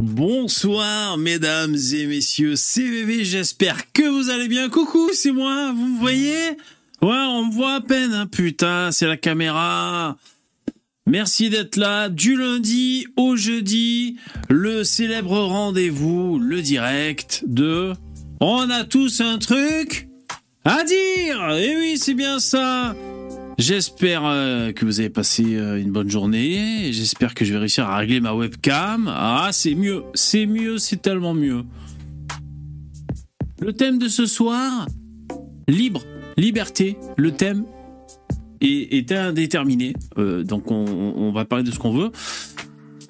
Bonsoir mesdames et messieurs, CVV, j'espère que vous allez bien. Coucou, c'est moi, vous me voyez? Ouais, on me voit à peine, hein, putain, c'est la caméra. Merci d'être là du lundi au jeudi, le célèbre rendez-vous, le direct de On a tous un truc à dire. Et oui, c'est bien ça. J'espère euh, que vous avez passé euh, une bonne journée. J'espère que je vais réussir à régler ma webcam. Ah, c'est mieux, c'est mieux, c'est tellement mieux. Le thème de ce soir, libre, liberté. Le thème est, indéterminé. Euh, donc on, va parler de ce qu'on veut.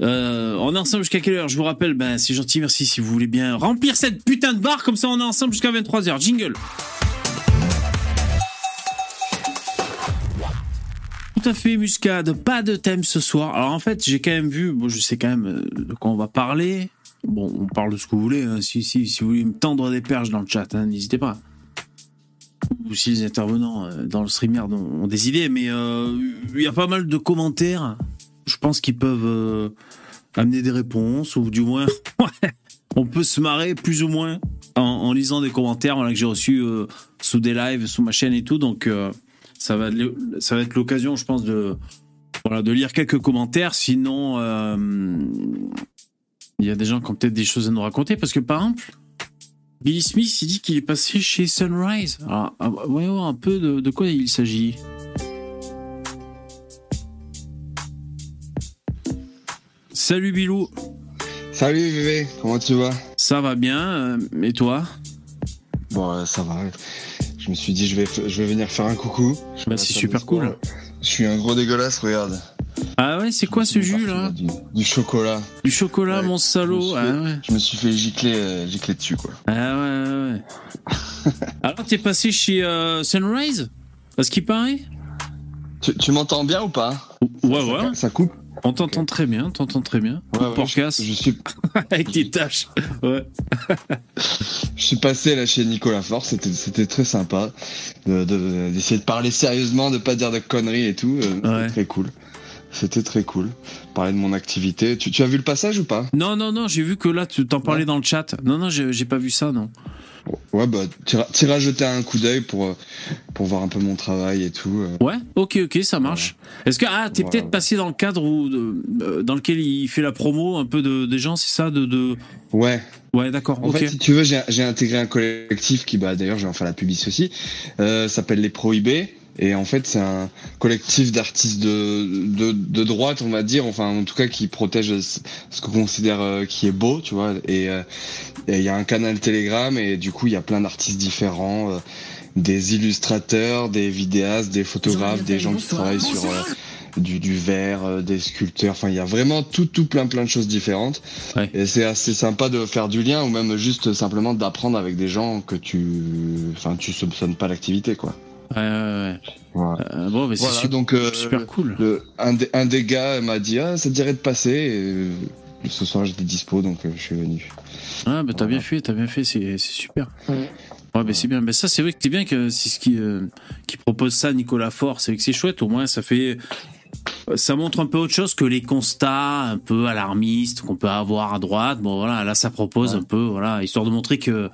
On est ensemble jusqu'à quelle heure? Je vous rappelle, ben, c'est gentil, merci si vous voulez bien remplir cette putain de barre, comme ça on est ensemble jusqu'à 23h. Jingle Tout à fait, Muscade. Pas de thème ce soir. Alors en fait, j'ai quand même vu, bon, je sais quand même euh, de quoi on va parler. Bon, on parle de ce que vous voulez. hein. Si, si, si vous voulez me tendre des perches dans le chat, hein, n'hésitez pas. Ou si les intervenants euh, dans le StreamYard ont, des idées, mais euh, il y a pas mal de commentaires. Je pense qu'ils peuvent amener des réponses, ou du moins, on peut se marrer plus ou moins en, lisant des commentaires voilà, que j'ai reçus sous des lives, sous ma chaîne et tout. Donc, ça va, être- ça va être l'occasion, je pense, de, voilà, de lire quelques commentaires. Sinon, euh, il y a des gens qui ont peut-être des choses à nous raconter. Parce que, par exemple, Billy Smith, il dit qu'il est passé chez Sunrise. Alors, ah, voyons voir un peu de, de quoi il s'agit. Salut Bilou, Salut Vévé, comment tu vas? Ça va bien euh, Et toi? Bon, euh, ça va. Je me suis dit, je vais, je vais venir faire un coucou. Bah, c'est super cool. Je suis un gros dégueulasse, regarde. Ah ouais, c'est quoi ce jus là? Du, du chocolat. Du chocolat, Ouais, mon salaud. je me suis Ah ouais. Je me suis fait gicler, euh, gicler dessus, quoi. Ah ouais, ouais, ouais. Alors, t'es passé chez euh, Sunrise? À ce qui paraît? Tu, tu m'entends bien ou pas? Ouais, ça, ouais. Ça coupe? On t'entend très bien, t'entends très bien. Ouais, je, je suis, Avec tes tâches. Ouais. je suis passé là chez Nicolas Fort, c'était, très sympa de- de- d'essayer de, parler sérieusement, de pas dire de conneries et tout. euh, Ouais. C'était très cool. C'était très cool. Parler de mon activité. Tu, tu as vu le passage ou pas? Non, non, non, j'ai vu que là, tu t'en parlais dans le chat. Non, non, j'ai pas vu ça, non. Ouais, bah, t'iras jeter un coup d'œil pour, euh, pour voir un peu mon travail et tout. euh. Ouais, ok, ok, ça marche. Est-ce que ah, t'es Voilà. peut-être passé dans le cadre où, euh, dans lequel il fait la promo un peu de, des gens, c'est ça, de, de... Ouais. Ouais, d'accord. En fait, si tu veux, j'ai j'ai intégré un collectif qui, bah, d'ailleurs, je vais en faire la publicité aussi, euh, s'appelle Les Prohibés. Et en fait, c'est un collectif d'artistes de, de, de droite, on va dire, enfin, en tout cas, qui protège ce qu'on considère euh, qui est beau, tu vois. Et euh, et il y a un canal Telegram, et du coup, il y a plein d'artistes différents, euh, des illustrateurs, des vidéastes, des photographes, des gens qui travaillent sur euh, du, du verre, euh, des sculpteurs. Enfin, il y a vraiment tout, tout plein, plein de choses différentes. Ouais. Et c'est assez sympa de faire du lien ou même juste simplement d'apprendre avec des gens que tu, enfin, tu soupçonnes pas l'activité, quoi. Ouais, ouais, ouais. Euh, bon, mais c'est Voilà, super, donc euh, super cool. le- un, des, un des gars m'a dit ah ça te dirait de passer. Et, euh, ce soir j'étais dispo donc euh, je suis venu. Ah, bah t'as Voilà. bien fait, t'as bien fait, c'est super. Ouais, bah c'est bien. Mais ça, c'est vrai que c'est bien que c'est ce qui, euh, qui propose ça, Nicolas Fort. C'est vrai que c'est chouette, au moins, ça fait. Ça montre un peu autre chose que les constats un peu alarmistes qu'on peut avoir à droite. Bon, voilà, là, ça propose Ouais. un peu, voilà, histoire de montrer que.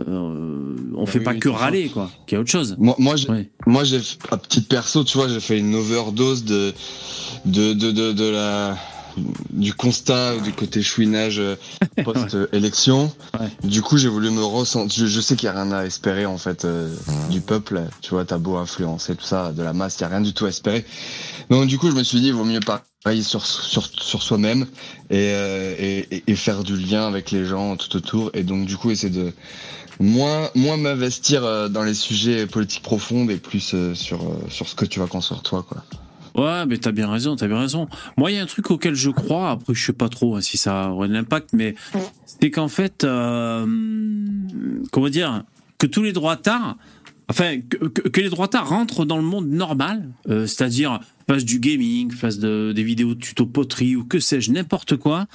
euh, on Bah fait oui, pas oui, que râler, quoi. Qu'il y a autre chose. Moi, moi j'ai Ouais. Moi, j'ai à petite perso, tu vois, j'ai fait une overdose de de de de, de la du constat du côté chouinage euh, post-élection. Ouais. Du coup, j'ai voulu me ressentir. Je, je sais qu'il y a rien à espérer en fait euh, du peuple. Tu vois, t'as beau influencer tout ça, de la masse, il y a rien du tout à espérer. Donc, du coup, je me suis dit, il vaut mieux travailler sur sur sur soi-même et, euh, et- et faire du lien avec les gens tout autour. Et donc, du coup, essayer de moins moins m'investir euh, dans les sujets politiques profonds et plus euh, sur euh, sur ce que tu vas construire toi quoi. Ouais, mais t'as bien raison, t'as bien raison. Moi, il y a un truc auquel je crois, après je sais pas trop hein, si ça aurait de l'impact, mais c'est qu'en fait, comment dire, que tous les droitards, enfin, que, les droitards rentrent dans le monde normal, euh, c'est-à-dire fassent du gaming, fassent de- des vidéos de tuto poterie ou que sais-je, n'importe quoi.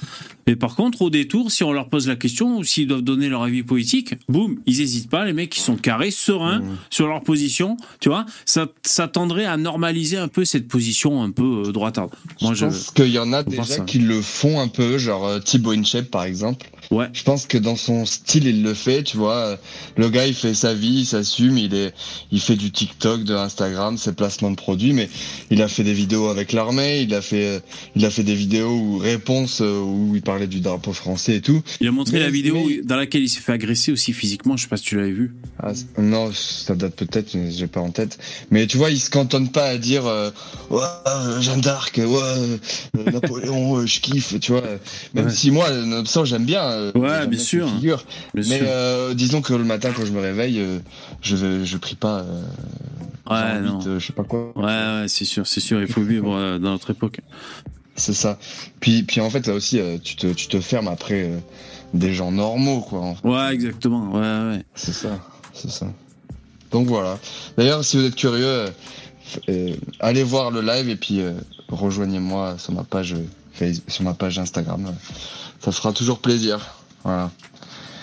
Mais par contre, au détour, si on leur pose la question ou s'ils doivent donner leur avis politique, boum, ils hésitent pas. Les mecs, ils sont carrés, sereins sur leur position. Tu vois, ça, ça tendrait à normaliser un peu cette position un peu euh, droitarde. Moi, je je, pense qu'il y en a déjà qui le font un peu, genre euh, Thibaut Inchep par exemple. Ouais, Je pense que dans son style, il le fait, tu vois. Le gars, il fait sa vie, il s'assume, il est, il fait du TikTok, de Instagram, ses placements de produits, mais il a fait des vidéos avec l'armée, il a fait, il a fait des vidéos où réponses euh, où il parlait du drapeau français et tout. il a montré Mais- la vidéo mais- dans laquelle il s'est fait agresser aussi physiquement. Je sais pas si tu l'avais vu. Ah, non, ça date peut-être, mais j'ai pas en tête. Mais tu vois, il se cantonne pas à dire euh, ouais, euh, Jeanne d'Arc, ouais, euh, Napoléon, je kiffe, tu vois. Même Ouais. si moi, Nobson, j'aime bien. Ouais, bien sûr. Bien Mais sûr. euh, disons que le matin, quand je me réveille, euh, je vais, je prie pas. Euh, ouais, non. euh, je sais pas quoi. Ouais, ouais, c'est sûr, c'est sûr. Il faut vivre dans notre époque. C'est ça. Puis, puis en fait, là aussi, tu te, tu te fermes après des gens normaux, quoi. en fait. Ouais, exactement. Ouais, ouais. C'est ça, c'est ça. Donc voilà. D'ailleurs, si vous êtes curieux, euh, allez voir le live et puis euh, rejoignez-moi sur ma page euh, sur ma page Instagram. Ça fera toujours plaisir. Voilà.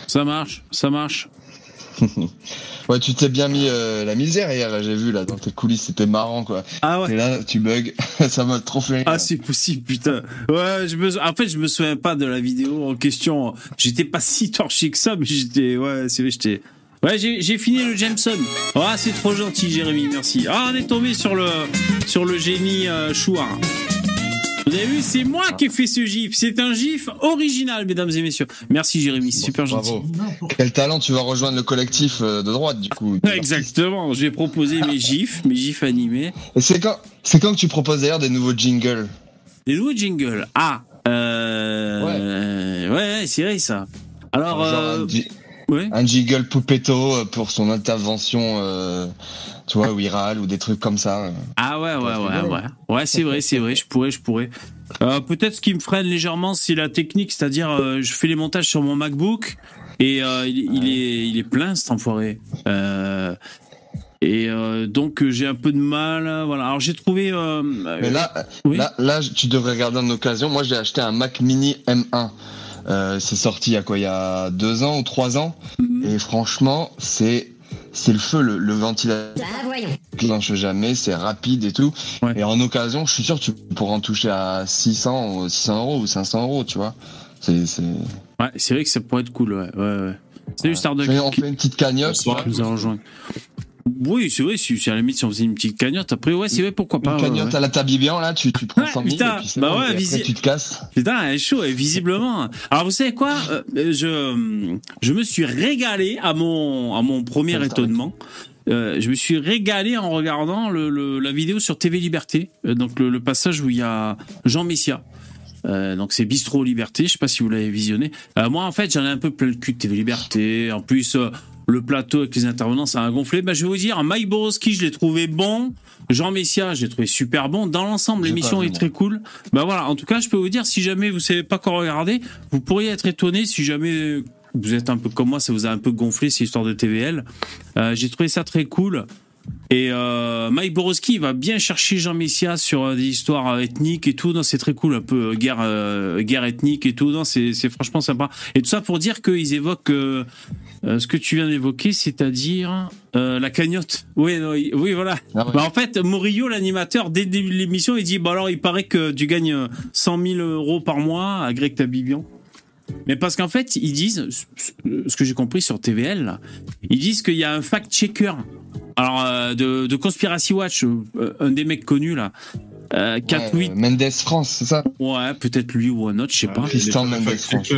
Ça marche, ça marche. Ouais, tu t'es bien mis euh, la misère hier, j'ai vu là dans tes coulisses, c'était marrant quoi. Ah ouais. Et là, tu bugs, ça m'a trop fait rire. Ah, c'est possible, putain. Ouais, je me, en fait, je me souviens pas de la vidéo en question. J'étais pas si torché que ça, mais j'étais, ouais, c'est vrai, j'étais. Ouais, j'ai fini le Jameson. Ah, c'est trop gentil, Jérémy, merci. Ah, on est tombé sur le, sur le génie euh, Chouard. Vous avez vu, c'est moi qui ai fait ce gif. C'est un gif original, mesdames et messieurs. Merci, Jérémy, c'est super gentil. Bravo. Quel talent, tu vas rejoindre le collectif euh, de droite du coup. Exactement, je vais proposer mes gifs, mes gifs animés. Et c'est quand, c'est quand que tu proposes d'ailleurs des nouveaux jingles? Des nouveaux jingles. Ah, euh, ouais, ouais, c'est vrai ça. Alors, Genre euh, ouais. un jingle Poupetto euh, pour son intervention, euh, tu vois, virale ou des trucs comme ça. Ah ouais, ouais, ouais, ouais. Ouais, c'est vrai, c'est vrai, je pourrais, je pourrais. Euh, Peut-être ce qui me freine légèrement, c'est la technique, c'est-à-dire euh, je fais les montages sur mon MacBook et euh, il, il est, il est plein cet enfoiré. Euh, et euh, donc euh, j'ai un peu de mal. Voilà. Alors j'ai trouvé. euh, Mais là, oui. là, là, tu devrais regarder en occasion. Moi, j'ai acheté un Mac Mini M1. Euh, c'est sorti il y a quoi Il y a deux ans ou trois ans. Mhm. Et franchement, c'est c'est le feu, le, le ventilateur Ah, voyons. clenche jamais, c'est rapide et tout. Ouais. Et en occasion, je suis sûr que tu pourras en toucher à 600, ou 600 euros ou 500 euros, tu vois. C'est, c'est... Ouais, c'est vrai que ça pourrait être cool. Ouais, ouais, ouais. Salut Starduck. Mais on fait une petite cagnotte. nous a rejoint. Oui, c'est vrai, si, à la limite, si on faisait une petite cagnotte, après, ouais, c'est vrai, pourquoi pas. Une cagnotte ouais. à la Tabibian, là, tu, tu prends Ouais, 100 000 putain, et puis bah bon, ouais, et après, visi- tu te casses. Putain, elle est chaud, et visiblement. Alors, vous savez quoi Euh, je, je me suis régalé à mon, à mon premier ça étonnement. Euh, je me suis régalé en regardant le, le- la vidéo sur TV Liberté, Euh, donc le, le passage où il y a Jean Messia. Euh, donc c'est Bistro Liberté, je sais pas si vous l'avez visionné. Euh, moi en fait j'en ai un peu plein le cul de TV Liberté. En plus euh, le plateau avec les intervenants ça a gonflé. Bah, je vais vous dire, Mike Borowski je l'ai trouvé bon, Jean Messia je l'ai trouvé super bon. Dans l'ensemble l'émission est très cool. Bah voilà, en tout cas je peux vous dire si jamais vous savez pas quoi regarder, vous pourriez être étonné si jamais vous êtes un peu comme moi, ça vous a un peu gonflé ces histoires de TVL. Euh, J'ai trouvé ça très cool. Et euh, Mike Borowski va bien chercher Jean Messia sur euh, des histoires euh, ethniques et tout. C'est très cool, un peu guerre, guerre ethnique et tout. C'est franchement sympa. Et tout ça pour dire qu'ils évoquent ce que tu viens d'évoquer, c'est-à-dire la cagnotte. Oui, non, il- oui, voilà. Ah. Bah, en fait, Morillo, l'animateur, dès le début de l'émission, il dit bah alors il paraît que tu gagnes euh, 100 000 euros par mois à Greg Tabibian. Mais parce qu'en fait, ils disent, ce que j'ai compris sur TVL, ils disent qu'il y a un fact-checker. Alors, euh, de, de Conspiracy Watch, euh, un des mecs connus, là, euh, 4 Ouais, euh, Mendes France, c'est ça? Ouais, peut-être lui ou un autre, je sais pas. Tristan Mendes France.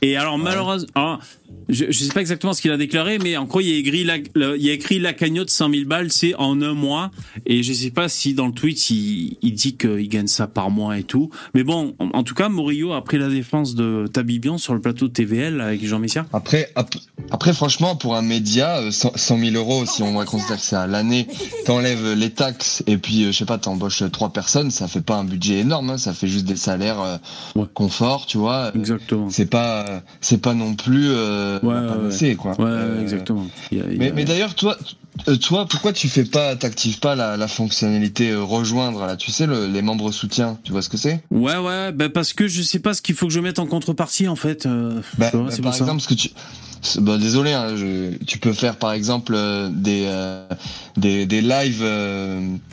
Et alors, malheureusement, alors, je, je sais pas exactement ce qu'il a déclaré, mais en gros, il y a écrit la, le- il y a écrit la cagnotte 100 000 balles, c'est en un mois. Et je sais pas si dans le tweet, il, il dit qu'il gagne ça par mois et tout. Mais bon, en, en tout cas, Morillo a pris la défense de Tabibian sur le plateau de TVL avec Jean Messia. Après, ap- après, franchement, pour un média, euh, 100 100 000 euros, si on va considérer que c'est à l'année, t'enlèves les taxes et puis, euh, je sais pas, t'embauches trois personnes, ça fait pas un budget énorme, hein, ça fait juste des salaires euh, Ouais. confort, tu vois. Exactement. C'est pas, euh, c'est pas non plus euh, Ouais, la ouais, panacée, quoi. Ouais, exactement. Il y a- il y Mais, a- mais d'ailleurs, toi, euh, toi, pourquoi tu fais pas, t'actives pas la, la fonctionnalité euh, rejoindre là Tu sais, le- les membres soutiens, tu vois ce que c'est? Ouais, ouais, bah parce que je sais pas ce qu'il faut que je mette en contrepartie en fait. euh, Bah, vois, bah, par ça. exemple, ce que tu, bah, désolé, hein, je- tu peux faire par exemple euh, des, euh, des des lives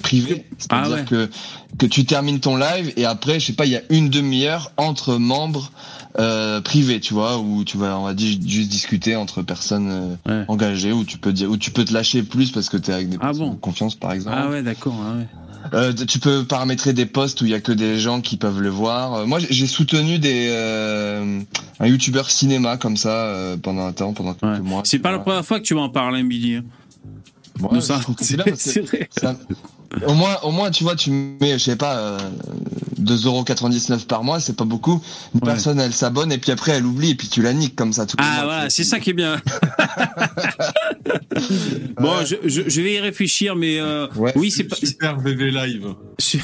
privés, Ah c'est-à-dire ouais. que que tu termines ton live et après, je sais pas, il y a une demi-heure entre membres euh, privés, tu vois, où tu vas, on va dire, juste discuter entre personnes euh, Ouais. engagées, où tu peux dire, où tu peux te lâcher plus parce que t'es avec des Ah personnes bon de confiance, par exemple. Ah ouais, d'accord. ah ouais. Euh, tu peux paramétrer des posts où il y a que des gens qui peuvent le voir. Euh, Moi, j'ai soutenu des euh, un youtubeur cinéma comme ça euh, pendant un temps, pendant quelques Ouais. mois. C'est pas la première fois que tu m'en parles, hein, Billy. Ouais, ça- Au moins, au moins, tu vois, tu mets, je sais pas, euh, 2,99€ par mois, c'est pas beaucoup. Une Ouais. personne, elle s'abonne et puis après, elle oublie et puis tu la niques comme ça tout le Ah voilà, tu c'est ça qui est bien. bon, je, je, je vais y réfléchir, mais euh, Ouais. oui, c'est pas. Super VV Live.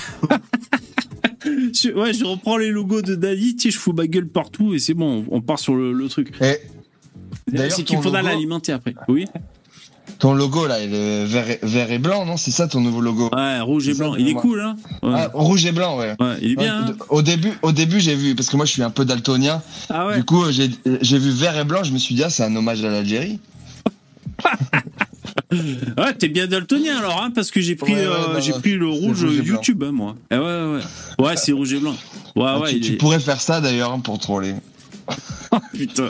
Ouais, je reprends les logos de Dali, tu sais, je fous ma gueule partout et c'est bon, on part sur le, le truc. Et D'ailleurs, C'est qu'il faudra logo- l'alimenter après. Oui. Ton logo là, il est vert et, vert et blanc, non? C'est ça ton nouveau logo Ouais, rouge et ça, blanc. Il est moi. cool, hein? ouais. Ah, rouge et blanc, ouais. Ouais, il est bien. Ouais, hein? Au début, au début, j'ai vu parce que moi, je suis un peu daltonien. ah ouais. Du coup, j'ai j'ai vu vert et blanc. Je me suis dit, ah, c'est un hommage à l'Algérie. Ouais, t'es bien daltonien alors, hein, parce que j'ai pris, euh, j'ai pris le rouge, euh. YouTube, hein, moi. Eh ouais, ouais, ouais. Ouais, c'est rouge et blanc. Ouais, Ah, ouais, tu, il tu est. pourrais faire ça d'ailleurs hein, pour troller. Putain.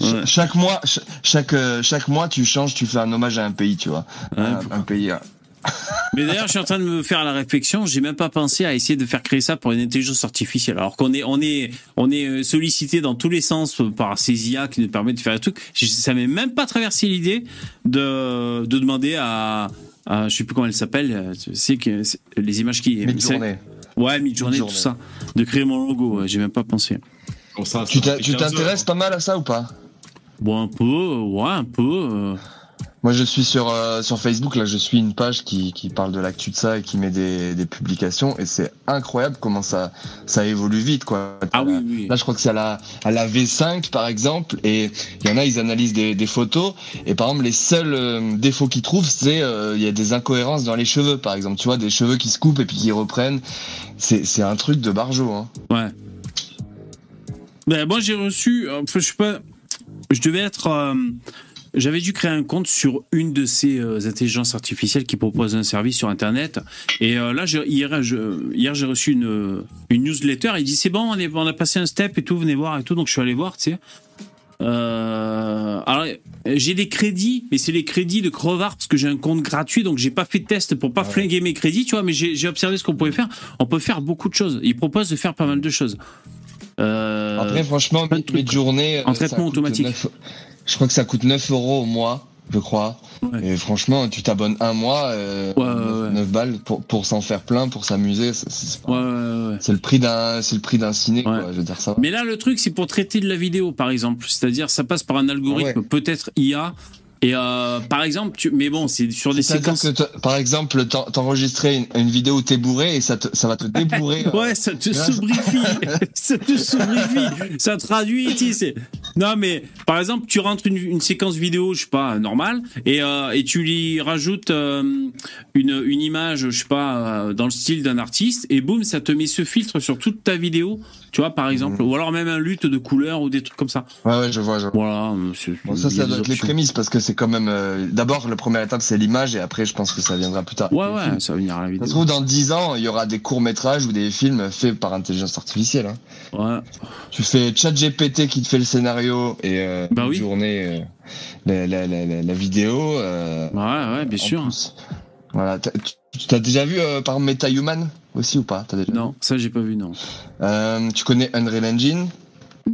Ouais. Chaque mois, ch- chaque euh, chaque mois, tu changes, tu fais un hommage à un pays, tu vois. Ouais, un, un pays. hein. Mais d'ailleurs, je suis en train de me faire la réflexion. J'ai même pas pensé à essayer de faire créer ça pour une intelligence artificielle. Alors qu'on est, on est, on est euh, sollicité dans tous les sens par ces IA qui nous permettent de faire des trucs. Ça m'est même pas traversé l'idée de, de demander à, à, je sais plus comment elle s'appelle. euh, C'est que les images qui, Mid-journée. ouais, mid-journée, tout ça, de créer mon logo. J'ai même pas pensé. Bon, ça, Tu ça t'as- fait tu 15 t'intéresses pas mal à ça ou pas? Bon, un peu, ouais, un peu. euh. Moi, je suis sur euh, sur Facebook. Là, je suis une page qui qui parle de l'actu de ça et qui met des des publications. Et c'est incroyable comment ça ça évolue vite, quoi. Ah oui, Là- oui. Là, je crois que c'est à la, à la V5, par exemple, et il y en a, ils analysent des, des photos, et par exemple, les seuls euh, défauts qu'ils trouvent, c'est euh, il y a des incohérences dans les cheveux, par exemple, tu vois, des cheveux qui se coupent et puis qui reprennent. C'est c'est un truc de barjo, hein. Ouais. Ben, moi, j'ai reçu. euh, Enfin, je sais pas. Je devais être. euh, J'avais dû créer un compte sur une de ces euh, intelligences artificielles qui proposent un service sur Internet. Et euh, là, je- hier, je- hier j'ai reçu une, une newsletter. Il dit c'est bon, on, est, on a passé un step et tout, venez voir et tout. Donc je suis allé voir, tu sais. Euh, alors, j'ai des crédits, mais c'est les crédits de Crevard parce que j'ai un compte gratuit, donc j'ai pas fait de test pour pas Ouais. flinguer mes crédits, tu vois. Mais j'ai j'ai observé ce qu'on pouvait faire. On peut faire beaucoup de choses. Ils proposent de faire pas mal de choses. Euh, Après, franchement, journées. En traitement automatique. je crois que ça coûte 9 euros au mois, je crois. Ouais. Et franchement, tu t'abonnes un mois, euh, Ouais, ouais, ouais. 9 balles pour, pour s'en faire plein, pour s'amuser. c'est- le prix d'un, c'est le prix d'un ciné, quoi. Je veux dire ça. va. Mais là, le truc, c'est pour traiter de la vidéo, par exemple. C'est-à-dire, ça passe par un algorithme, Ah peut-être IA. Et euh, par exemple, tu... mais bon, c'est sur des séquences. que, par exemple, t'en- t'enregistrer une, une vidéo où t'es bourré et ça, te, ça va te débourrer. euh, Ouais, ça te là, sobrifie. ça te sobrifie. Ça traduit, tu sais. Non, mais par exemple, tu rentres une, une séquence vidéo, je sais pas, normale, et, euh, et tu lui rajoutes euh, une, une image, je sais pas, euh, dans le style d'un artiste, et boum, ça te met ce filtre sur toute ta vidéo, tu vois, par exemple. Mhm. Ou alors même un lutte de couleurs ou des trucs comme ça. Ouais, ouais, je vois, je vois. Voilà. c'est- Bon, ça, ça doit être les prémices parce que c'est quand même. euh, D'abord, la première étape, c'est l'image et après, je pense que ça viendra plus tard. Ouais, ouais, films. ça va venir à la Ça se vidéo. trouve, dans 10 ans, il y aura des courts-métrages ou des films faits par intelligence artificielle. hein. Ouais. Tu fais ChatGPT qui te fait le scénario et euh, Bah oui. journée euh, la, la, la, la, la vidéo. euh, Ouais, ouais, bien en sûr. plus. Voilà. Tu t'as déjà vu, euh, par MetaHuman aussi ou pas? Déjà Non, ça j'ai pas vu, non. Euh, Tu connais Unreal Engine?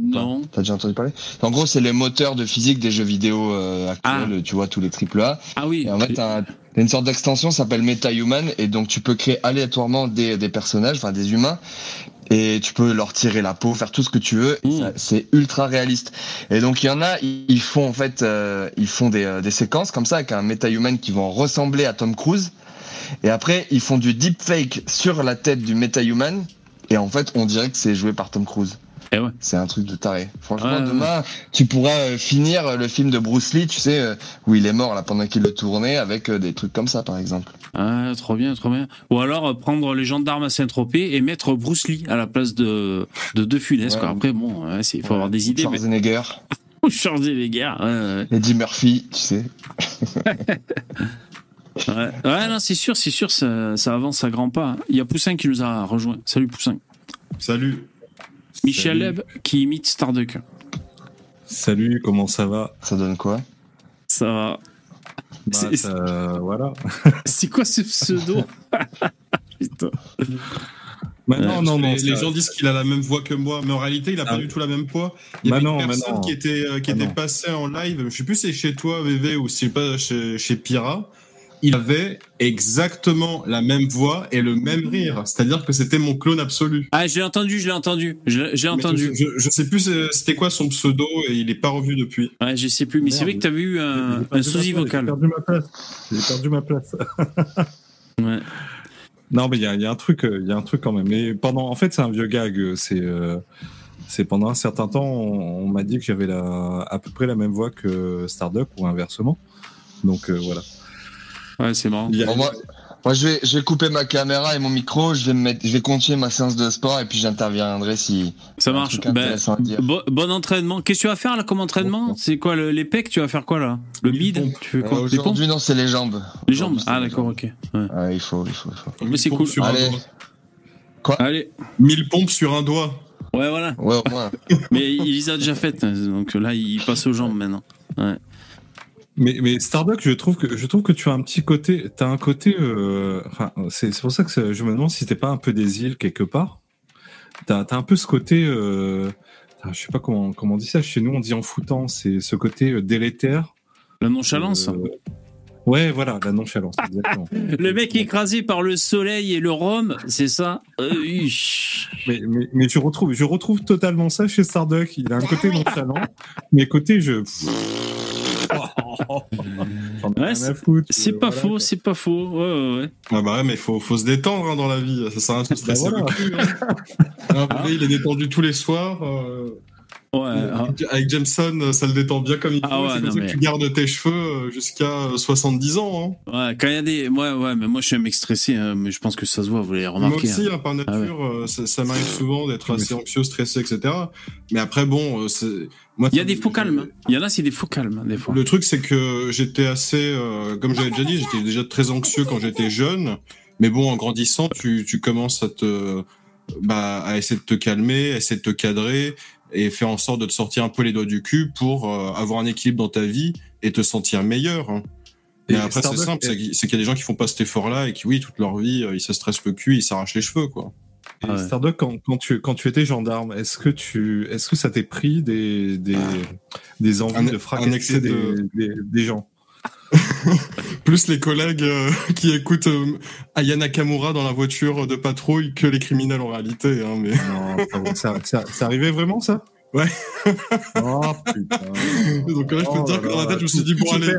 Non. T'as déjà entendu parler? En gros, c'est les moteurs de physique des jeux vidéo euh, actuels. Tu vois tous les triple A. Ah oui. Et en fait, t'as un- t'as une sorte d'extension qui s'appelle MetaHuman et donc tu peux créer aléatoirement des, des personnages, enfin des humains, et tu peux leur tirer la peau, faire tout ce que tu veux. Mm. ça- C'est ultra réaliste. Et donc il y en a, ils ils font en fait, euh, ils font des, euh, des séquences comme ça avec un MetaHuman qui vont ressembler à Tom Cruise. Et après, ils font du deepfake sur la tête du MetaHuman. Et en fait, on dirait que c'est joué par Tom Cruise. Eh ouais. C'est un truc de taré. Franchement, Ouais, ouais. demain, tu pourras euh, finir le film de Bruce Lee, tu sais, euh, où il est mort là pendant qu'il le tournait, avec euh, des trucs comme ça, par exemple. Ah, trop bien, trop bien. Ou alors euh, prendre les gendarmes à Saint-Tropez et mettre Bruce Lee à la place de de, de Funès. Ouais. quoi. Après, bon, il faut Ouais. avoir des idées. Mais... Schwarzenegger, Faut. Ouais, ouais. Eddie Murphy, tu sais. Ouais, ouais non, c'est sûr, c'est sûr, ça, ça avance à grands pas. Il y a Poussin qui nous a rejoint. Salut Poussin. Salut. Michel. Leb qui imite Starduck. Salut, comment ça va? Ça donne quoi? Ça va. Bah, C'est- ça- Voilà. C'est quoi ce pseudo? Putain. Bah, Ouais. non, non, les, gens disent qu'il a la même voix que moi, mais en réalité, il a pas Ah. du tout la même voix. Il y Bah avait non, une mais personne qui était, euh, qui Ah était non. passée en live, je sais plus si c'est chez toi, VV, ou si c'est pas chez, chez Pira. Il avait exactement la même voix et le même rire. C'est-à-dire que c'était mon clone absolu. Ah, je l'ai entendu, je l'ai entendu. Mais entendu. Je, je, sais plus c'est- c'était quoi son pseudo et il est pas revu depuis. Ouais, je sais plus. Mais c'est vrai que t'avais eu J'ai un, un sosie vocal. J'ai perdu ma place. J'ai perdu ma place. Ouais. Non, mais il y a, il y a un truc, euh, il y a un truc quand même. Mais pendant, en fait, c'est un vieux gag. euh, C'est, euh, c'est pendant un certain temps, on, on m'a dit que j'avais la, à peu près la même voix que Starduck ou inversement. Donc euh, voilà. Ouais, c'est marrant. A- Bon, moi, moi je, vais, je vais couper ma caméra et mon micro, je vais, me mettre, je vais continuer ma séance de sport et puis j'interviendrai si. Ça marche. Ben, bon, bon entraînement. Qu'est-ce que tu vas faire là comme entraînement? C'est quoi le- les pecs Tu vas faire quoi là? Le bide? Tu fais Euh, quoi Les pompes? Aujourd'hui, non, c'est les jambes. Les jambes Ah d'accord, ok. Ouais. Ouais, il faut, il faut, il faut. Mais Mille c'est pompes cool. Sur un Allez. doigt. Allez. 1000 pompes sur un doigt. Ouais, voilà. Ouais, au moins. Mais il les a déjà faites. hein, Donc là, il passe aux jambes maintenant. Mais, mais Starbucks, je trouve que je trouve que tu as un petit côté, t'as un côté, euh, enfin, c'est c'est pour ça que je me demande si t'es pas un peu des îles quelque part. T'as as un peu ce côté, euh, ah, je sais pas comment comment on dit ça. Chez nous, on dit en foutant, c'est ce côté euh, délétère. La nonchalance. Euh, ouais, voilà, la nonchalance. exactement. Le mec écrasé par le soleil et le rhum, c'est ça? Mais, mais, mais je retrouve, je retrouve totalement ça chez Starduck. Il a un côté nonchalant, mais côté je. Ouais, c'est- euh, pas voilà, faux, c'est pas faux. Ouais, ouais, ouais. Ah bah ouais, mais faut, faut se détendre hein, dans la vie. Ça sert à rien de se stresser Bah le cul. Hein. Il est détendu tous les soirs. euh, Ouais, ah. Avec Jameson, euh, ça le détend bien comme il faut. Ah ouais, c'est non, comme ça mais- que tu gardes tes cheveux euh, jusqu'à euh, 70 ans. Hein. Ouais, quand il y a des. Ouais, ouais, mais moi je suis un mec stressé, hein, mais je pense que ça se voit, vous l'avez Moi remarqué. aussi, hein. hein, par nature, euh, ça, ça m'arrive souvent d'être assez anxieux, stressé, etc. Mais après, bon, euh, c'est. moi, Il y a des faux calmes. hein. Il y en a, c'est des faux calmes, des fois. Le truc, c'est que j'étais assez, euh, comme j'avais déjà dit, j'étais déjà très anxieux quand j'étais jeune. Mais bon, en grandissant, tu, tu commences à te, bah, à essayer de te calmer, à essayer de te cadrer et faire en sorte de te sortir un peu les doigts du cul pour euh, avoir un équilibre dans ta vie et te sentir meilleur. hein. Et Mais après, c'est Starbucks- simple, c'est qu'il y a des gens qui font pas cet effort-là et qui, oui, toute leur vie, euh, ils se stressent le cul, ils s'arrachent les cheveux, quoi. Et Ah ouais. Starduck, quand, quand tu quand tu étais gendarme, est-ce que tu est-ce que ça t'est pris des des, des envies Un- de fracasser excès des, de- des, des gens? Plus les collègues euh, qui écoutent euh, Aya Nakamura dans la voiture de patrouille que les criminels en réalité. Hein, mais... Non, ça, ça, ça, ça arrivait vraiment ça? Ouais. Oh putain. Donc là, je peux Oh te dire que dans la tête, je me suis dit, tout bon, allez,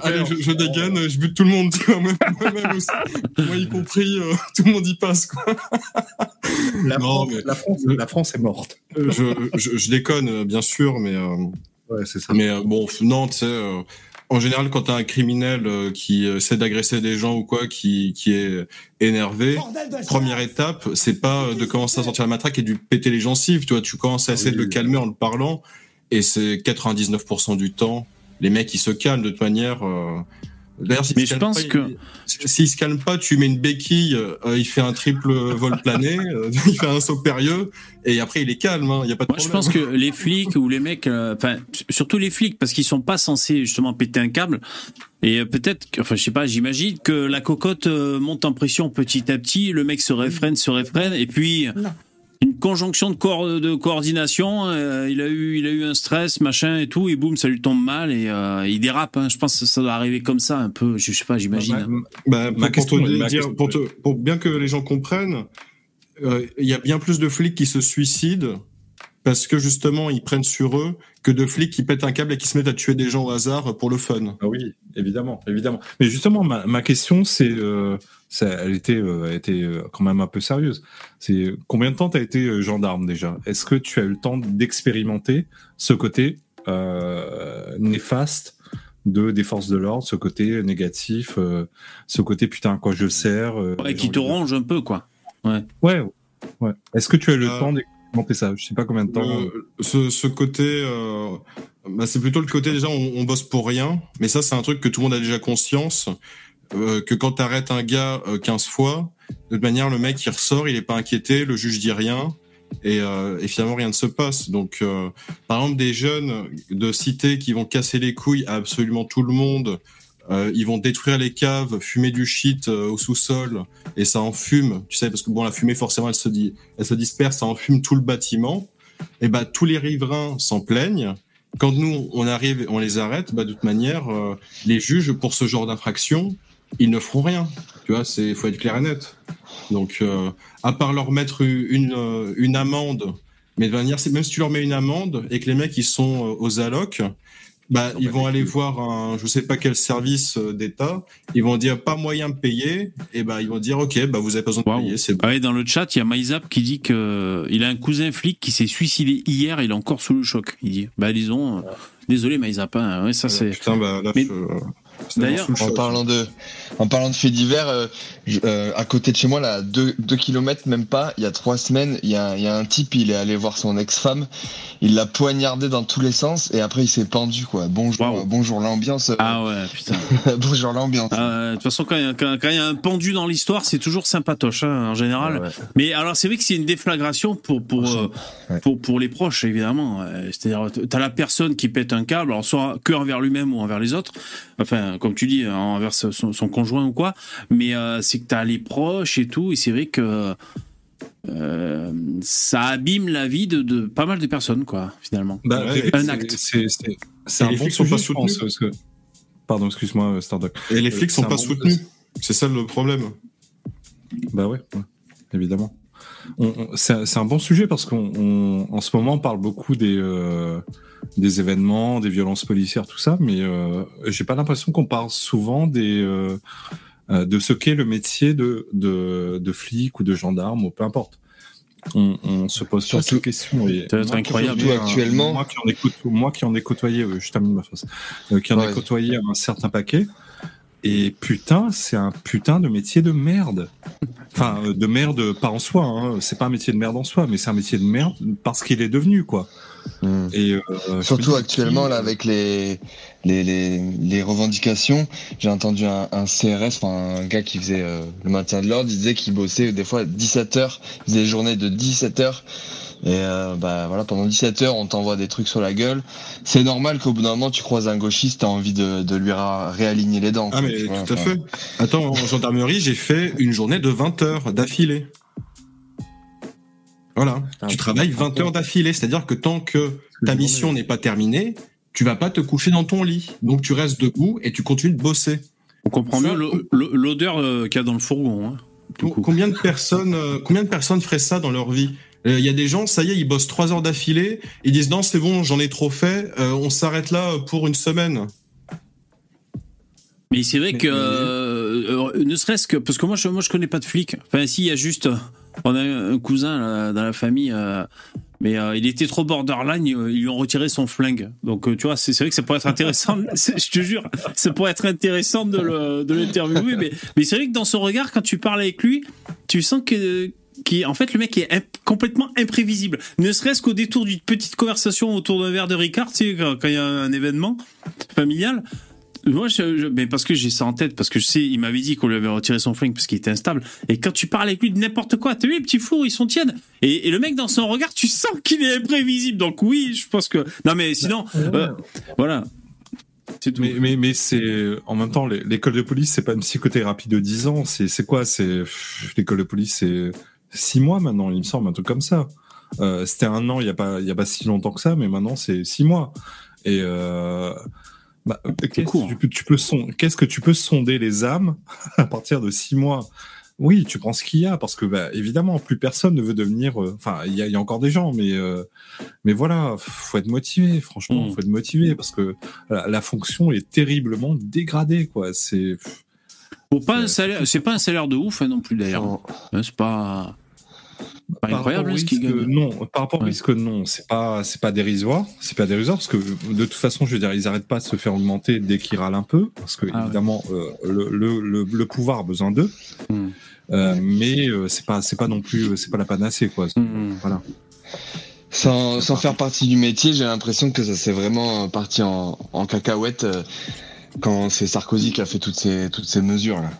perd, je, je dégaine, je bute tout le monde, tu vois, même, moi-même aussi. Moi y compris, euh, tout le monde y passe, quoi. La, Non, France, mais- la, France, la France est morte. Je, je, je déconne, bien sûr, mais, euh, Ouais, c'est ça. mais euh, bon, non, tu sais, en général, quand t'as un criminel euh, qui euh, essaie d'agresser des gens ou quoi, qui, qui est énervé, première étape, c'est pas euh, de commencer à sortir la matraque et de péter les gencives, tu vois, tu commences à essayer Oui. de le calmer en le parlant, et c'est 99% du temps, les mecs, ils se calment de toute manière. euh, D'ailleurs, s'il se pense pas, que- il- se calme pas, tu mets une béquille, euh, il fait un triple vol plané, euh, il fait un saut périlleux, et après il est calme, hein, il y a pas de Moi, je pense que les flics ou les mecs, euh, enfin, surtout les flics, parce qu'ils sont pas censés justement péter un câble. Et peut-être, que- enfin, je sais pas, j'imagine que la cocotte monte en pression petit à petit, le mec se réfrène, se réfrène, et puis conjonction de, coor- de coordination. euh, il a eu, il a eu un stress, machin et tout, et boum, ça lui tombe mal et euh, il dérape. hein. Je pense que ça doit arriver comme ça un peu. Je sais pas, j'imagine. hein. Ma- Bah, pour, Ma pour question, te ma dire, question- pour, te- pour bien que les gens comprennent, euh, il y a bien plus de flics qui se suicident parce que justement ils prennent sur eux que de flics qui pètent un câble et qui se mettent à tuer des gens au hasard pour le fun. Ah oui, évidemment, évidemment. Mais justement, ma, ma question, c'est, euh, ça- elle était, euh, elle était euh, quand même un peu sérieuse. C'est combien de temps tu as été euh, gendarme déjà? Est-ce que tu as eu le temps d'expérimenter ce côté euh, néfaste de des forces de l'ordre, ce côté négatif, euh, ce côté putain quoi je sers euh, Ouais, qui te ronge un peu, quoi. Ouais, ouais. Est-ce que tu as eu le Euh, temps d'expérimenter ça Je sais pas combien de temps. Euh, ce, ce côté, euh, bah, c'est plutôt le côté déjà on, on bosse pour rien, mais ça c'est un truc que tout le monde a déjà conscience, euh, que quand t'arrêtes un gars euh, 15 fois, de toute manière le mec il ressort, il est pas inquiété, le juge dit rien, et, euh, et finalement rien ne se passe. Donc euh, par exemple des jeunes de cité qui vont casser les couilles à absolument tout le monde, euh, ils vont détruire les caves, fumer du shit euh, au sous-sol, et ça en fume, tu sais, parce que bon la fumée forcément elle se dit, elle se disperse, ça enfume tout le bâtiment et bah tous les riverains s'en plaignent. Quand nous on arrive on les arrête, bah de toute manière euh, les juges pour ce genre d'infraction, ils ne feront rien. Tu vois, c'est faut être clair et net. Donc euh, à part leur mettre une euh, une amende, mais de manière même si tu leur mets une amende et que les mecs ils sont euh, aux allocs, bah ils vont aller voir un je sais pas quel service euh, d'État, ils vont dire pas moyen de payer et bah ils vont dire OK, bah vous avez pas besoin de payer, c'est bon. Ouais, dans le chat, il y a Maïzap qui dit que il a un cousin flic qui s'est suicidé hier, il est encore sous le choc. Il dit, bah disons, euh, désolé Maïzap, hein, ouais, ça c'est. Putain bah là Mais- je- c'est D'ailleurs- En parlant de, en parlant de faits divers, euh, je- euh, à côté de chez moi, là, à deux, deux kilomètres, même pas, il y a trois semaines, il y a, il y a un type, il est allé voir son ex-femme, il l'a poignardé dans tous les sens, et après il s'est pendu, quoi. Bonjour, euh, bonjour l'ambiance, Ah ouais, putain. bonjour l'ambiance. Ah, De toute façon, quand il y a- quand- quand il y a un pendu dans l'histoire, c'est toujours sympatoche hein, en général. Mais alors, c'est vrai que c'est une déflagration pour pour, euh, Ouais. pour pour les proches, évidemment. C'est-à-dire, t'as la personne qui pète un câble, alors soit que envers lui-même ou envers les autres. Enfin, comme tu dis, envers son, son conjoint ou quoi. Mais euh, c'est que t'as les proches et tout, et c'est vrai que euh, ça abîme la vie de, de pas mal de personnes, quoi, finalement. Bah, Ouais, un acte. C'est un les bon sont sujet, pas pense, que- Pardon, excuse-moi, euh, Stardock. Et les Euh, flics sont pas bon- soutenus. C'est ça le problème. Bah ouais, ouais, évidemment. C'est un- bon sujet parce qu'en en ce moment on parle beaucoup des euh, des événements, des violences policières, tout ça, mais euh, j'ai pas l'impression qu'on parle souvent des euh, euh, de ce qu'est le métier de, de de flic ou de gendarme ou peu importe. On, on se pose pas Surtout- ces questions. Et moi, incroyable. qui Actuellement- moi qui en ai côtoyé, moi qui en ai côtoyé, euh, je termine ma phrase, euh, qui en ai côtoyé un certain paquet. Et putain, c'est un putain de métier de merde. Enfin, de merde, pas en soi. Hein. C'est pas un métier de merde en soi, mais c'est un métier de merde parce qu'il est devenu, quoi. Mm. Et euh, Surtout actuellement, qui- là, avec les, les, les, les revendications, j'ai entendu un, un CRS, enfin, un gars qui faisait euh, le maintien de l'ordre, il disait qu'il bossait des fois 17 heures, il faisait des journées de 17 heures. Et euh, bah voilà, pendant 17 heures, on t'envoie des trucs sur la gueule. C'est normal qu'au bout d'un moment, tu croises un gauchiste, t'as envie de, de lui réaligner les dents. Ah, quoi, mais vois, tout à enfin. fait. Attends, en gendarmerie, j'ai fait une journée de 20 heures d'affilée. Voilà. Tu travailles 20 heures d'affilée, c'est-à-dire que tant que ta mission n'est pas terminée, tu vas pas te coucher dans ton lit. Donc tu restes debout et tu continues de bosser. On comprend mieux l'o- l'o- l'odeur euh, qu'il y a dans le fourgon. hein. Combien de personnes, euh, combien de personnes feraient ça dans leur vie Euh, Il y a des gens, ça y est, ils bossent 3 heures d'affilée, ils disent non, c'est bon, j'en ai trop fait, euh, on s'arrête là pour une semaine. Mais c'est vrai Mais- que, mais- euh, ne serait-ce que, parce que moi je, moi je connais pas de flic. Enfin, si, il y a juste, euh, on a un cousin là, dans la famille, euh, mais euh, il était trop borderline, euh, ils lui ont retiré son flingue. Donc euh, tu vois, c'est vrai que ça pourrait être intéressant, je te jure, ça pourrait être intéressant de l'interviewer. mais mais c'est vrai que dans son regard, quand tu parles avec lui, tu sens que qui en fait le mec est complètement imprévisible ne serait-ce qu'au détour d'une petite conversation autour d'un verre de Ricard quand il y a un événement familial moi, je, je- mais parce que j'ai ça en tête, parce que je sais, il m'avait dit qu'on lui avait retiré son flingue parce qu'il était instable. Et quand tu parles avec lui de n'importe quoi, t'as vu les petits fours, ils sont tièdes. Et, et le mec dans son regard, tu sens qu'il est imprévisible. Donc oui, je pense que. Non mais sinon, euh, voilà. C'est tout. Mais, mais, mais c'est en même temps l'école de police, c'est pas une psychothérapie de 10 ans. C'est c'est quoi? C'est l'école de police, c'est 6 mois maintenant, il me semble, un truc comme ça. Euh, C'était un an, il y a pas il y a pas si longtemps que ça, mais maintenant c'est 6 mois. Et euh, bah, qu'est-ce que tu peux, tu peux son- qu'est-ce que tu peux sonder les âmes à partir de 6 mois? Oui, tu prends ce qu'il y a parce que bah, évidemment plus personne ne veut devenir. euh, Enfin, il y, a- il y a encore des gens, mais euh, mais voilà, faut être motivé. Franchement, Mm. faut être motivé parce que la, la fonction est terriblement dégradée, quoi. C'est pas un salaire, c'est pas un salaire de ouf hein, non plus d'ailleurs. Hein, C'est pas, pas Par incroyable risque. Non, par rapport au Ouais. risque, non, c'est pas, c'est pas dérisoire, c'est pas dérisoire parce que de toute façon, je veux dire, ils arrêtent pas de se faire augmenter dès qu'ils râlent un peu, parce que Ah ouais. évidemment, euh, le, le, le, le pouvoir a besoin d'eux, Hmm. Euh, mais euh, c'est pas, c'est pas non plus, c'est pas la panacée, quoi. Hmm. Voilà. Sans, sans faire partie du métier, j'ai l'impression que ça s'est vraiment parti en, en cacahuète euh, quand c'est Sarkozy qui a fait toutes ces, toutes ces mesures là.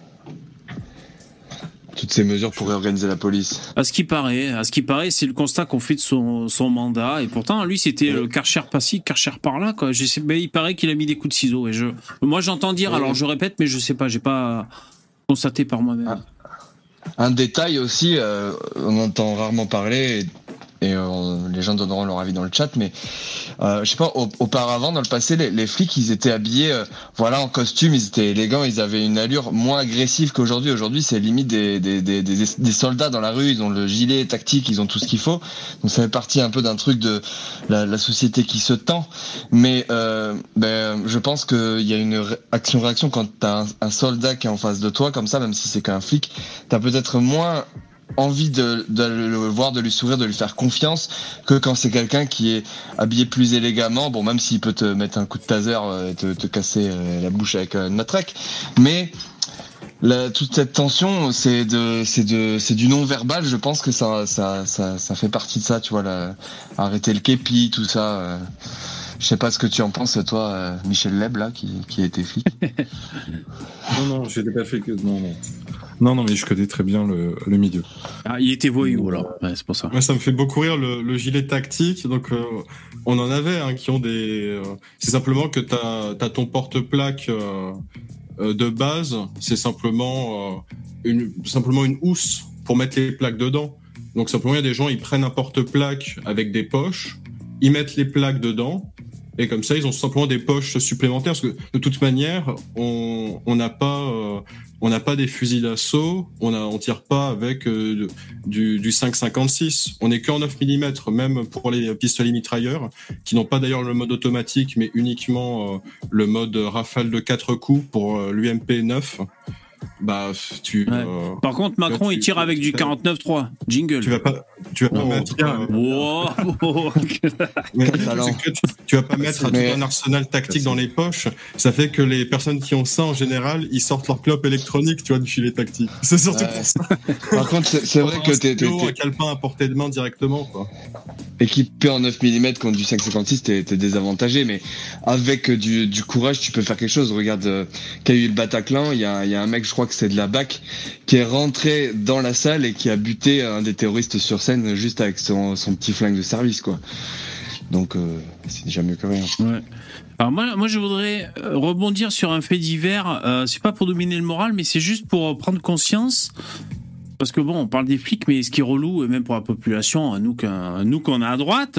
Toutes ces mesures pour réorganiser la police. À ce qui paraît, à ce qui paraît, c'est le constat qu'on fait de son, son mandat. Et pourtant, lui, c'était le Karcher par-ci, Karcher par-là, quoi. Je sais, mais il paraît qu'il a mis des coups de ciseaux. Et je, moi, j'entends dire, alors je répète, mais je sais pas, j'ai pas constaté par moi-même. Ah. Un détail aussi, euh, on entend rarement parler et, euh, les gens donneront leur avis dans le chat, mais euh, je sais pas, au- auparavant dans le passé, les, les flics ils étaient habillés, euh, voilà, en costume, ils étaient élégants, ils avaient une allure moins agressive qu'aujourd'hui. Aujourd'hui, c'est limite des, des, des, des, soldats dans la rue, ils ont le gilet tactique, ils ont tout ce qu'il faut. Donc ça fait partie un peu d'un truc de la, la société qui se tend. Mais euh, ben, je pense qu'il y a une ré- action-réaction quand t'as un, un soldat qui est en face de toi, comme ça, même si c'est qu'un flic, t'as peut-être moins envie de, de le voir, de lui sourire, de lui faire confiance, que quand c'est quelqu'un qui est habillé plus élégamment, bon, même s'il peut te mettre un coup de taser euh, te, te casser euh, la bouche avec une matraque, mais la- toute cette tension, c'est de, du non verbal. Je pense que ça, ça, ça, ça fait partie de ça, tu vois, arrêter le képi, tout ça. euh. Je sais pas ce que tu en penses, toi, euh, Michel Leb, là, qui, qui a été flic. Non, non, je n'ai pas que, non, non. Non, non, mais je connais très bien le, le milieu. Ah, il était voyou, alors. Ouais, c'est pour ça. Moi, ça me fait beaucoup rire le, le gilet tactique. Donc, euh, on en avait hein, qui ont des. euh, c'est simplement que tu as, ton porte-plaque euh, de base. C'est simplement, euh, une, simplement une housse pour mettre les plaques dedans. Donc, simplement, il y a des gens, ils prennent un porte-plaque avec des poches, ils mettent les plaques dedans. Et comme ça, ils ont simplement des poches supplémentaires. Parce que de toute manière, on on n'a pas, euh, on n'a pas des fusils d'assaut. On on tire pas avec euh, du, du 5,56. On est qu'en 9 mm, même pour les pistolets mitrailleurs, qui n'ont pas d'ailleurs le mode automatique, mais uniquement euh, le mode rafale de 4 coups pour euh, l'UMP 9. Bah, tu, Ouais. euh, Par contre, Macron, tu- il tire avec du tu- 49.3. Jingle. tu vas pas, tu vas pas Non, mettre. euh, mais que tu, tu vas pas mettre tout Mais- un arsenal tactique dans les poches. Ça fait que les personnes qui ont ça, en général, ils sortent leur clope électronique, tu vois, du filet tactique. C'est surtout Ouais. pour ça. Par contre, c'est vrai que t'es, un calepin à portée de main directement, quoi. équipé en 9 mm contre du 5,56, t'es, désavantagé, mais avec du, du courage, tu peux faire quelque chose. Regarde, euh, qu'il y a eu le Bataclan, il y a, il y a un mec, je crois que c'est de la BAC, qui est rentré dans la salle et qui a buté un des terroristes sur scène juste avec son, son petit flingue de service, quoi. Donc, euh, c'est déjà mieux que rien. Ouais. Alors moi, moi, je voudrais euh, rebondir sur un fait divers. Euh, c'est pas pour dominer le moral, mais c'est juste pour prendre conscience. Parce que bon, on parle des flics, mais ce qui est relou, et même pour la population, nous qu'on nous qu'on a à droite,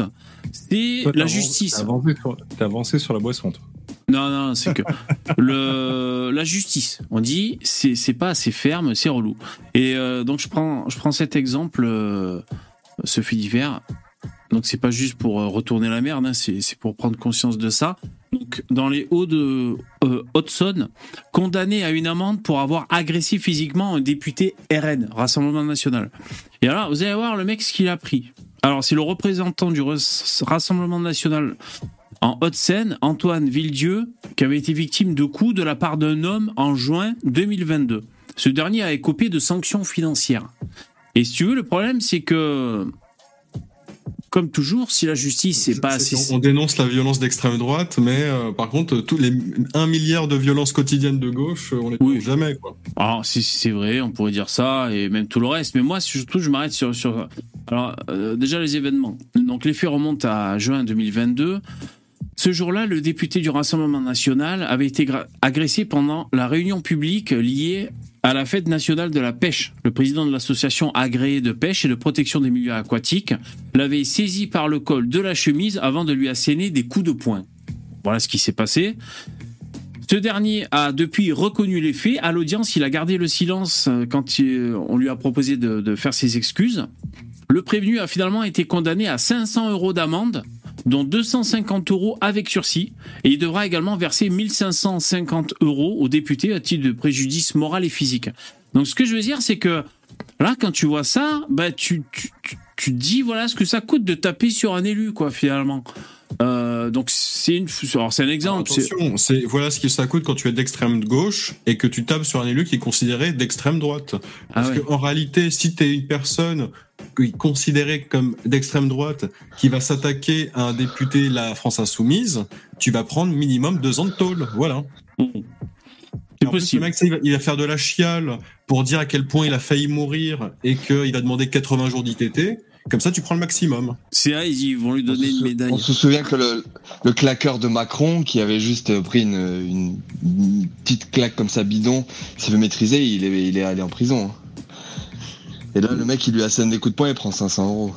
c'est la justice. T'as avancé, avancé sur la boisson, toi. Non, non, c'est que le la justice. On dit c'est pas assez ferme, c'est relou. Et euh, donc je prends je prends cet exemple, euh, ce fait divers. Donc c'est pas juste pour euh, retourner la merde, hein, c'est pour prendre conscience de ça. Donc dans les Hauts de euh, Haute-Saône, condamné à une amende pour avoir agressé physiquement un député RN, Rassemblement National. Et alors vous allez voir le mec ce qu'il a pris. Alors c'est le représentant du Ras- Rassemblement National en Haute-Seine, Antoine Villedieu, qui avait été victime de coups de la part d'un homme en juin 2022. Ce dernier a écopé de sanctions financières. Et si tu veux, le problème, c'est que, comme toujours, si la justice n'est pas assez... On dénonce la violence d'extrême droite, mais euh, par contre, tous les 1 milliard de violences quotidiennes de gauche, on les Oui. jamais, quoi. Alors, si c'est vrai, on pourrait dire ça, et même tout le reste. Mais moi, surtout, je m'arrête sur... sur... Alors, euh, déjà, les événements. Donc, les faits remontent à juin 2022. Ce jour-là, le député du Rassemblement national avait été agressé pendant la réunion publique liée à la fête nationale de la pêche. Le président de l'association agréée de pêche et de protection des milieux aquatiques l'avait saisi par le col de la chemise avant de lui asséner des coups de poing. Voilà ce qui s'est passé. Ce dernier a depuis reconnu les faits. À l'audience, il a gardé le silence euh, quand il- on lui a proposé de, de faire ses excuses. Le prévenu a finalement été condamné à 500 euros d'amende, dont 250 euros avec sursis, et il devra également verser 1550 euros au député à titre de préjudice moral et physique. Donc ce que je veux dire, c'est que là, quand tu vois ça, bah, tu, tu, tu- dis voilà ce que ça coûte de taper sur un élu, quoi, finalement. Euh, donc c'est une, alors c'est un exemple. c'est- Attention, c'est voilà ce que ça coûte quand tu es d'extrême gauche et que tu tapes sur un élu qui est considéré d'extrême droite. Parce Ah ouais. qu'en réalité, si tu es une personne considérée comme d'extrême droite qui va s'attaquer à un député de la France insoumise, tu vas prendre minimum deux ans de tôle. Voilà. C'est plus, possible. le mec, ça, il va, faire de la chiale pour dire à quel point il a failli mourir et qu'il va demander 80 jours d'ITT. Comme ça, tu prends le maximum. C'est là, ils vont lui On donner se une médaille. On se souvient que le, le claqueur de Macron, qui avait juste pris une, une- une petite claque comme ça bidon, s'est fait maîtriser, il est, il est allé en prison. Et là, le mec, il lui assène des coups de poing et prend 500 euros.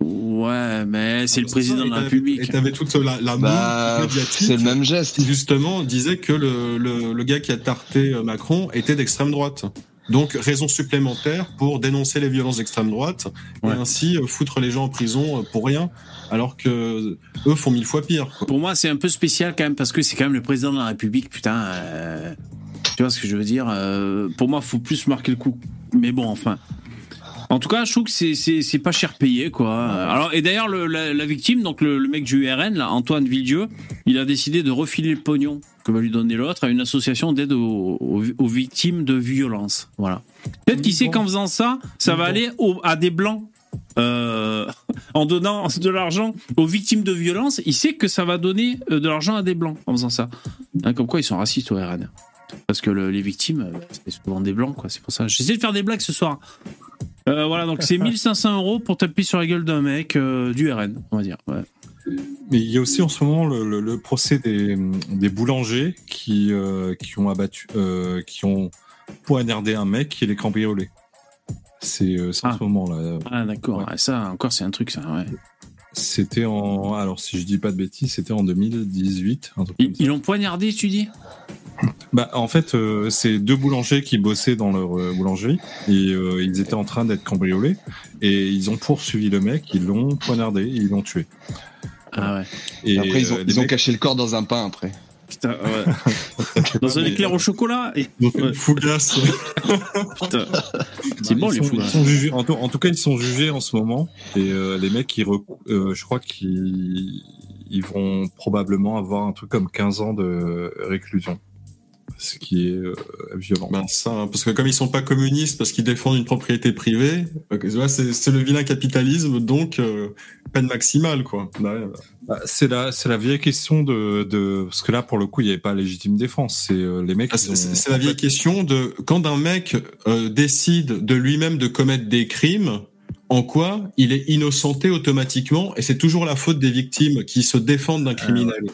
Ouais, mais c'est le Ah, président ça, de la République. Et t'avais toute la, la Bah, médiatique c'est le même geste. qui justement disait que le, le, le gars qui a tarté euh, Macron était d'extrême droite. Donc raison supplémentaire pour dénoncer les violences d'extrême droite Ouais. et ainsi euh, foutre les gens en prison euh, pour rien, alors que eux font mille fois pire. Quoi. Pour moi, c'est un peu spécial quand même parce que c'est quand même le président de la République, putain. euh, tu vois ce que je veux dire euh, Pour moi, faut plus marquer le coup. Mais bon, enfin. En tout cas, je trouve que c'est- c'est c'est pas cher payé, quoi. Alors, et d'ailleurs, le- la, la victime, donc le, le mec du URN, là, Antoine Villedieu, il a décidé de refiler le pognon que va lui donner l'autre à une association d'aide aux, aux- aux victimes de violences. Voilà. Peut-être qu'il sait qu'en faisant ça, ça va aller au- à des blancs. Euh, en donnant de l'argent aux victimes de violences, il sait que ça va donner euh, de l'argent à des blancs en faisant ça. Hein, comme quoi, ils sont racistes au RN. Parce que le- les victimes, euh, c'est souvent des blancs, quoi. C'est pour ça. J'essaie de faire des blagues ce soir. Euh, voilà, donc c'est 1500 euros pour taper sur la gueule d'un mec euh, du RN, on va dire. Ouais. Mais il y a aussi en ce moment le, le- le procès des, des boulangers qui, euh, qui ont abattu, qui ont poignardé un mec qui les cambriolé. C'est en Ah. ce moment là. Ah, d'accord. Ouais, ça, encore, c'est un truc, ça. Ouais. C'était en, alors si je dis pas de bêtises, c'était en 2018. un truc Ils l'ont poignardé, tu dis? Bah, en fait, euh, c'est deux boulangers qui bossaient dans leur euh, boulangerie et euh, ils étaient en train d'être cambriolés et ils ont poursuivi le mec, ils l'ont poignardé, et ils l'ont tué. Ah ouais. Et après, ils ont, euh, ils les ont mecs- caché le corps dans un pain après. Putain, ouais. Dans un éclair au chocolat et- une fougasse. Putain. C'est bon, ils les sont, fous. ils sont jugés. En tout, en tout cas, ils sont jugés en ce moment. Et euh, les mecs, ils rec- euh, je crois qu'ils ils vont probablement avoir un truc comme 15 ans de réclusion. Ce qui est euh, violent. Ben ça, hein, parce que comme ils sont pas communistes, parce qu'ils défendent une propriété privée, euh, c'est le vilain capitalisme, donc euh, peine maximale, quoi. Bah. Bah, c'est la, c'est la vieille question de, de, parce que là, pour le coup, il n'y avait pas légitime défense. C'est euh, les mecs. Ah, C'est ont- c'est- la vieille question de quand un mec euh, décide de lui-même de commettre des crimes, en quoi il est innocenté automatiquement, et c'est toujours la faute des victimes qui se défendent d'un criminel.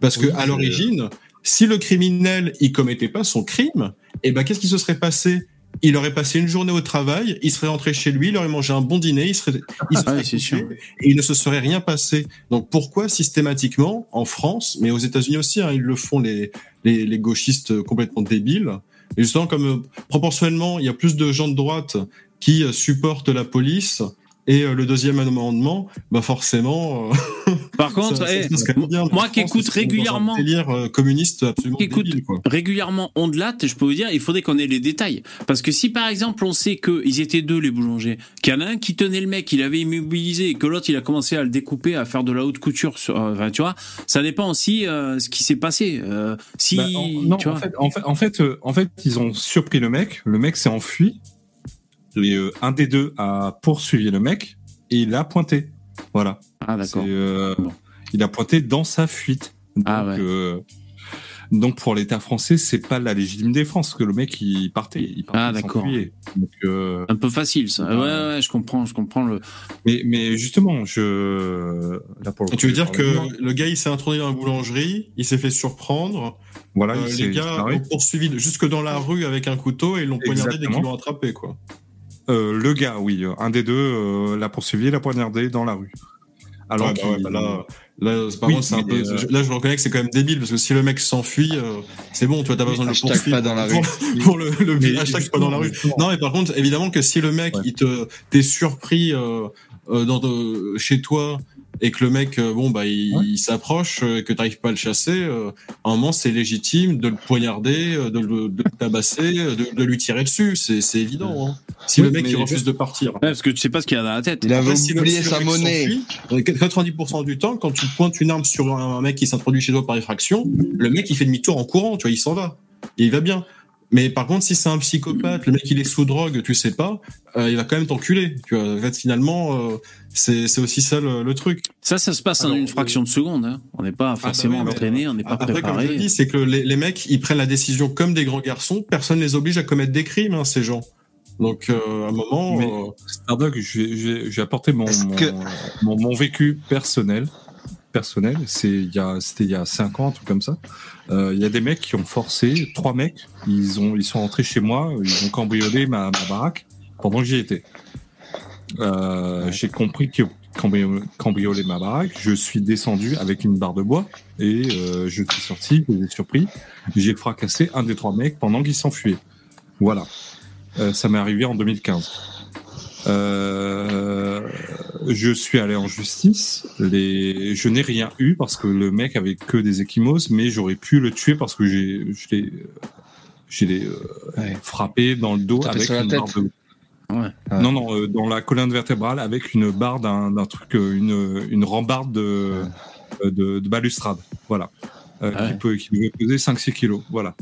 Parce que oui, à c'est- l'origine, si le criminel il commettait pas son crime, eh ben qu'est-ce qui se serait passé Il aurait passé une journée au travail, il serait rentré chez lui, il aurait mangé un bon dîner, il serait, il se Ah serait sûr. et il ne se serait rien passé. Donc pourquoi systématiquement en France, mais aux États-Unis aussi, hein, ils le font les, les, les gauchistes complètement débiles. Et justement, comme euh, proportionnellement, il y a plus de gens de droite qui euh, supportent la police et euh, le deuxième amendement, bah forcément. euh, Par contre, ça- ça eh, moi qui écoute régulièrement- délire euh, communiste absolument Qui écoute débile, quoi. régulièrement Ondelat, je peux vous dire, il faudrait qu'on ait les détails. Parce que si par exemple on sait qu'ils étaient deux les boulangers, qu'il y en a un qui tenait le mec, il avait immobilisé, et que l'autre il a commencé à le découper, à faire de la haute couture, sur, euh, enfin, tu vois, ça dépend aussi euh, ce qui s'est passé. Euh, si, bah, en, non, tu vois, en fait, en fait, en fait, euh, en fait, ils ont surpris le mec. Le mec s'est enfui. Et, euh, un des deux a poursuivi le mec et il l'a pointé. Voilà. ah d'accord. Euh, Bon. Il a pointé dans sa fuite. Donc, Ah ouais. euh, donc pour l'État français, c'est pas la légitime défense que le mec il partait. Il partait Ah, d'accord. euh, Un peu facile ça. Ah. Ouais, ouais, je comprends, je comprends le. mais, mais justement, je là pour le coup, Tu veux dire que bien. le gars, il s'est introduit dans la boulangerie, il s'est fait surprendre, voilà, euh, les gars l'ont poursuivi jusque dans la rue avec un couteau et ils l'ont poignardé dès qu'ils l'ont attrapé, quoi. Euh, le gars, oui, euh, un des deux euh, l'a poursuivi, l'a poignardé dans la rue. Alors Ouais, bah ouais, bah là, Là, par Oui, contre, c'est un mais, peu. euh, Là, je reconnais que c'est quand même débile parce que si le mec s'enfuit, euh, c'est bon, tu vois, t'as pas besoin de le poursuivre pas dans la rue. pour, pour le, le Mais hashtag pas dans la rue. Non, mais par contre, évidemment que si le mec, Ouais. il te, t'es surpris euh, euh, dans chez toi et que le mec, euh, bon, bah, il, Ouais. il s'approche euh, et que t'arrives pas à le chasser, euh, à un moment, c'est légitime de le poignarder, euh, de le, de le tabasser, euh, de, de lui tirer dessus. C'est, c'est évident. Hein. Si Oui, le mec, il refuse de partir. Ouais, parce que tu sais pas ce qu'il y a dans la tête. Il avait si oublié sa monnaie. s'enfuit, euh, 90% du temps, quand tu pointes une arme sur un mec qui s'introduit chez toi par effraction, le mec il fait demi-tour en courant, tu vois, il s'en va. Et il va bien. Mais par contre, si c'est un psychopathe, le mec il est sous drogue, tu sais pas, euh, il va quand même t'enculer. Tu vois, en fait, finalement, euh, c'est c'est aussi ça le, le truc. Ça, ça se passe en une fraction de seconde. hein. On n'est pas forcément oui, mais- entraîné, on n'est pas Après, comme je préparé. dis, c'est que les, les mecs, ils prennent la décision comme des grands garçons. Personne les oblige à commettre des crimes, hein, ces gens. Donc, euh, à un moment, Mais- euh, Stardock, j'ai- apporté mon, mon, que- mon, mon vécu personnel. Personnel, c'est il y a c'était il y a 5 ans, un truc comme ça. Euh, Il y a des mecs qui ont forcé, trois mecs, ils ont ils sont rentrés chez moi, ils ont cambriolé ma, ma baraque pendant que j'y étais. Euh, J'ai compris que cambriolé, cambriolé ma baraque, je suis descendu avec une barre de bois et euh, je suis sorti, je les ai surpris, j'ai fracassé un des trois mecs pendant qu'ils s'enfuyaient. Voilà. Ça m'est arrivé en 2015. Euh, je suis allé en justice. Les... Je n'ai rien eu parce que le mec avait que des échymoses, mais j'aurais pu le tuer parce que j'ai, je l'ai, je l'ai euh, Ouais. frappé dans le dos avec une barre de... Ouais. Ouais. Non, non, euh, dans la colonne vertébrale avec une barre d'un, d'un truc, une, une rambarde de, de, de balustrade. Voilà. Ah ouais. qui, peut, qui devait peser 5-6 kilos. Voilà.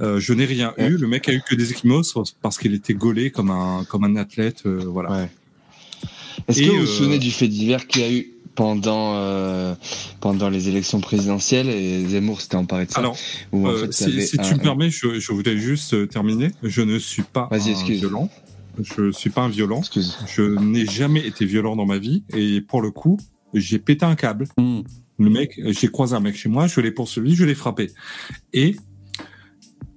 Euh, je n'ai rien eu. Le mec a eu que des échymoses parce qu'il était gaulé comme un, comme un athlète. euh, voilà. Ouais. Est-ce que vous vous euh, souvenez du fait divers qu'il y a eu pendant, euh, pendant les élections présidentielles et Zemmour s'était emparé de ça? Alors, où, en euh, fait, si, si tu un- me permets, je, je voudrais juste terminer. Je ne suis pas Vas-y, un excuse. violent. Je suis pas un violent. Excuse. Je n'ai jamais été violent dans ma vie. Et pour le coup, j'ai pété un câble. Hmm. Le mec, j'ai croisé un mec chez moi, je l'ai poursuivi, je l'ai frappé. Et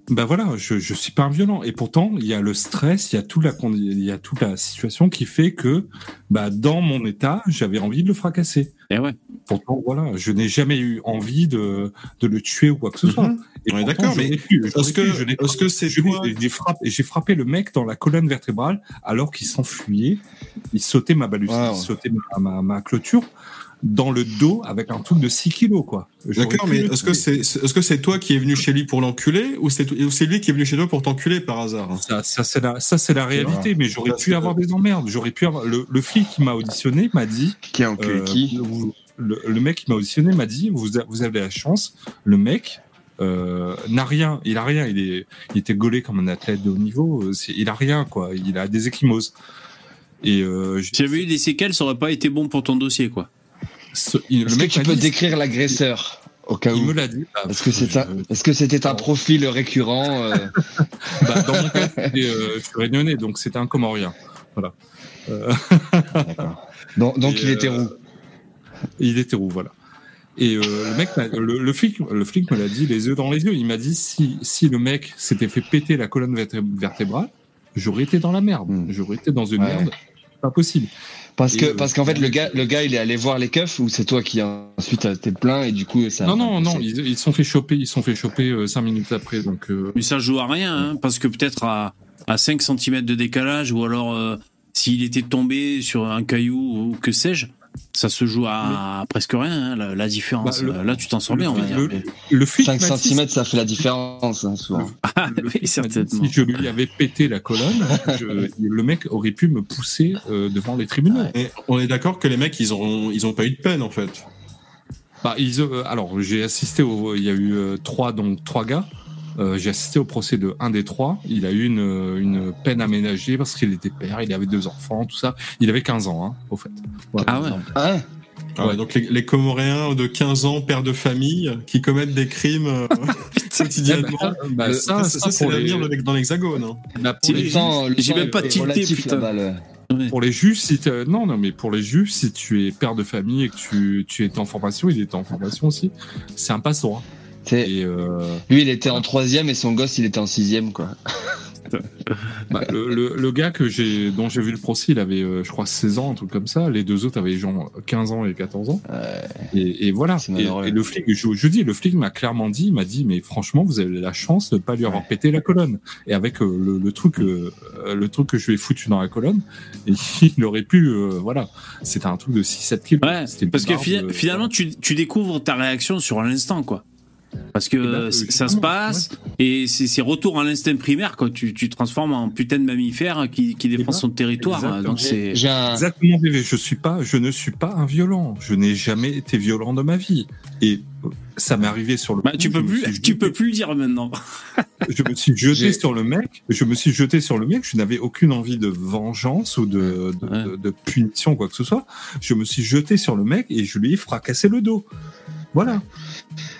ben voilà, je je suis pas un violent. Et pourtant, il y a le stress, il y a tout la il y a toute la situation qui fait que bah dans mon état, j'avais envie de le fracasser. Et ouais. Pourtant, voilà, je n'ai jamais eu envie de de le tuer ou quoi que ce soit. Mhm. Et On est d'accord, mais est-ce que- est-ce que c'est j'ai frappé, le mec dans la colonne vertébrale alors qu'il s'enfuyait, il sautait ma balustrade, Wow. il sautait ma, ma, ma clôture dans le dos avec un truc de 6 kilos quoi. D'accord, mais est-ce que c'est est-ce que c'est toi qui es venu chez lui pour l'enculer ou c'est ou c'est lui qui est venu chez toi pour t'enculer par hasard? Ça, ça c'est la, ça c'est la réalité, mais j'aurais pu avoir des emmerdes. J'aurais pu avoir le, le flic qui m'a auditionné m'a dit, Qui a enculé euh, qui? vous- le, le mec qui m'a auditionné m'a dit, vous, a- vous avez la chance, le mec euh, n'a rien, il a rien, il est, il était gaulé comme un athlète de haut niveau, il a rien quoi, il a des échymoses. Et euh, Si j'avais eu des séquelles, ça aurait pas été bon pour ton dossier, quoi. Ce- il- le que mec tu m'a peux dit- décrire l'agresseur au cas Il où me l'a dit. Bah, Est-ce que que c'était un Alors- profil récurrent euh, bah, dans mon cas, euh, je suis réunionnais, donc c'était un Comorien. Voilà. Donc, donc il était euh, roux. il était roux, voilà. Et euh, le mec, le, le flic, le flic me l'a dit les yeux dans les yeux. Il m'a dit si, si le mec s'était fait péter la colonne verté- vertébrale, j'aurais été dans la merde. Hmm. J'aurais été dans une Ouais. merde. Pas possible. Parce que parce qu'en fait le gars le gars il est allé voir les keufs ou c'est toi qui ensuite t'es plein et du coup ça. non, non, non. Ils ils se sont fait choper. Ils se sont fait choper euh, cinq minutes après. Donc euh, Mais ça joue à rien, hein, parce que peut-être à, à 5 cm de décalage, ou alors euh, s'il était tombé sur un caillou ou que sais-je, ça se joue à presque rien, hein, la, la différence. Bah, le- Là, tu t'en sors bien, on va dire. le- mais- le flic 5 m'a dit- cm ça fait la différence hein, souvent. Ah, oui, certainement. Si je lui avais pété la colonne, je- le mec aurait pu me pousser euh, devant les tribunaux. Et on est d'accord que les mecs, ils ont, ils ont pas eu de peine, en fait. Bah, ils, euh, alors, j'ai assisté au. Il y a eu euh, trois, donc trois gars. Euh, j'ai assisté au procès de un des trois. Il a eu une, euh, une peine aménagée parce qu'il était père, il avait deux enfants, tout ça. Il avait 15 ans, hein, au fait. Voilà. Ah ouais. Hein Ah ouais, Ouais. donc les, les Comoréens de 15 ans, pères de famille, qui commettent des crimes euh, quotidiennement. Bah, Le- ça, ça, ça, c'est pour, l'avenir les, dans l'hexagone. hein. bah, j'ai même pas est tilté, putain. là-bas, le- pour les juges, si t'es- non, non, mais pour les juges, si tu es père de famille et que tu, tu es en formation, il était en formation aussi. C'est un passant. Et euh, Lui il était en troisième et son gosse il était en sixième quoi. Bah, le, le- le gars que j'ai, dont j'ai vu le procès, il avait, euh, je crois, 16 ans, un truc comme ça. Les deux autres avaient genre 15 ans et 14 ans. Et, et voilà. Et, le flic, je, je dis, le flic m'a clairement dit, il m'a dit, mais franchement, vous avez la chance de ne pas lui avoir pété la colonne. Et avec euh, le, le truc, euh, le truc que je lui ai foutu dans la colonne, il aurait pu, euh, voilà. C'était un truc de 6-7 kilos. Ouais, parce que fi- finalement, tu, tu découvres ta réaction sur l'instant, quoi. Parce que ben, euh, euh, c- ça se passe et c'est retour à l'instinct primaire quand tu, tu te transformes en putain de mammifère qui, qui défend ben, son territoire. exactement. Donc c'est un, Exactement. Je suis pas, je ne suis pas un violent. Je n'ai jamais été violent de ma vie. Et euh, ça m'est arrivé sur le. bah, coup, tu peux me plus tu peux plus le dire maintenant. Je me suis jeté sur le mec. Je me suis jeté sur le mec. Je n'avais aucune envie de vengeance ou de, de, Ouais. de- de punition, quoi que ce soit. Je me suis jeté sur le mec et je lui ai fracassé le dos. Voilà.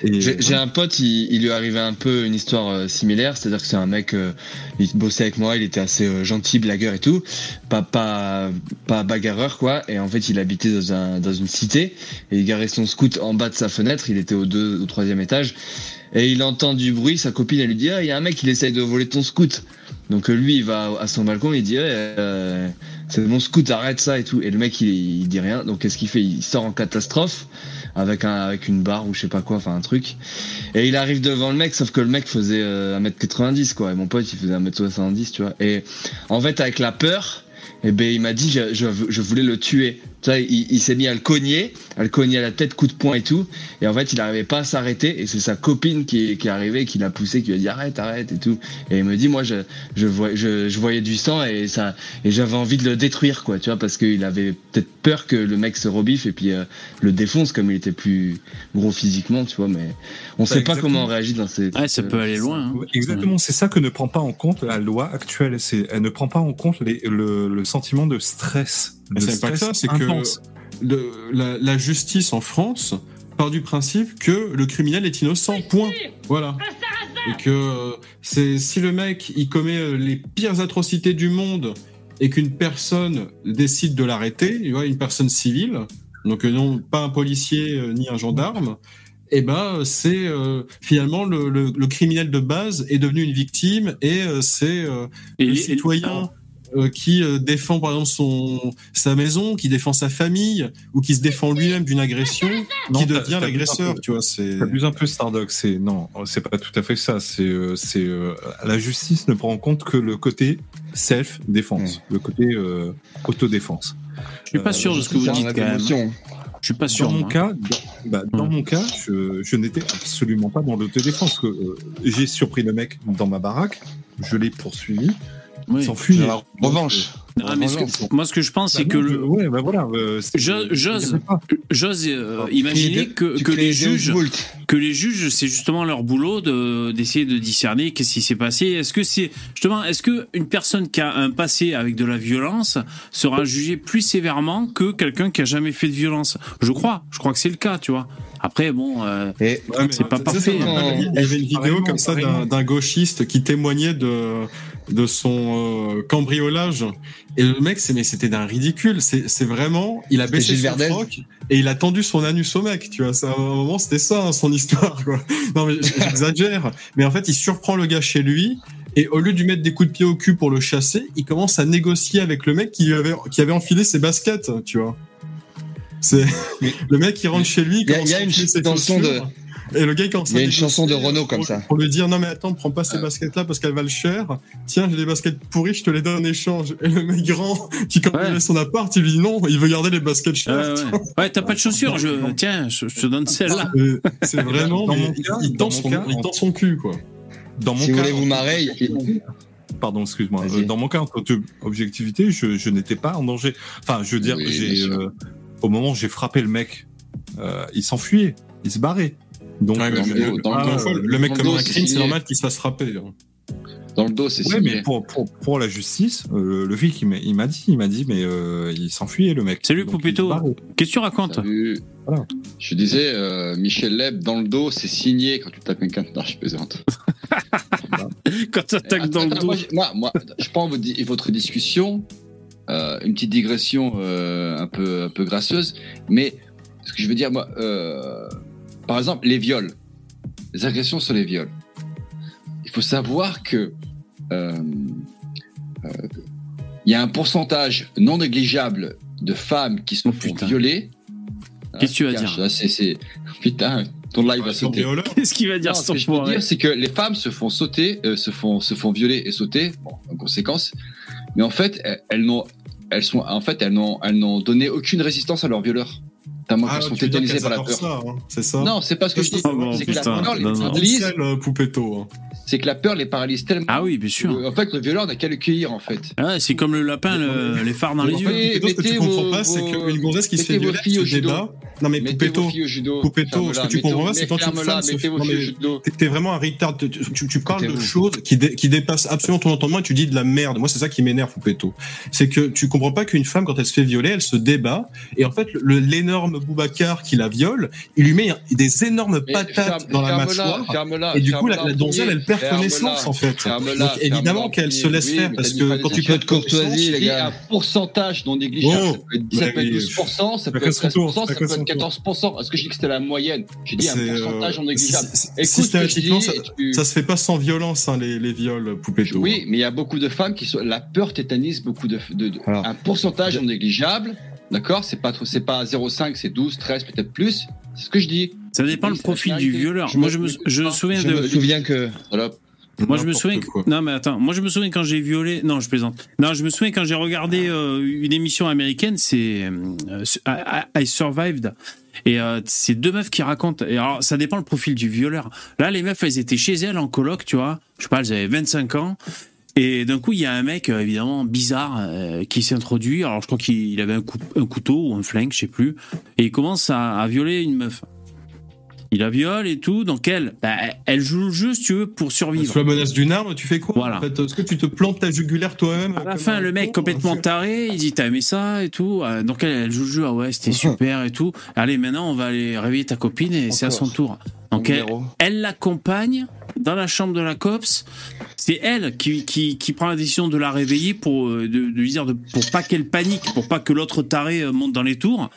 J'ai un pote, il, il lui arrivait un peu une histoire euh, similaire, c'est-à-dire que c'est un mec, euh, il bossait avec moi, il était assez euh, gentil, blagueur et tout, pas pas pas bagarreur quoi, et en fait il habitait dans un dans une cité et il garait son scoot en bas de sa fenêtre, il était au deux au troisième étage et il entend du bruit, sa copine elle lui dit ah il y a un mec il essaye de voler ton scoot, donc euh, lui il va à son balcon, il dit euh, c'est mon scoot arrête ça et tout, et le mec il, il dit rien, donc qu'est-ce qu'il fait? Il sort en catastrophe avec un avec une barre ou je sais pas quoi, enfin un truc. Et il arrive devant le mec, sauf que le mec faisait euh, 1m90 quoi, et mon pote il faisait 1m70, tu vois. Et en fait avec la peur, eh ben il m'a dit je, je, je voulais le tuer. Tu vois, il, il s'est mis à le cogner, à le cogner à la tête, coup de poing et tout. Et en fait il arrivait pas à s'arrêter, et c'est sa copine qui, qui est arrivée, qui l'a poussé, qui lui a dit arrête, arrête et tout. Et il me dit moi je je voyais je, je voyais du sang et ça et j'avais envie de le détruire quoi, tu vois, parce qu'il avait peut-être peur que le mec se rebiffe et puis euh, le défonce comme il était plus gros physiquement, tu vois, mais on Bah, sait pas exactement. comment on réagit dans ces. Ouais, ça peut aller loin. hein. Ouais, Exactement, c'est ça que ne prend pas en compte la loi actuelle. C'est, elle ne prend pas en compte les- le, le sentiment de stress. Mais de c'est pas que ça, c'est que le- la, la justice en France part du principe que le criminel est innocent. Point. Voilà. Et que euh, c'est si le mec il commet euh, les pires atrocités du monde et qu'une personne décide de l'arrêter, tu vois, une personne civile, donc euh, non pas un policier ni un gendarme, et ben c'est euh, finalement le, le- le criminel de base est devenu une victime et euh, c'est euh, le citoyen euh, qui euh, défend par exemple son sa maison, qui défend sa famille ou qui se défend lui-même d'une agression, Non, qui devient l'agresseur, tu vois, c'est T'abuses un peu Stardock, c'est non, c'est pas tout à fait ça. C'est euh, c'est euh, la justice ne prend en compte que le côté self défense, le côté euh, autodéfense. Je suis pas Euh, sûr de ce que vous dites quand même. Je suis pas sûr. Dans mon moi. cas, dans, bah, dans Ouais. mon cas, je, je n'étais absolument pas dans l'autodéfense. que euh, j'ai surpris le mec dans ma baraque, je l'ai poursuivi, Oui. s'enfuit. La revanche. Ah, mais ce que- moi, ce que je pense, c'est que Bah non, le, je- ouais, bah voilà. euh, j'ose- j'ose euh, Tu imaginer que, que les juges, que les juges, c'est justement leur boulot de d'essayer de discerner qu'est-ce qui s'est passé. Est-ce que c'est justement, est-ce que une personne qui a un passé avec de la violence sera jugée plus sévèrement que quelqu'un qui a jamais fait de violence? Je crois, je crois que c'est le cas, tu vois. Après, bon, euh, Ouais, C'est pas parfait, Il y avait une vidéo comme ça d'un gauchiste qui témoignait de de son euh, cambriolage. Et le mec c'est mais c'était d'un ridicule. C'est vraiment il a baissé son froc et il a tendu son anus au mec tu vois. Ça à un moment c'était ça hein, son histoire quoi. Non mais j'exagère. Mais en fait il surprend le gars chez lui et au lieu de lui mettre des coups de pied au cul pour le chasser il commence à négocier avec le mec qui lui avait qui avait enfilé ses baskets tu vois. C'est le mec qui rentre chez lui Il y a- commence il y a à une ses chanson de- et le gars il commence Il y a une chanson de Renaud comme ça. Pour lui dire non mais attends, prends pas ces Euh. baskets là parce qu'elles valent cher. Tiens, j'ai des baskets pourries, je te les donne en échange. Et le mec grand qui quand Ouais. il son appart, il lui dit non, il veut garder les baskets chères. euh, ouais, ouais, t'as pas de chaussures, je tiens, je, te donne celle-là. C'est vraiment Dans mais mon il- cas- il, dans tend mon son, cas, il en- tend son cul quoi. Dans mon Si vous cas, voulez vous marrer, il- Pardon, excuse-moi. Euh, Dans mon cas, en toute objectivité, je, je n'étais pas en danger. Enfin, je veux dire, Oui, euh, au moment où j'ai frappé le mec, euh, il s'enfuyait, il se barrait. Donc, Ouais, le dos, dans le ah, fois, le mec comme un c'est crime, c'est signé. normal qu'il se fasse frapper. hein. Dans le dos, c'est Ouais, signé. mais pour, pour, pour la justice, euh, le flic, il m'a il m'a dit, il m'a dit, mais euh, il s'enfuyait, le mec. Salut, barrait. Qu'est-ce que tu racontes. Voilà. Je disais, euh, Michel Leb, dans le dos, c'est signé quand tu tapes quelqu'un. Non, je plaisante. quand t'attaques dans le dos Moi, je- moi, je prends votre, di- votre discussion, euh, une petite digression euh, un, peu, un peu grasseuse, mais ce que je veux dire, moi, euh, par exemple, les viols, les agressions sur les viols. Il faut savoir que euh, euh, il y a un pourcentage non négligeable de femmes qui se Oh, font putain. violer. Qu'est-ce que tu vas Ah, dire là. Putain, ton live va sauter. Violeur. Qu'est-ce qu'il va dire Non, ce ce que je veux enfoiré dire, c'est que les femmes se font sauter, euh, se font se font violer et sauter, bon, en conséquence. Mais en fait, elles, elles n'ont, elles sont, en fait, elles n'ont, elles n'ont donné aucune résistance à leur violeur. Tellement Ah, qu'elles sont qu'elles par la peur. ça, hein, c'est ça Non, c'est pas ce que je dis. Ah bon, c'est que la peur les non, non. euh, Poupetto. hein. C'est que la peur les paralyse tellement. Ah oui, bien sûr. En fait, le violeur n'a qu'à le cueillir, en fait. Ah, c'est comme le lapin, le- les phares dans les yeux. Ce que tu comprends vos- pas, c'est qu'une gonzesse qui se fait violer, judo. débat. Non, mais Poupetto. Poupetto, ce que tu comprends pas, c'est quand une femme se fait- non, mais-. T'es- vraiment un retard. Tu, parles de choses qui, dé- qui dépassent absolument ton entendement et tu dis de la merde. Moi, c'est ça qui m'énerve, Poupetto. C'est que tu comprends pas qu'une femme, quand elle se fait violer, elle se débat. Et en fait, le- l'énorme Boubacar qui la viole, il lui met des énormes patates dans la mâchoire. Et du coup, la, donzelle, elle perd ferme-la. connaissance, en fait. Donc, évidemment qu'elle se laisse Oui, faire, parce que quand tu peux de courtoisie, les gars. un pourcentage non négligeable. Oh, ça peut être 10, ça bah peut être oui, 12%, ça peut chacun être son tour, 13%, ça peut être tour. 14%. Est-ce que je dis que c'était la moyenne? J'ai dit un euh, pourcentage non négligeable. Systématiquement, dis ça, et tu- ça se fait pas sans violence, hein, les, les viols, Poupetto. Oui, mais il y a beaucoup de femmes qui sont. La peur tétanise beaucoup de. de- de- Alors, un pourcentage non négligeable, d'accord? C'est pas, pas 0,5, c'est 12, 13, peut-être plus. C'est ce que je dis. Ça dépend le Oui, profil du violeur. Je Moi, je me, je me souviens Je de. me souviens que Voilà. Moi, je me souviens. Que... Non, mais attends. Moi, je me souviens quand j'ai violé. Non, je plaisante. Non, je me souviens quand j'ai regardé euh, une émission américaine. C'est euh, I, I Survived. Et euh, c'est deux meufs qui racontent. Et alors, ça dépend le profil du violeur. Là, les meufs, elles étaient chez elles en coloc, tu vois. Je sais pas, elles avaient 25 ans. Et d'un coup, il y a un mec, euh, évidemment, bizarre, euh, qui s'est introduit. Alors, je crois qu'il il avait un couteau ou un flingue, je sais plus. Et il commence à, à violer une meuf. Il la viole et tout. Donc, elle, bah, elle joue le jeu, si tu veux, pour survivre. Sous la menace d'une arme, tu fais quoi Voilà. en fait Est-ce que tu te plantes ta jugulaire toi-même À la fin, le mec complètement taré, il dit T'as aimé ça et tout. Euh, Donc elle, elle joue le jeu Ah ouais, c'était super et tout. Allez, maintenant, on va aller réveiller ta copine et c'est à son tour. Donc elle l'accompagne dans la chambre de la COPS. C'est elle qui, qui, qui prend la décision de la réveiller pour, euh, de, de lui dire de, pour pas qu'elle panique, pour pas que l'autre taré euh, monte dans les tours.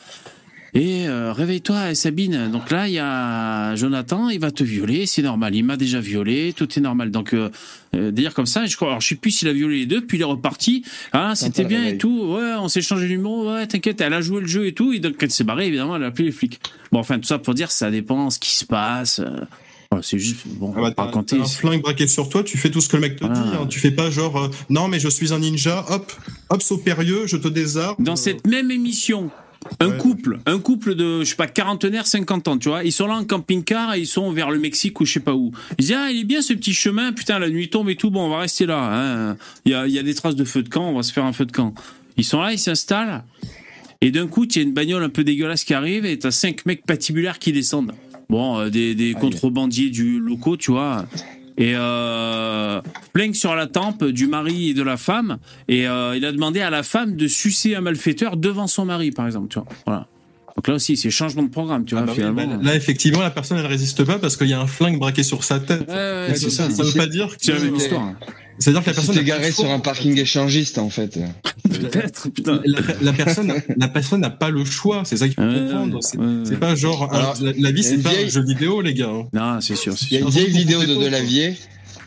Et euh, réveille-toi, Sabine. Donc là, il y a Jonathan, il va te violer, c'est normal. Il m'a déjà violé, tout est normal. Donc, euh, euh, dire comme ça, je crois. Alors, je sais plus s'il a violé les deux, puis il est reparti. Ah, c'était bien et tout. Ouais, on s'est changé de numéro. Ouais, t'inquiète, elle a joué le jeu et tout. Et donc, quand elle s'est barrée, évidemment, elle a appelé les flics. Bon, enfin, tout ça pour dire, ça dépend ce qui se passe. euh, c'est juste, bon, Ah bah, raconter. un flingue braqué sur toi, tu fais tout ce que le mec te dit. hein. Tu fais pas genre euh, non mais je suis un ninja, hop, hop saupérieux, je te désarme. Dans cette même émission, un Ouais. couple, un couple de, je sais pas, quarantenaires, 50 ans, tu vois, ils sont là en camping-car et ils sont vers le Mexique ou je sais pas où. Ils disent, ah, il est bien ce petit chemin, putain, la nuit tombe et tout, bon, on va rester là. hein. Il y, a, il y a des traces de feu de camp, on va se faire un feu de camp. Ils sont là, ils s'installent, et d'un coup, tu as une bagnole un peu dégueulasse qui arrive et t'as cinq mecs patibulaires qui descendent. Bon, euh, des, des contrebandiers du locaux, tu vois. Et euh, flingue sur la tempe du mari et de la femme. Et euh, il a demandé à la femme de sucer un malfaiteur devant son mari, par exemple. Tu vois. Voilà. Donc là aussi, c'est changement de programme, tu Ah vois, oui, finalement. bah, là effectivement la personne elle résiste pas parce qu'il y a un flingue braqué sur sa tête. Ouais, ouais, Mais c'est ça. Ça veut pas dire que C'est la même histoire. C'est-à-dire que la personne pas garé le choix, sur un parking échangiste en fait. Peut-être, putain. La, la personne, la personne n'a pas le choix. C'est ça qu'il faut Ouais, comprendre. C'est ouais, c'est ouais. pas genre Alors, la, la vie c'est pas un jeu vidéo les gars. hein. Non, c'est sûr, Il y a une vieille vidéo de Delavier.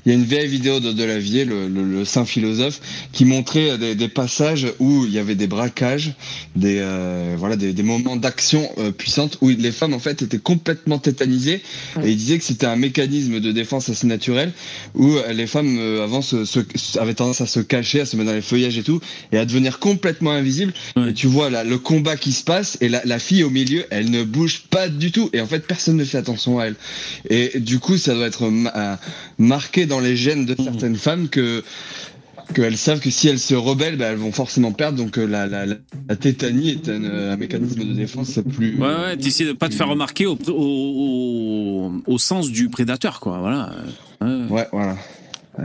Il y a une vieille vidéo de Delavier, le, le, le saint philosophe, qui montrait des, des passages où il y avait des braquages, des euh, voilà, des, des moments d'action euh, puissante où les femmes en fait étaient complètement tétanisées et il disait que c'était un mécanisme de défense assez naturel où euh, les femmes euh, avant se, se- avaient tendance à se cacher, à se mettre dans les feuillages et tout et à devenir complètement invisibles. Ouais. Et tu vois là le combat qui se passe et la, la fille au milieu, elle ne bouge pas du tout et en fait personne ne fait attention à elle. Et du coup, ça doit être euh, marqué dans les gènes de certaines femmes que qu'elles savent que si elles se rebellent, bah, elles vont forcément perdre. Donc euh, la, la, la, la tétanie est un, euh, un mécanisme de défense plus. Ouais, ouais, t'essaies de pas te faire remarquer au, au, au, au sens du prédateur, quoi. Voilà. Ouais, Ouais, voilà.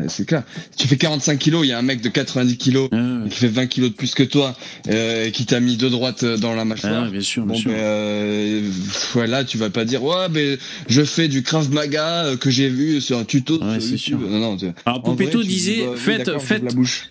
C'est clair. Si tu fais 45 kilos, il y a un mec de 90 kilos ouais. qui fait 20 kilos de plus que toi, euh, qui t'a mis deux droites euh, dans la mâchoire. Ouais, bien sûr, bien Bon, sûr. ben, euh, tu vas pas dire, ouais, mais je fais du Krav Maga euh, que j'ai vu sur un tuto Ouais, sur c'est YouTube. sûr. Non, non, tu- Alors, vrai, dis, disait, bah, faites, faites,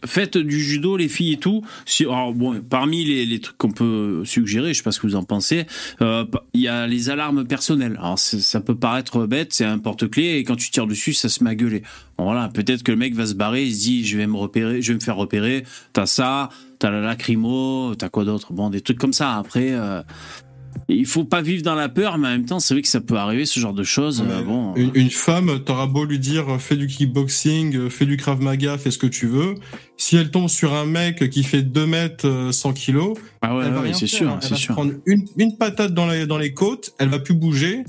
faites du judo, les filles et tout. Si, alors, bon, parmi les, les trucs qu'on peut suggérer, je sais pas ce que vous en pensez, euh, il y a les alarmes personnelles. Alors, ça peut paraître bête, c'est un porte-clés et quand tu tires dessus, ça se met à gueuler. Bon, voilà, peut-être peut-être que le mec va se barrer, il se dit je vais me repérer, je vais me faire repérer. T'as ça, t'as la lacrymo, t'as quoi d'autre? Bon, des trucs comme ça. Après, euh, il faut pas vivre dans la peur, mais en même temps, c'est vrai que ça peut arriver ce genre de choses. Ouais. euh, bon, Une, une femme, t'auras beau lui dire fais du kickboxing, euh, fais du krav maga, fais ce que tu veux. Si elle tombe sur un mec qui fait 2 mètres, euh, 100 kilos, ah ouais, elle va ouais, c'est sûr, Elle va sûr. prendre une, une patate dans les, dans les côtes, elle va plus bouger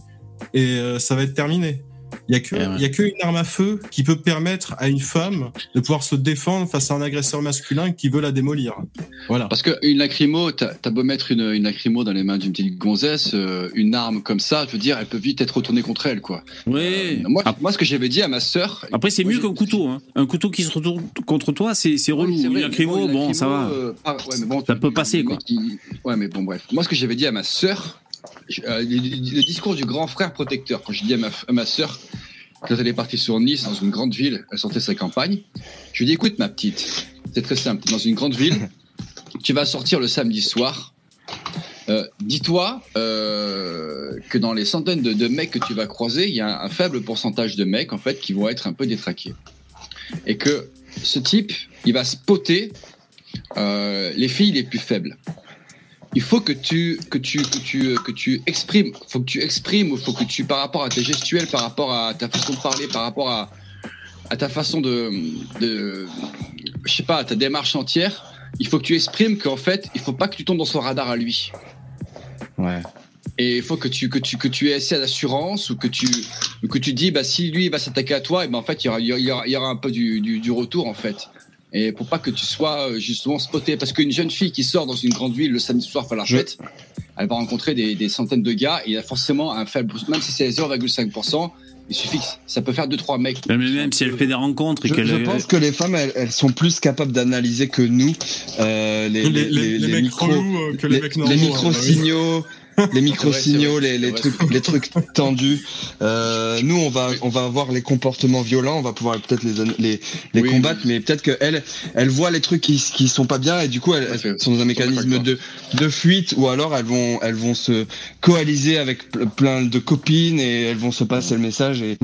et euh, ça va être terminé. Il y a que, Eh ouais. y a que une arme à feu qui peut permettre à une femme de pouvoir se défendre face à un agresseur masculin qui veut la démolir. Voilà. Parce qu'une lacrymo, t'as as beau mettre une, une lacrymo dans les mains d'une petite gonzesse, euh, une arme comme ça, je veux dire, elle peut vite être retournée contre elle, quoi. Ouais. Euh, moi, moi, ce que j'avais dit à ma sœur. Après, c'est mieux qu'un couteau. Hein. Un couteau qui se retourne contre toi, c'est c'est relou. Oui, Une lacrymo, une bon, ça va. euh, ah, ouais, mais bon, Ça tu- peut passer, quoi. Ouais, mais bon, bref. Moi, ce que j'avais dit à ma sœur, euh, le, discours du grand frère protecteur, quand j'ai dit à ma, à ma sœur, quand elle est partie sur Nice, dans une grande ville, elle sortait sa campagne, je lui ai dit, écoute, ma petite, c'est très simple, dans une grande ville, tu vas sortir le samedi soir, euh, dis-toi euh, que dans les centaines de, mecs que tu vas croiser, il y a un, faible pourcentage de mecs, en fait, qui vont être un peu détraqués. Et que ce type, il va spotter les filles les plus faibles. Il faut que tu que tu que tu que tu exprimes, faut que tu exprimes, ou faut que tu par rapport à tes gestuels, par rapport à ta façon de parler, par rapport à à ta façon de de je sais pas, à ta démarche entière, il faut que tu exprimes qu'en fait, il faut pas que tu tombes dans son radar à lui. Ouais. Et il faut que tu que tu que tu aies assez d'assurance ou que tu ou que tu dis bah si lui il va s'attaquer à toi et ben en fait il y aura il y aura, il y aura un peu du, du, du retour en fait. Et pour pas que tu sois euh, justement spoté parce qu'une jeune fille qui sort dans une grande ville le samedi soir faire la Je- fête, elle va rencontrer des, des centaines de gars et il y a forcément un faible même si c'est 0,5%, il suffit que ça peut faire deux trois mecs. Mais même si elle fait des rencontres et Je, qu'elle. je pense que les femmes, elles, elles sont plus capables d'analyser que nous euh, les, Les, les, les mecs micros, relous euh, que les, les, mecs normaux. les hein, micro-signaux, les micro-signaux, les, les trucs, les trucs tendus. Euh, nous, on va, on va avoir les comportements violents, on va pouvoir peut-être les, les, les Oui, combattre, oui. mais peut-être qu'elles, elles voient les trucs qui, qui sont pas bien et du coup, elles, sont dans un mécanisme de, de fuite ou alors elles vont, elles vont se coaliser avec ple- plein de copines et elles vont se passer le message et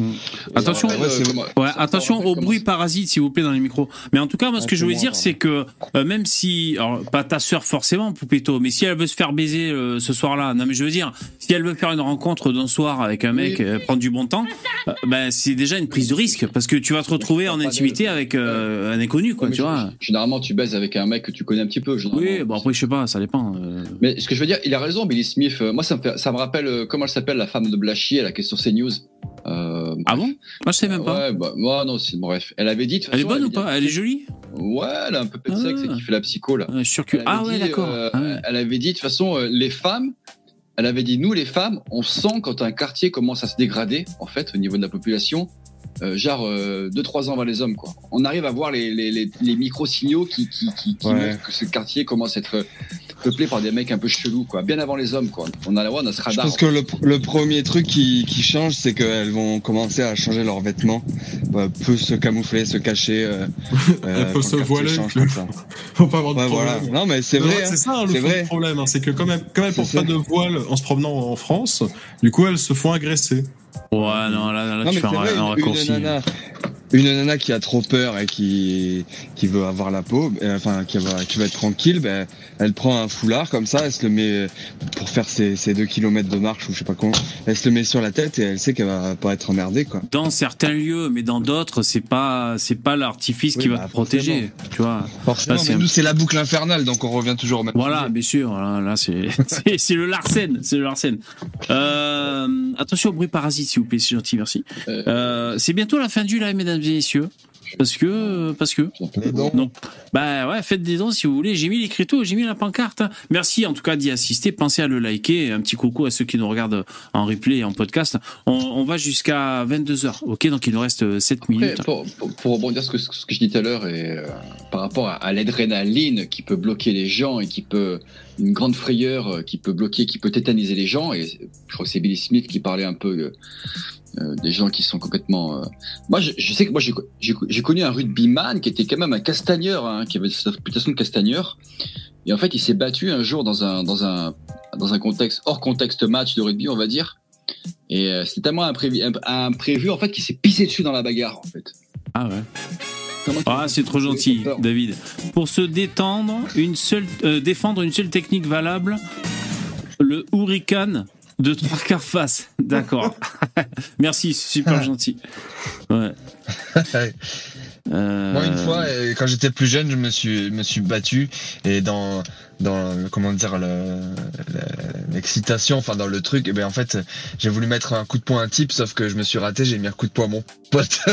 Attention, ouais, euh, Ouais, attention au bruit parasite, s'il vous plaît, dans les micros. Mais en tout cas, moi, ce Ah, que je voulais dire, c'est que euh, même si, alors, pas ta sœur forcément, Poupetto, mais si elle veut se faire baiser euh, ce soir-là, non, mais je veux dire, si elle veut faire une rencontre d'un soir avec un mec, Oui. euh, prendre du bon temps, euh, ben c'est déjà une prise de risque parce que tu vas te retrouver en intimité de- avec euh, un inconnu, quoi, tu vois. Généralement, tu baises avec un mec que tu connais un petit peu. Oui, bon après je sais pas, ça dépend. euh. Mais ce que je veux dire, il a raison, Billy Smith. Moi, ça me, fait, ça me rappelle, comment elle s'appelle, la femme de Blachier, la qui est sur CNews. Euh, Ah bon? Moi je sais même pas. Ouais, bah, moi, non, c'est bref. Elle avait dit. de Elle est bonne ou pas? dit- Elle est jolie? Ouais, elle a un peu de sexe et Ah. qui fait la psycho, là. Je suis sûr que. Elle Ah ouais, d'accord. euh, Ah ouais. Elle avait dit, de toute façon, les femmes, elle avait dit, nous, les femmes, on sent quand un quartier commence à se dégrader, en fait, au niveau de la population, euh, genre 2-3 ans avant les hommes, quoi. On arrive à voir les, les, les, les micro-signaux qui, qui, qui, qui Ouais. montrent que ce quartier commence à être peuplé par des mecs un peu chelous, quoi. Bien avant les hommes, quoi. On a, ouais, on a ce Je radar. pense que le, le premier truc qui, qui change, c'est qu'elles vont commencer à changer leurs vêtements, euh, peu se camoufler, se cacher. Euh, euh, peuvent quand se le voiler. change comme ça. Faut pas avoir de Ouais, problème. voilà. Non, mais c'est vrai. hein. C'est ça hein, le c'est fond vrai. problème, hein, c'est que quand même, quand même pour C'est pas ça. de voile en se promenant en France, du coup elles se font agresser. Ouais, non, là, là, Non, tu fais un, vrai, un raccourci. une nana, une nana qui a trop peur et qui, qui veut avoir la peau, euh, enfin, qui va, qui va être tranquille, ben, elle prend un foulard comme ça, elle se le met pour faire ses, ses deux kilomètres de marche ou je sais pas comment, elle se le met sur la tête et elle sait qu'elle va pas être emmerdée, quoi. Dans certains lieux, mais dans d'autres, c'est pas, c'est pas l'artifice Oui, qui va bah, te protéger, tu vois. Forcément, Là, c'est mais nous, c'est la boucle infernale, donc on revient toujours au même Voilà, sujet. bien sûr. Là, là, c'est, c'est, c'est le Larsen, c'est le Larsen. Euh, attention au bruit parasite, s'il vous plaît, c'est gentil, merci. Euh, Euh, c'est bientôt la fin du live, mesdames Parce que, parce que. Les dons. Donc, bah ouais, faites des dons si vous voulez. J'ai mis l'écriteau, j'ai mis la pancarte. Merci en tout cas d'y assister. Pensez à le liker. Un petit coucou à ceux qui nous regardent en replay et en podcast. On, on va jusqu'à 22h, ok? Donc il nous reste 7 Après, minutes. pour, pour, pour rebondir sur ce que, ce que je dis tout à l'heure et euh, par rapport à, à l'adrénaline qui peut bloquer les gens et qui peut une grande frayeur euh, qui peut bloquer, qui peut tétaniser les gens et je crois que c'est Billy Smith qui parlait un peu euh, euh, des gens qui sont complètement. Moi, je, sais que moi j'ai connu un rugbyman qui était quand même un castagneur, hein, qui avait cette réputation de castagneur. Et en fait, il s'est battu un jour dans un dans un dans un contexte hors contexte match de rugby, on va dire. Et c'était tellement imprévu, imp- imprévu en fait qu'il s'est pissé dessus dans la bagarre en fait. Ah ouais. Ah, c'est trop gentil. David. Pour se détendre, une seule, euh, défendre une seule technique valable, le hurricane de trois quarts face. D'accord. Merci, c'est super gentil. Ouais. Euh, Moi, une fois, euh, quand j'étais plus jeune, je me suis, me suis battu et dans, dans comment dire, le- le- l'excitation, enfin dans le truc, et ben en fait, j'ai voulu mettre un coup de poing à un type, sauf que je me suis raté, j'ai mis un coup de poing à mon pote.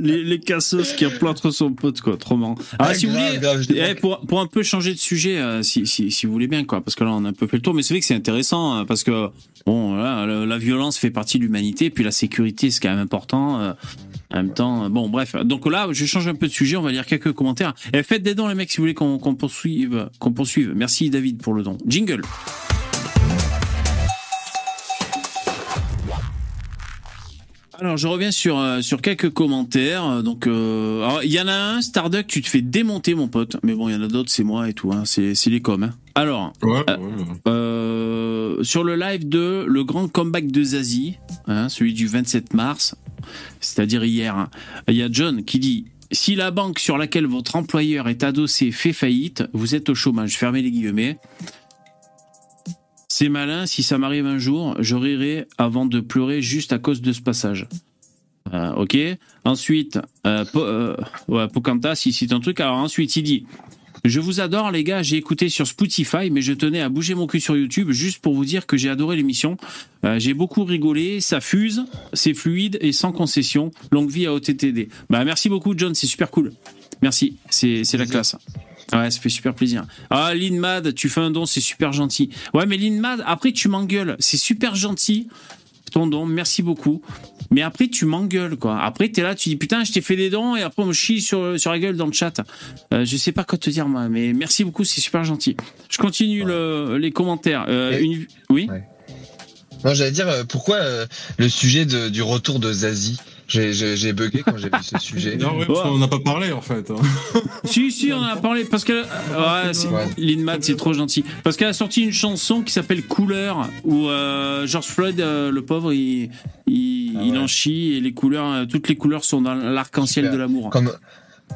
Les, les cassos qui emplâtrent son pote, quoi. Trop marrant. Ah, Ouais, si vous grave, voulez, eh, pour, pour un peu changer de sujet, euh, si, si, si vous voulez bien, quoi, parce que là, on a un peu fait le tour, mais c'est vrai que c'est intéressant, euh, parce que, bon, la violence fait partie de l'humanité, puis la sécurité, c'est quand même important. euh, en même temps, euh, bon, bref. Donc là, je change un peu de sujet, on va lire quelques commentaires. Et faites des dons, les mecs, si vous voulez qu'on poursuive, qu'on poursuive. Merci, David, pour le don. Jingle. Alors, je reviens sur, euh, sur quelques commentaires. Donc, euh, il y en a un, Starduck, tu te fais démonter, mon pote. Mais bon, il y en a d'autres, c'est moi et tout. Hein. C'est les coms. Hein. Alors, Ouais, ouais, ouais. sur le live de le grand comeback de Zazie, hein, celui du 27 mars, c'est-à-dire hier, hein, il y a John qui dit si la banque sur laquelle votre employeur est adossé fait faillite, vous êtes au chômage. Fermez les guillemets. C'est malin, si ça m'arrive un jour, je rirai avant de pleurer juste à cause de ce passage. Euh, ok. Ensuite, euh, Po- euh, ouais, Pocahontas, il cite un truc. Alors ensuite, il dit Je vous adore, les gars. J'ai écouté sur Spotify, mais je tenais à bouger mon cul sur YouTube juste pour vous dire que j'ai adoré l'émission. Euh, j'ai beaucoup rigolé. Ça fuse, c'est fluide et sans concession. Longue vie à OTTD. Bah, merci beaucoup, John. C'est super cool. Merci. C'est la classe. Ouais, ça fait super plaisir. Ah, Linmad, tu fais un don, c'est super gentil. Ouais, mais Linmad, après, tu m'engueules. C'est super gentil, ton don. Merci beaucoup. Mais après, tu m'engueules, quoi. Après, t'es là, tu dis, putain, je t'ai fait des dons, et après, on me chie sur, sur la gueule dans le chat. Euh, je sais pas quoi te dire, moi, mais merci beaucoup, c'est super gentil. Je continue le- les commentaires. Euh, une- Oui Ouais. Non, j'allais dire, euh, pourquoi euh, le sujet de- du retour de Zazie? J'ai j'ai- j'ai bugué quand j'ai vu ce sujet. Non, ouais, parce qu'on n'a pas parlé en fait. hein. Si, si, on en a parlé parce que. Ouais, c'est- Ouais. Linmad, c'est trop gentil. Parce qu'elle a sorti une chanson qui s'appelle Couleur, où euh, George Floyd, euh, le pauvre, il, il, Ah il en chie et les couleurs, euh, toutes les couleurs sont dans l'arc-en-ciel de l'amour. Comme,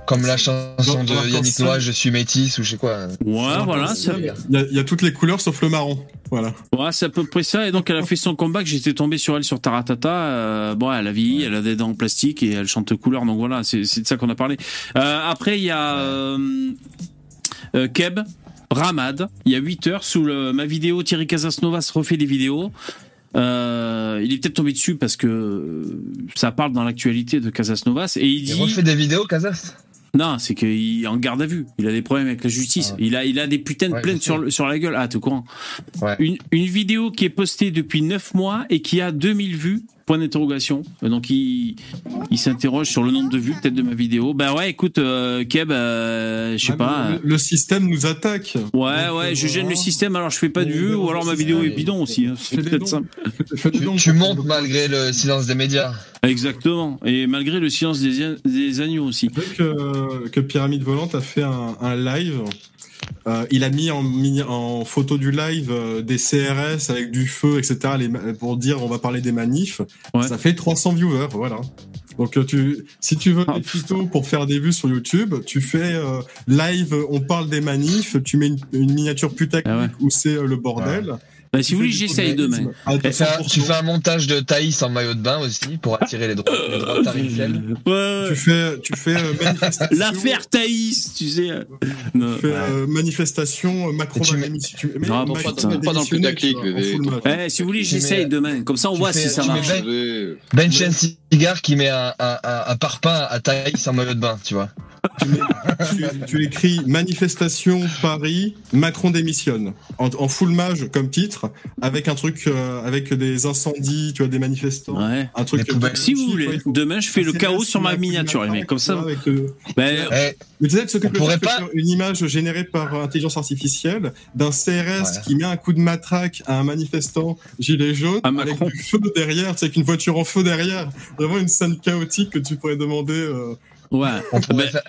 comme la chanson de Yannick Noah, je suis métis ou je sais quoi. Ouais, voilà, ça, Il y, a, il y a toutes les couleurs sauf le marron. Voilà. ouais, c'est à peu près ça. Et donc, elle a fait son comeback. J'étais tombé sur elle sur Taratata. Euh, bon, elle a vieilli, elle a des dents en plastique et elle chante couleur. Donc voilà, c'est de ça qu'on a parlé. Euh, après, il y a euh, euh, Keb. Ramad, il y a 8 heures, sous le- ma vidéo, Thierry Casasnovas refait des vidéos. Euh, il est peut-être tombé dessus parce que ça parle dans l'actualité de Casasnovas et il Il dit refait des vidéos, Casas? Non, c'est qu'il est en garde à vue. Il a des problèmes avec la justice. Ah. Il a, il a des putains de Ouais, plaintes sur, le- sur la gueule. Ah, t'es au courant Ouais. une, une vidéo qui est postée depuis 9 mois et qui a 2000 vues. Point d'interrogation. Euh, Donc il, il s'interroge sur le nombre de vues peut-être de ma vidéo. Bah ouais, écoute, euh, Keb, euh, je sais Ah, pas. Le, le système nous attaque. Ouais, Donc, ouais, je gêne le système, alors je fais pas de vues, ou alors ma vidéo est bidon aussi. hein. C'est peut-être simple. Tu, donc- tu montes malgré le silence des médias. Exactement. Et malgré le silence des, des agneaux aussi. Que, que Pyramide Volante a fait un, un live. Euh, il a mis en, mis en photo du live euh, des CRS avec du feu, etc. les pour dire on va parler des manifs. Ouais. Ça fait 300 viewers, voilà. Donc euh, tu, si tu veux Ah, des tutos pour faire des vues sur YouTube, tu fais euh, live, on parle des manifs, tu mets une, une miniature putaclic Ah ouais. où c'est euh, le bordel. Bah, si Tu vous voulez, j'essaye demain. à Tu fais, un, 200%. tu fais un montage de Thaïs en maillot de bain aussi pour attirer les droits, les droits tarifaires. Ouais, Tu fais, tu fais euh, manifestation. L'affaire Thaïs, tu sais. Non. Tu fais euh, manifestation, euh, Macron tu mets- démissionner. Tu- Ah, Macron pas- va pas dans le putaclic. Eh, si vous voulez, j'essaye demain. Comme ça, on voit fais- si ça marche. Ben-. Ben Chen Cigar qui met un, un, un, un parpaing à Thaïs en maillot de bain, tu vois. tu, tu- tu écris manifestation Paris, Macron démissionne en, en full mage comme titre, avec un truc euh, avec des incendies, tu vois, des manifestants, Ouais. un truc. Si vous voulez, demain je fais le chaos sur ma miniature, les mecs. Comme ça, avec, euh, Eh, Mais tu sais que ce que pourrait pas- une image générée par intelligence artificielle d'un CRS qui met un coup de matraque à un manifestant gilet jaune À avec Macron. du feu derrière, tu sais, avec une voiture en feu derrière. Vraiment une scène chaotique que tu pourrais demander. euh, ouais. on pourrait Ben, faire-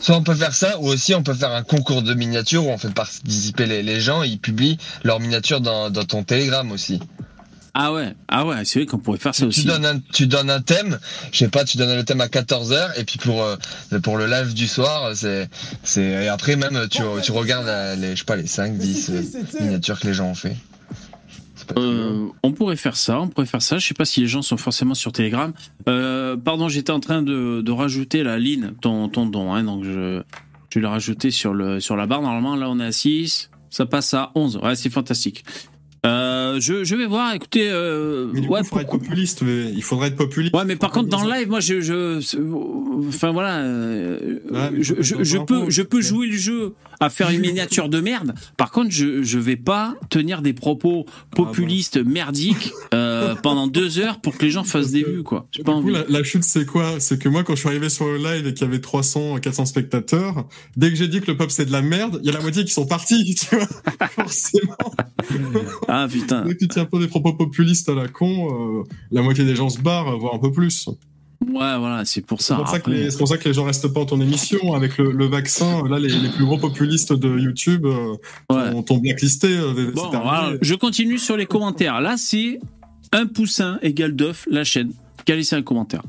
Soit on peut faire ça, ou aussi on peut faire un concours de miniatures où on fait participer les, les gens, ils publient leurs miniatures dans, dans ton Telegram aussi. Ah ouais, ah ouais, c'est vrai qu'on pourrait faire ça tu aussi. donnes un, tu donnes un thème, je sais pas, tu donnes le thème à 14h et puis pour euh, pour le live du soir, c'est c'est et après même tu, tu regardes les je sais pas les 5 10 euh, miniatures que les gens ont fait. Euh, on pourrait faire ça, on pourrait faire ça. Je sais pas si les gens sont forcément sur Telegram. Euh, pardon, j'étais en train de, de rajouter la ligne, ton, ton don, hein, donc je, je vais le rajouter sur, le, sur la barre. Normalement, là, on est à 6, ça passe à 11. Ouais, c'est fantastique. Euh, je, je vais voir, écoutez. Euh, Mais du coup, ouais, il faudrait être populiste. Il faudrait être populiste. Ouais, mais par contre, dans le live, moi, je, je, enfin voilà, euh, Ouais, je, faut je, peux, je peux jouer le jeu à faire une miniature de merde. Par contre, je, je vais pas tenir des propos populistes merdiques euh, pendant deux heures pour que les gens fassent des vues, quoi. J'ai Du pas coup, la chute, c'est quoi? C'est que moi, quand je suis arrivé sur le live et qu'il y avait 300, 400 spectateurs, dès que j'ai dit que le pop c'est de la merde, il y a la moitié qui sont partis, tu vois. Forcément. Ah putain. Dès que tu tiens pas des propos populistes à la con, euh, la moitié des gens se barrent, voire un peu plus. Ouais, voilà, c'est pour C'est ça. pour, Après- c'est pour ça que les gens restent pas en ton émission. Avec le, le vaccin, là, les, les plus gros populistes de YouTube euh, Ouais. t'ont- t'ont blacklisté. euh, Bon, voilà, je continue sur les commentaires. Là, c'est un poussin égale d'œuf, la chaîne, qui a laissé un commentaire.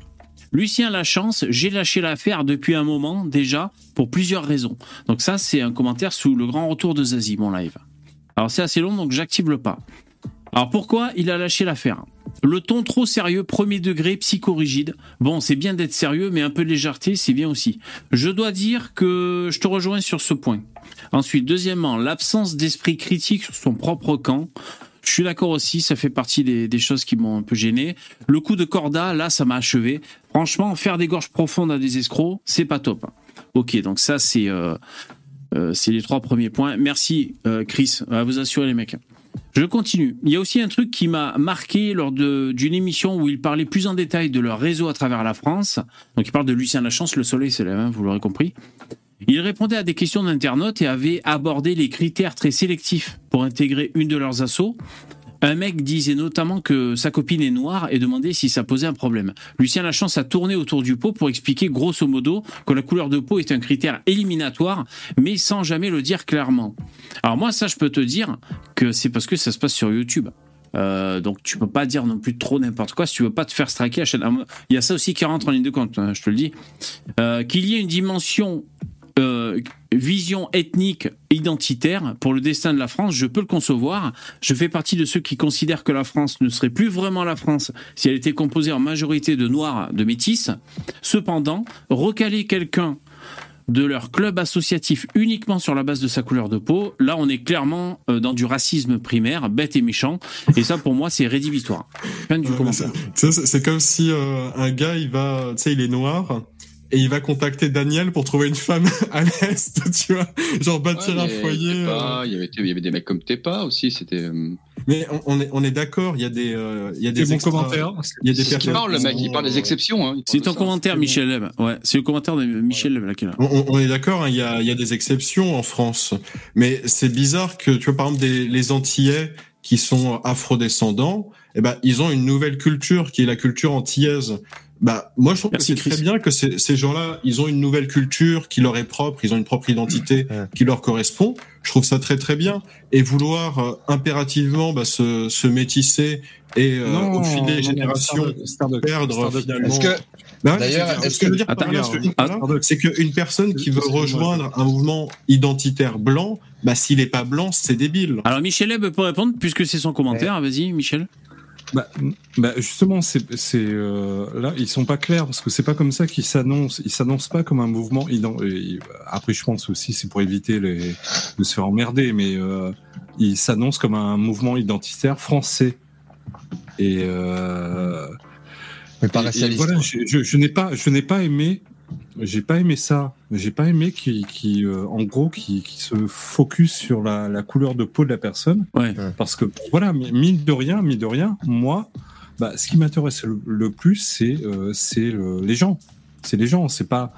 Lucien Lachance, j'ai lâché l'affaire depuis un moment déjà, pour plusieurs raisons. Donc ça, c'est un commentaire sous le grand retour de Zazie, mon live. Alors c'est assez long, donc j'active le pas. Alors pourquoi il a lâché l'affaire? Le ton trop sérieux, premier degré, psychorigide. Bon, c'est bien d'être sérieux, mais un peu de légèreté, c'est bien aussi. Je dois dire que je te rejoins sur ce point. Ensuite, deuxièmement, l'absence d'esprit critique sur son propre camp. Je suis d'accord aussi, ça fait partie des, choses qui m'ont un peu gêné. Le coup de Corda, là, ça m'a achevé. Franchement, faire des gorges profondes à des escrocs, c'est pas top. Ok, donc ça, c'est euh, euh, les trois premiers points. Merci, euh, Chris, à vous assurer, les mecs. Je continue. Il y a aussi un truc qui m'a marqué lors d'une émission où il parlait plus en détail de leur réseau à travers la France. Donc, il parle de Lucien Lachance, le soleil c'est la main, vous l'aurez compris. Il répondait à des questions d'internautes et avait abordé les critères très sélectifs pour intégrer une de leurs assos. Un mec disait notamment que sa copine est noire et demandait si ça posait un problème. Lucien Lachance a tourné autour du pot pour expliquer grosso modo que la couleur de peau est un critère éliminatoire, mais sans jamais le dire clairement. Alors moi, ça, je peux te dire que c'est parce que ça se passe sur YouTube. Euh, donc tu peux pas dire non plus trop n'importe quoi si tu veux pas te faire striker à chaîne. Ah, Il y a ça aussi qui rentre en ligne de compte, hein, je te le dis. Euh, Qu'il y ait une dimension euh, vision ethnique identitaire pour le destin de la France, je peux le concevoir. Je fais partie de ceux qui considèrent que la France ne serait plus vraiment la France si elle était composée en majorité de noirs, de métis. Cependant, recaler quelqu'un de leur club associatif uniquement sur la base de sa couleur de peau, là on est clairement euh, dans du racisme primaire, bête et méchant, et ça pour moi c'est rédhibitoire. Ouais, c'est comme si euh, un gars, il va, tu sais, il est noir. Et il va contacter Daniel pour trouver une femme à l'Est, tu vois. Genre bâtir Ouais, un foyer. Tepa, euh. Il y avait, il y avait des mecs comme Tepa aussi, c'était. euh, Mais on, on est, on est d'accord, il y a des, euh, il y a Des des bons extra- commentaires. Il y a des C'est ce qu'il personnes. parle, le qui mec, il parle des exceptions. Hein, C'est ton commentaire, Michel Leb. Ouais, c'est le commentaire de Michel Leb là qui est là. On, on- on est d'accord, hein, il y, a, il y a des exceptions en France, mais c'est bizarre que, tu vois, par exemple, des, les Antillais qui sont afrodescendants, eh ben, ils ont une nouvelle culture qui est la culture antillaise. Bah, moi, je trouve Merci, que c'est très bien que ces, ces gens-là, ils ont une nouvelle culture qui leur est propre, ils ont une propre identité Ouais. qui leur correspond. Je trouve ça très très bien. Et vouloir euh, impérativement bah, se, se métisser et euh, au fil des générations perdre finalement. Est-ce que Bah ouais, D'ailleurs, c'est- est-ce ce que je veux dire regarde, ce c'est qu'une personne qui veut rejoindre un mouvement identitaire blanc, bah s'il est pas blanc, c'est débile. Alors Michel Leb peut répondre puisque c'est son commentaire. Vas-y, Michel. Bah, bah, justement, c'est c'est, euh, là ils sont pas clairs parce que c'est pas comme ça qu'ils s'annoncent. Ils s'annoncent pas comme un mouvement. et, après, je pense aussi c'est pour éviter les, de se faire emmerder, mais euh, ils s'annoncent comme un mouvement identitaire français. Et, euh, mais pas et- et racialiste. voilà, je, je, je n'ai pas, je n'ai pas aimé, j'ai pas aimé ça. J'ai pas aimé qui, qui euh, en gros, qui, qui se focus sur la, la couleur de peau de la personne. Ouais. Parce que voilà, mine de rien, mine de rien, moi, bah, ce qui m'intéresse le, le plus, c'est euh, c'est le- les gens. C'est les gens. C'est pas,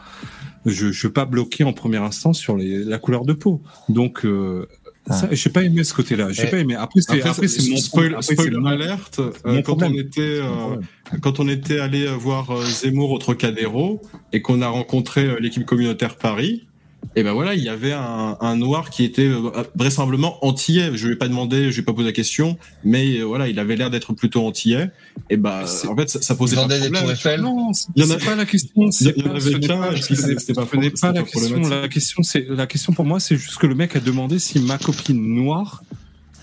je ne suis pas bloqué en première instance sur les, la couleur de peau. Donc, euh, ça, j'ai pas aimé ce côté-là. J'ai Et- pas aimé. Après, c'est Après, après, c'est mon spoil, après, c'est spoiler mon- alerte. euh, mon quand on était, euh, quand on était allé voir euh, Zemmour au Trocadéro et qu'on a rencontré euh, l'équipe communautaire Paris, Et ben voilà, il y avait un, un noir qui était euh, vraisemblablement antillais. Je lui ai pas demandé, je lui ai pas posé la question, mais euh, voilà, il avait l'air d'être plutôt antillais. Et ben C'est- en fait, ça, posait pas de problème. tours Eiffel. Non, Il y en a- pas la question. c'est il y en pas- avait qu'un, pas- c'était la question. La question, c'est la question pour moi, c'est juste que le mec a demandé si ma copine noire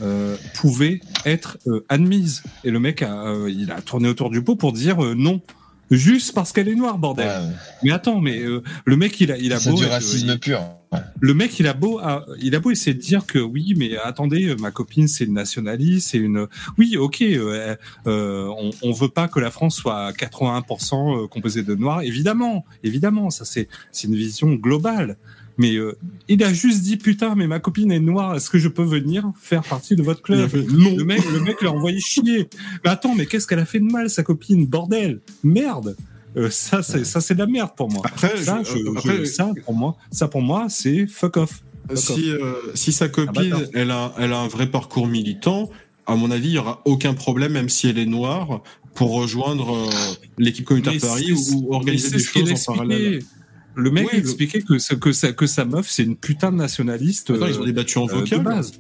euh, pouvait être euh, admise. Et le mec a, euh, il a tourné autour du pot pour dire euh, non. Juste parce qu'elle est noire, bordel. Ouais, Mais attends, mais euh, le mec, il a, il a c'est beau. du être- racisme il- pur. Ouais. le mec, il a beau, à- il a beau essayer de dire que oui, mais attendez, euh, ma copine, c'est une nationaliste, c'est une. Oui, ok, euh, euh, on, on veut pas que la France soit à 81% euh, composée de noirs, évidemment, évidemment, ça c'est c'est une vision globale. Mais euh, il a juste dit putain, mais ma copine est noire, est-ce que je peux venir faire partie de votre club? Fait, non. Le mec, le mec l'a envoyé chier. Mais attends, mais qu'est-ce qu'elle a fait de mal, sa copine? Bordel, merde. Euh, ça, c'est ça, c'est de la merde pour moi. Après, Ça, je- je- après, je- ça pour moi, ça pour moi, c'est fuck off. si, euh, si sa copine, bâtard. elle a, elle a un vrai parcours militant, à mon avis, il y aura aucun problème, même si elle est noire, pour rejoindre euh, l'équipe communautaire Mais Paris ou, organiser des choses en parallèle. Le mec Oui, le- expliquait que, que, sa, que sa meuf, c'est une putain de nationaliste Attends, euh, ils ont débattu en euh, de vocal. base.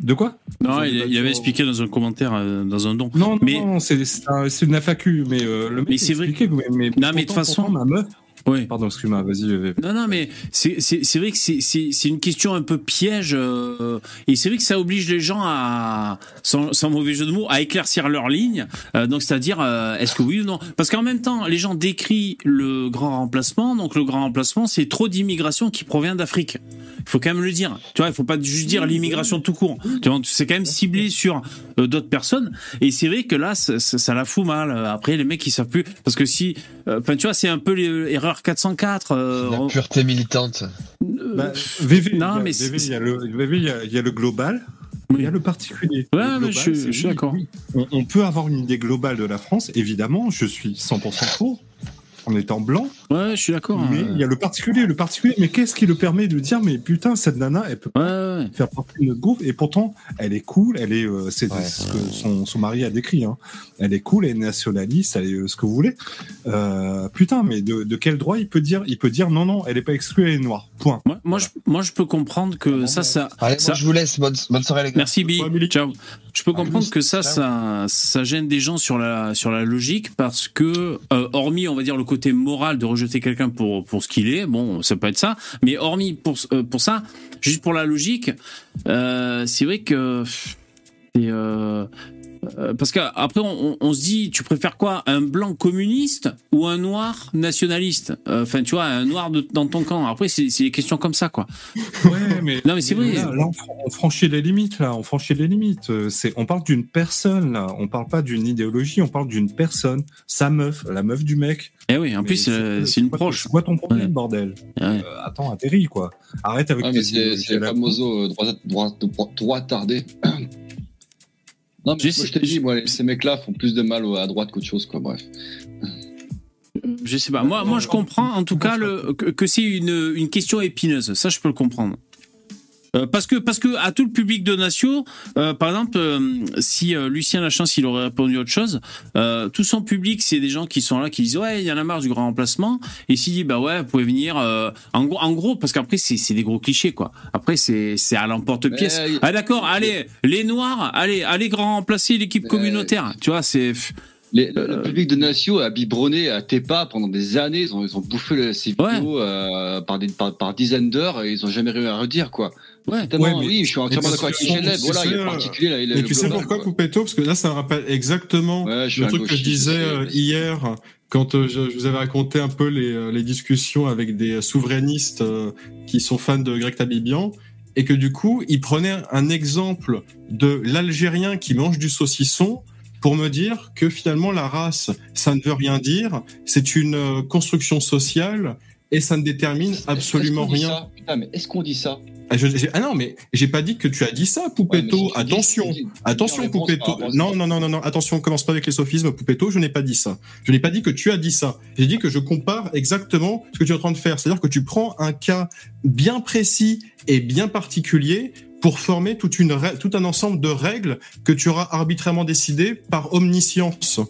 De quoi? Non, il, avait en- expliqué dans un commentaire, euh, dans un don. Non, non, Mais- non, c'est c'est un- c'est une FAQ, mais euh, le mec Mais c'est vrai expliquait que... Mais, Non, mais de toute façon- ma meuf... Oui. Pardon, excuse-moi, vas-y. Non, non, mais c'est c'est- c'est vrai que c'est- c'est c'est une question un peu piège. euh, et c'est vrai que ça oblige les gens à, sans, sans mauvais jeu de mots, à éclaircir leur ligne. euh, donc, c'est-à-dire, euh, est-ce que oui ou non? Parce qu'en même temps, les gens décrient le grand remplacement. Donc, le grand remplacement, c'est trop d'immigration qui provient d'Afrique. Il faut quand même le dire. Tu vois, il faut pas juste dire l'immigration tout court. Tu vois, c'est quand même ciblé sur euh, d'autres personnes. Et c'est vrai que là, ça, ça- ça la fout mal. Après, les mecs, ils savent plus. Parce que si, euh, enfin, tu vois, c'est un peu l'erreur 404. euh, La pureté militante. euh, Bah, VV, il y non, a- mais il y a le VV, il y a- il y a le global, Oui. il y a le particulier. Ouais, Le mais global, je suis- je d'accord. on peut avoir une idée globale de la France, évidemment, je suis 100% pour, en étant blanc, Ouais, je suis d'accord. mais hein. il y a le particulier. Le particulier, mais qu'est-ce qui le permet de dire, mais putain, cette nana, elle peut Ouais, ouais. faire partie de notre groupe, et pourtant, elle est cool, elle est, euh, c'est Ouais. ce que son, son mari a décrit, hein. Elle est cool, elle est nationaliste, elle est euh, ce que vous voulez. Euh, putain, mais de, de quel droit il peut dire, il peut dire non, non, elle est pas exclue, elle est noire. Point. Moi, moi, je, moi, je peux comprendre que ça, ça. Allez, ça- moi, je vous laisse. Bonne, bonne soirée, les gars. Merci, Bi. Ciao. Je peux comprendre que ça, ça, ça gêne des gens sur la, sur la logique parce que, euh, hormis, on va dire, le côté moral de rejeter quelqu'un pour, ce qu'il est, bon, ça peut être ça, mais hormis pour, euh, ça, juste pour la logique, euh, c'est vrai que, euh, parce qu'après, on, on- on se dit, tu préfères quoi Un blanc communiste ou un noir nationaliste? Euh, Enfin, tu vois, un noir de- dans ton camp. Après, c'est des questions comme ça, quoi. Ouais, mais Non, mais c'est vrai. Là, là, on fran- on franchit les limites. Là, on franchit les limites. Euh, C'est, on parle d'une personne. Là, on parle pas d'une idéologie. On parle d'une personne. Sa meuf, la meuf du mec. Eh oui, en Mais plus, euh, c'est une quoi- proche. C'est quoi ton problème, Ouais. bordel? Ouais. Euh, Attends, atterris quoi. Arrête avec Ouais, c'est con. famoso euh, droit, droit, droit, droit tardé. Non, mais moi, je te dis, moi, ces mecs-là font plus de mal à droite qu'autre chose, quoi. Bref. Je sais pas. Moi, moi, je comprends en tout cas le, que, que c'est une, une question épineuse. Ça, je peux le comprendre. Euh, parce que parce que à tout le public de Natio, euh, par exemple, euh, si Lucien Lachance il aurait répondu autre chose, tout son public c'est des gens qui sont là qui disent ouais il y en a marre du grand remplacement et s'il dit bah ouais vous pouvez venir en gros en gros parce qu'après c'est des gros clichés quoi. Après c'est c'est à l'emporte-pièce. Ah d'accord allez les noirs allez allez grand remplacer l'équipe communautaire. Tu vois c'est Les- le, Euh, public de Natio a biberonné à Tepa pendant des années. Ils ont, ils ont bouffé le- ces Ouais. vidéos euh, par, des, par, par dizaines d'heures et ils ont jamais rien à redire, quoi. Ouais. Ouais, mais- oui, je suis entièrement d'accord avec Michel Leb. Voilà, il y a c'est- le particulier, là, Et tu sais pourquoi, quoi. Poupetto Parce que là, ça me rappelle exactement Ouais, le truc que je disais c'est- euh, hier, quand euh, je, je vous avais raconté un peu les, euh, les discussions avec des souverainistes euh, qui sont fans de Greg Tabibian, et que du coup, ils prenaient un exemple de l'Algérien qui mange du saucisson pour me dire que finalement la race, ça ne veut rien dire, c'est une euh, construction sociale et ça ne détermine absolument rien. Putain, mais est-ce qu'on dit ça? Ah, je- ah non, mais j'ai pas dit que tu as dit ça, Poupetto. attention. Attention, Poupetto. Non, non, non, non, non. Attention, on commence pas avec les sophismes, Poupetto. Je n'ai pas dit ça. Je n'ai pas dit que tu as dit ça. J'ai dit que je compare exactement ce que tu es en train de faire. C'est-à-dire que tu prends un cas bien précis et bien particulier pour former toute une, tout un ensemble de règles que tu auras arbitrairement décidées par omniscience.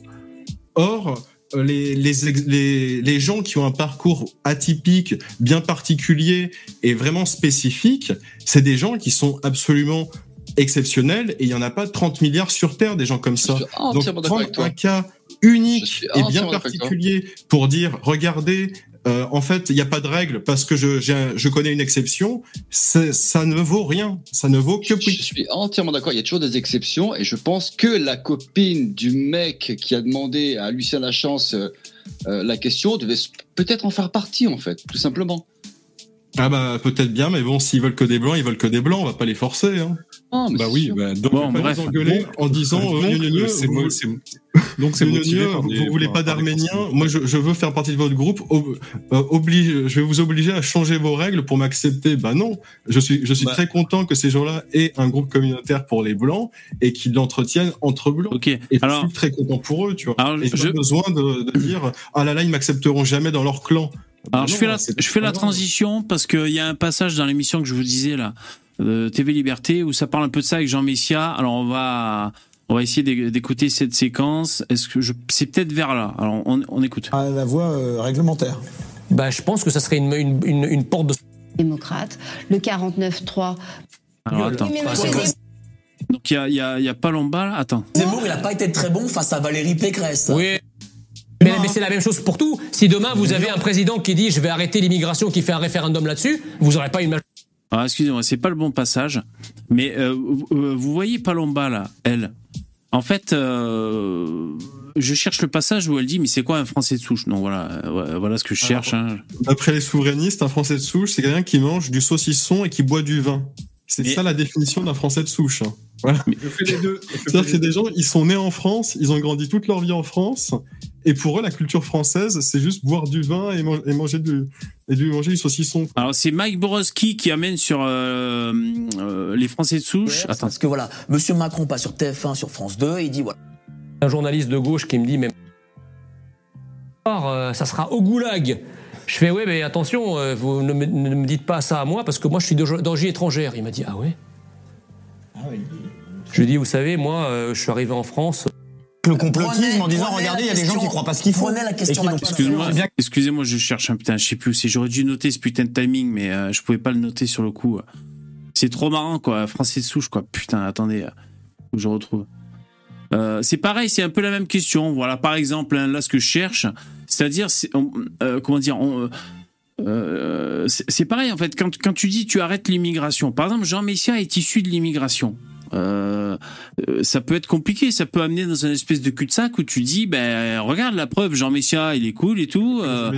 Or, les, les, les, les gens qui ont un parcours atypique, bien particulier et vraiment spécifique, c'est des gens qui sont absolument exceptionnels et il y en a pas 30 milliards sur Terre des gens comme ça. Donc prendre un cas unique et bien particulier pour dire regardez euh, en fait il n'y a pas de règle parce que je, connais une exception. Ça ne vaut rien. Ça ne vaut que Je suis entièrement d'accord, il y a toujours des exceptions et je pense que la copine du mec qui a demandé à Lucien Lachance euh, euh, la question devait peut-être en faire partie en fait, tout simplement. ah bah peut-être bien mais bon s'ils veulent que des blancs ils veulent que des blancs. On va pas les forcer hein. Ah, Bah oui, bah, donc, Bon, bref. en disant euh, gna, gna, c'est vous- donc c'est motivé vous, des- vous voulez pas d'Arméniens? Moi, je, je veux faire partie de votre groupe. Ob- euh, oblige, je vais vous obliger à changer vos règles pour m'accepter. Bah non, je suis, je suis Bah. très content que ces gens-là aient un groupe communautaire pour les blancs et qu'ils l'entretiennent entre blancs. Ok. Et Alors, je suis très content pour eux, tu vois. alors Et j'ai je, pas besoin de, de dire ah là là ils m'accepteront jamais dans leur clan. Bah alors je non, fais la, c'est je fais la transition parce qu'il y a un passage dans l'émission que je vous disais là, euh, TV Liberté, où ça parle un peu de ça avec Jean Messia. Alors on va, on va essayer d'é- d'écouter cette séquence. Est-ce que je, c'est peut-être vers là. Alors on, on écoute. à la voie euh, réglementaire. Bah, je pense que ça serait une, une, une, une porte de démocrate. Le 49-3. Alors attends. C'est- Zemmour, Donc il y a, il y a, y a Palomba là. Attends. Zemmour, il a pas été très bon face à Valérie Pécresse. Oui. Mais, mais c'est la même chose pour tout. Si demain vous avez un président qui dit je vais arrêter l'immigration, qui fait un référendum là-dessus, vous n'aurez pas une majorité. Alors excusez-moi, c'est pas le bon passage, mais euh, vous- euh, vous voyez Palomba là, elle. En fait, euh, je cherche le passage où elle dit mais c'est quoi un Français de souche? Non voilà, euh, voilà ce que je cherche. hein. D'après les souverainistes, un Français de souche, c'est quelqu'un qui mange du saucisson et qui boit du vin. C'est Mais- ça la définition d'un Français de souche. hein. Voilà. Je fais les deux. Je fais C'est-à-dire que c'est des gens, ils sont nés en France, ils ont grandi toute leur vie en France, et pour eux, la culture française, c'est juste boire du vin et, man- et manger du et du manger du saucisson. Alors c'est Mike Borowski qui amène sur euh, euh, les Français de souche. Ouais, Attends. Parce que voilà, Monsieur Macron passe sur TF1, sur France 2, il dit voilà. Un journaliste de gauche qui me dit mais euh, ça sera au goulag. Je fais ouais mais attention, euh, vous ne me, ne me dites pas ça à moi parce que moi je suis d'origine étrangère. Il m'a dit ah ouais? Je lui ai dit vous savez moi euh, je suis arrivé en France. Le complotisme Prenez- en disant regardez, il y a des gens qui croient pas ce qu'ils font. prenez la question Et qui n'ont là- pas- Excuse-moi, Bien- excusez-moi, je cherche un putain, je sais plus où c'est. J'aurais dû noter ce putain de timing, mais euh, je pouvais pas le noter sur le coup. C'est trop marrant, quoi. Français de souche, quoi. Putain, attendez, euh, faut que je retrouve. Euh, c'est pareil, c'est un peu la même question. Voilà, par exemple, hein, là, ce que je cherche, c'est-à-dire, euh, comment dire, on, euh, euh, c'est c'est pareil en fait. Quand, quand tu dis tu arrêtes l'immigration, par exemple, Jean Messia est issu de l'immigration. Euh, euh, ça peut être compliqué, ça peut amener dans une espèce de cul-de-sac où tu dis, ben regarde la preuve, Jean Messia, il est cool et tout. euh,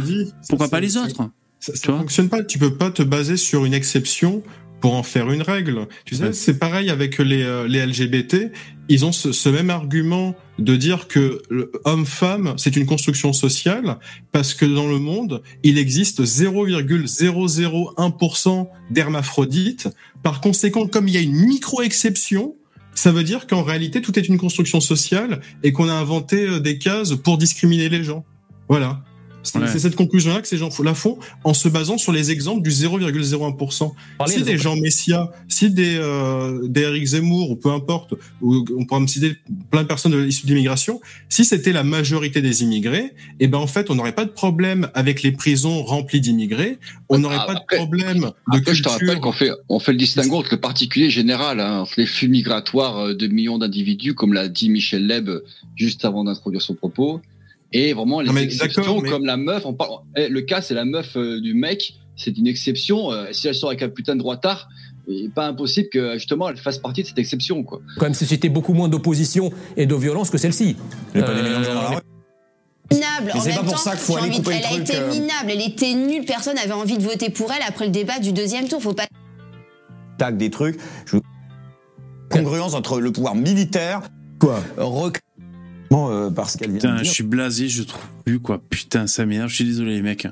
pourquoi ça- pas les ça- autres Ça, ça vois? fonctionne pas. Tu peux pas te baser sur une exception pour en faire une règle. Tu sais, c'est pareil avec les, euh, les LGBT. Ils ont ce, ce même argument de dire que homme-femme, c'est une construction sociale parce que dans le monde, il existe 0,001% d'hermaphrodites. Par conséquent, comme il y a une micro-exception, ça veut dire qu'en réalité, tout est une construction sociale et qu'on a inventé euh, des cases pour discriminer les gens. Voilà. C'est Ouais. cette conclusion-là que ces gens la font en se basant sur les exemples du 0,01%. Parlez Si de- des Jean Messia, si des, euh, des Eric Zemmour, ou peu importe, ou on pourra me citer plein de personnes de- issues de l'immigration, si c'était la majorité des immigrés, eh ben en fait, on n'aurait pas de problème avec les prisons remplies d'immigrés, on n'aurait Ah, pas après- de problème de Après, je te rappelle culture. qu'on fait, on fait le distinguo entre le particulier et le général, hein, entre les flux migratoires euh, de millions d'individus, comme l'a dit Michel Leb euh, juste avant d'introduire son propos, et vraiment les exceptions, mais- comme la meuf. On parle, eh, le cas, c'est la meuf euh, du mec, c'est une exception. euh, si elle sort avec un putain de droitard, il n'est pas impossible que justement elle fasse partie de cette exception, quoi. quand même suscité beaucoup moins d'opposition et de violence que celle-ci. Pas des Euh, la minable. Mais En même pas pour temps, ça qu'il faut j'ai aller envie de- couper le Elle a été euh. minable, elle était nulle. Personne n'avait envie de voter pour elle après le débat du deuxième tour. Faut pas tac, des trucs. Je... Congruence entre le pouvoir militaire, Quoi? rec... euh, parce qu'elle vient Putain, de je suis blasé, je trouve plus, quoi. Putain, ça m'énerve, je suis désolé, les mecs.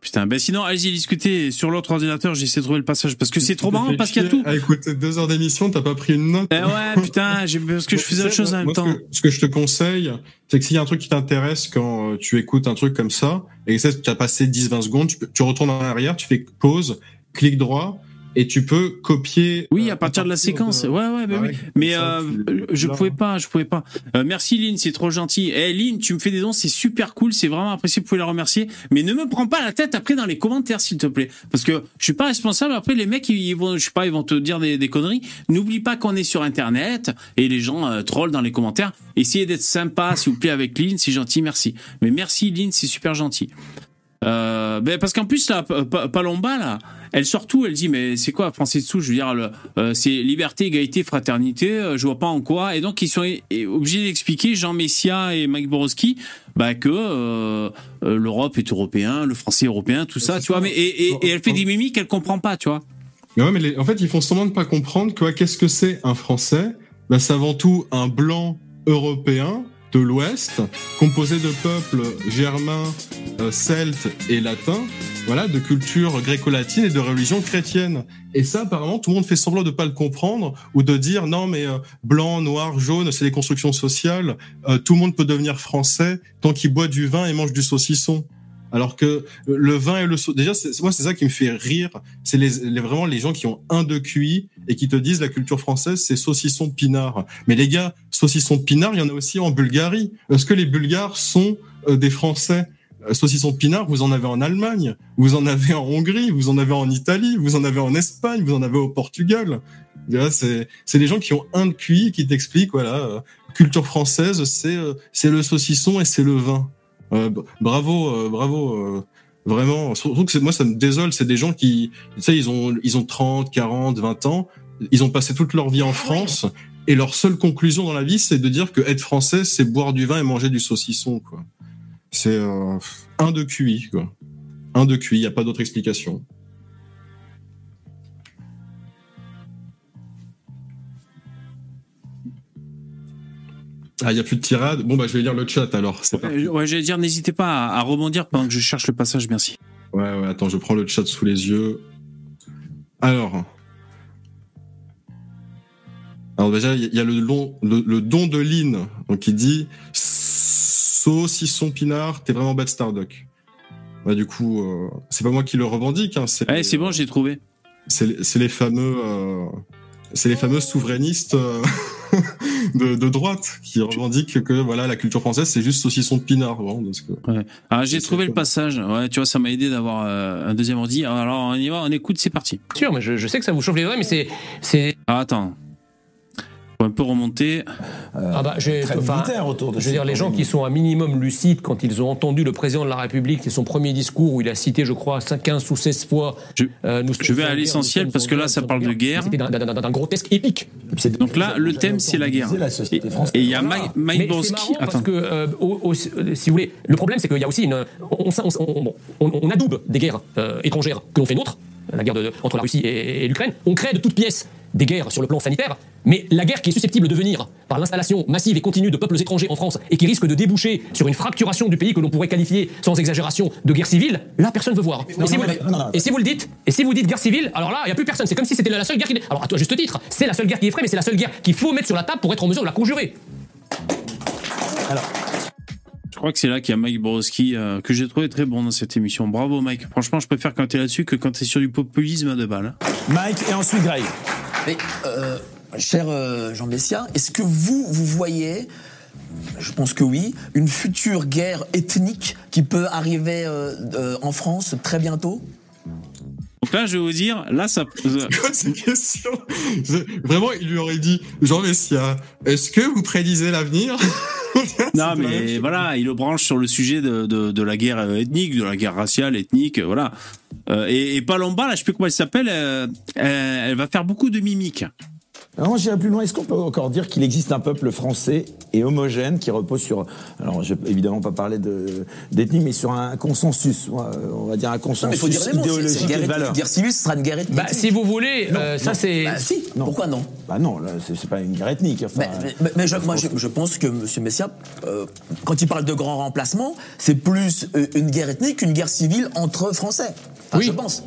Putain, ben sinon, allez-y discuter sur l'autre ordinateur, j'essaie de trouver le passage, parce que c'est trop marrant, parce qu'il y a tout. À écouter deux heures d'émission, t'as pas pris une note. Eh ouais, putain, j'ai- parce que je faisais autre chose en même temps. que- Ce que je te conseille, c'est que s'il y a un truc qui t'intéresse quand euh, tu écoutes un truc comme ça, et que ça, tu as passé 10-20 secondes, tu, tu retournes en arrière, tu fais pause, clic droit, et tu peux copier. Oui, euh, à partir de la séquence. de- Ouais, ouais, bah Ah oui. Mais ça, euh, tu- je pouvais pas, je pouvais pas. Euh, merci Lynn, c'est trop gentil. Eh Lynn, tu me fais des dons, c'est super cool, c'est vraiment apprécié, vous pouvez la remercier. Mais ne me prends pas la tête après dans les commentaires, s'il te plaît, parce que je suis pas responsable. Après, les mecs, ils vont, je sais pas, ils vont te dire des, des conneries. N'oublie pas qu'on est sur Internet et les gens euh, trollent dans les commentaires. Essayez d'être sympa, s'il vous plaît, avec Lynn, c'est gentil, merci. Mais merci Lynn, c'est super gentil. Euh, ben parce qu'en plus là, Pa- Pa- Palomba là, elle sort tout, elle dit mais c'est quoi français dessous Je veux dire, le- euh, c'est liberté, égalité, fraternité. euh, je vois pas en quoi. Et donc ils sont obligés d'expliquer Jean Messia et Mike Borowski bah, que euh, l'Europe est européen, le français est européen, tout ça, tu vois. Mais et, et- et elle fait des mimiques, elle comprend pas, tu vois. Mais ouais, mais les- en fait, ils font semblant de pas comprendre quoi. Qu'est-ce que c'est un Français? Bah, C'est avant tout un blanc européen de l'Ouest, composé de peuples germains, euh, celtes et latins, voilà, de culture gréco-latine et de religion chrétienne. Et ça, apparemment, tout le monde fait semblant de pas le comprendre ou de dire non, mais euh, blanc, noir, jaune, c'est des constructions sociales. euh, tout le monde peut devenir français tant qu'il boit du vin et mange du saucisson. Alors que euh, le vin et le sau- déjà, moi, c'est ça qui me fait rire. C'est les, les- vraiment les gens qui ont un de QI et qui te disent la culture française, c'est saucisson pinard. Mais les gars, saucisson pinard, il y en a aussi en Bulgarie. Est-ce que les Bulgares sont euh, des Français? Euh, Saucisson pinard, vous en avez en Allemagne, vous en avez en Hongrie, vous en avez en Italie, vous en avez en Espagne, vous en avez au Portugal. C'est c'est les gens qui ont un de QI qui t'expliquent, voilà, euh, culture française, c'est euh, c'est le saucisson et c'est le vin. Euh, bravo, euh, bravo. euh, Vraiment, surtout que c'est- moi ça me désole, c'est des gens qui, tu sais, ils ont, ils ont 30, 40, 20 ans, ils ont passé toute leur vie en France, et leur seule conclusion dans la vie, c'est de dire que être français, c'est boire du vin et manger du saucisson, quoi. C'est euh, un de QI, quoi. Un de QI, y a pas d'autre explication. Ah, il y a plus de tirade. Bon, bah, je vais lire le chat alors. C'est. Euh, Ouais, j'allais dire, n'hésitez pas à, à rebondir pendant que je cherche le passage, merci. Ouais, ouais, attends, je prends le chat sous les yeux. Alors. Alors déjà, il y, a- le, long, le, le don de Lynn, donc il dit Saucisson Pinard, t'es vraiment bête Stardock. Bah du coup, euh, c'est pas moi qui le revendique, hein, c'est Ouais, c'est bon, j'ai trouvé. c'est les- c'est les fameux, euh, c'est les fameux souverainistes euh, de, de droite qui revendiquent que voilà la culture française c'est juste saucisson de pinard. Bon, parce que... Ouais. Ah, j'ai trouvé le passage. Ouais, tu vois, ça m'a aidé d'avoir euh, un deuxième ordi. Alors, on y va, on écoute, c'est parti. sûr, mais je, je sais que ça vous chauffe les oreilles, mais c'est. c'est... Ah, attends. Faut un peu remonter. Ah bah, j'ai- très enfin, militaire autour de Je veux dire, les gens qui sont un minimum lucides quand ils ont entendu le président de la République, c'est son premier discours où il a cité, je crois, 5, 15 ou 16 fois. Je- euh, nous je vais à l'essentiel parce que là, ça parle de guerre. C'était d'un- d'un d'un- d'un grotesque épique. Donc là, le thème, c'est la guerre. La société française. Et il y a. Mike, Mike parce que, euh, au- au- euh, si vous voulez, le problème, c'est qu'il y a aussi une. On, on- on- on- on adoube des guerres euh, étrangères que l'on fait nôtres, la guerre de- entre la Russie et, et l'Ukraine. On crée de toutes pièces des guerres sur le plan sanitaire, mais la guerre qui est susceptible de venir par l'installation massive et continue de peuples étrangers en France et qui risque de déboucher sur une fracturation du pays que l'on pourrait qualifier, sans exagération, de guerre civile, là, personne ne veut voir. non, et, si non, vous, mais- non, non, non. et si vous le dites, et si vous dites guerre civile, alors là, il n'y a plus personne. C'est comme si c'était la seule guerre qui. Alors, à toi, juste titre, c'est la seule guerre qui est vraie, mais c'est la seule guerre qu'il faut mettre sur la table pour être en mesure de la conjurer. Je crois que c'est là qu'il y a Mike Borowski euh, que j'ai trouvé très bon dans cette émission. Bravo Mike. Franchement, je préfère quand t'es là-dessus que quand t'es sur du populisme à deux balles. hein. Mike et ensuite Greg. Mais, euh, cher euh, Jean Messia, est-ce que vous, vous voyez, je pense que oui, une future guerre ethnique qui peut arriver euh, euh, en France très bientôt? Donc là, je vais vous dire, là, ça. Quoi C'est- Vraiment, il lui aurait dit Jean Messia, est-ce que vous prédisez l'avenir? Non, mais voilà, il le branche sur le sujet de, de, de la guerre euh, ethnique, de la guerre raciale, ethnique, euh, voilà. Euh, et, et Palomba, là, je sais plus comment elle s'appelle, euh, elle, elle va faire beaucoup de mimiques. Non, j'irai plus loin. Est-ce qu'on peut encore dire qu'il existe un peuple français et homogène qui repose sur, alors je vais évidemment pas parler de d'ethnie, mais sur un consensus, on va dire un Non, mais il consensus faut dire les mots. c'est- c'est idéologique une et guerre, de valeurs. guerre civile, ce sera une guerre ethnique. Bah, si vous voulez, euh, ça c'est. Bah, si, Non. pourquoi non Bah non, c'est pas une guerre ethnique. Enfin, Mais, mais- mais je, moi, je, je pense que M. Messia, euh, quand il parle de grand remplacement, c'est plus euh, une guerre ethnique qu'une guerre civile entre Français. Enfin, Oui. Je pense.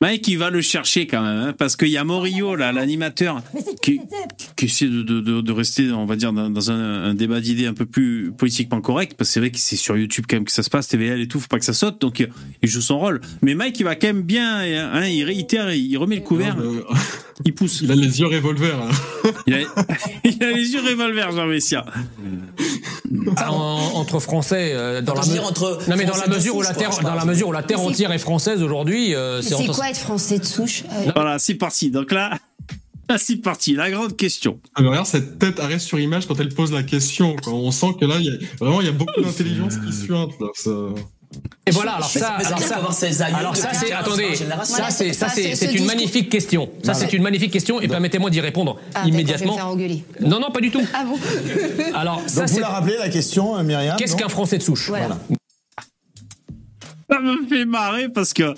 Mike, il va le chercher quand même, hein, parce qu'il y a Morio, là, l'animateur, qui, qui essaie de, de, de, de rester, on va dire, dans, dans un, un débat d'idées un peu plus politiquement correct, parce que c'est vrai que c'est sur YouTube quand même que ça se passe, TVL et tout, faut pas que ça saute, donc il, il joue son rôle. Mais Mike, il va quand même bien, hein, il réitère, il remet le couvert, il pousse. Il a les yeux revolver. hein. Il a, il a les yeux revolver, Jean Messia. Ah, en- entre Français, euh, dans la me- entre non mais dans la mesure où la terre, dans la mesure où la terre entière est française aujourd'hui, euh, c'est entre- quoi être français de souche Euh, Voilà, c'est parti. Donc là, là c'est parti. La grande question. Ah, mais regarde cette tête arrêt sur image quand elle pose la question. quoi. On sent que là, il y a, vraiment, il y a beaucoup d'intelligence qui suinte. Là. Ça- Et voilà, alors ça, c'est- c'est alors ça, alors ça c'est, 15 attendez, ça c'est, ça c'est, c'est- c'est ce une magnifique question. Ça c'est une magnifique question et permettez-moi d'y répondre ah, immédiatement. Non, non, pas du tout. Ah bon Alors ça Donc vous c'est, la rappelez la question, euh, Myriam qu'est-ce qu'un Français de souche Voilà. Ça me fait marrer parce que.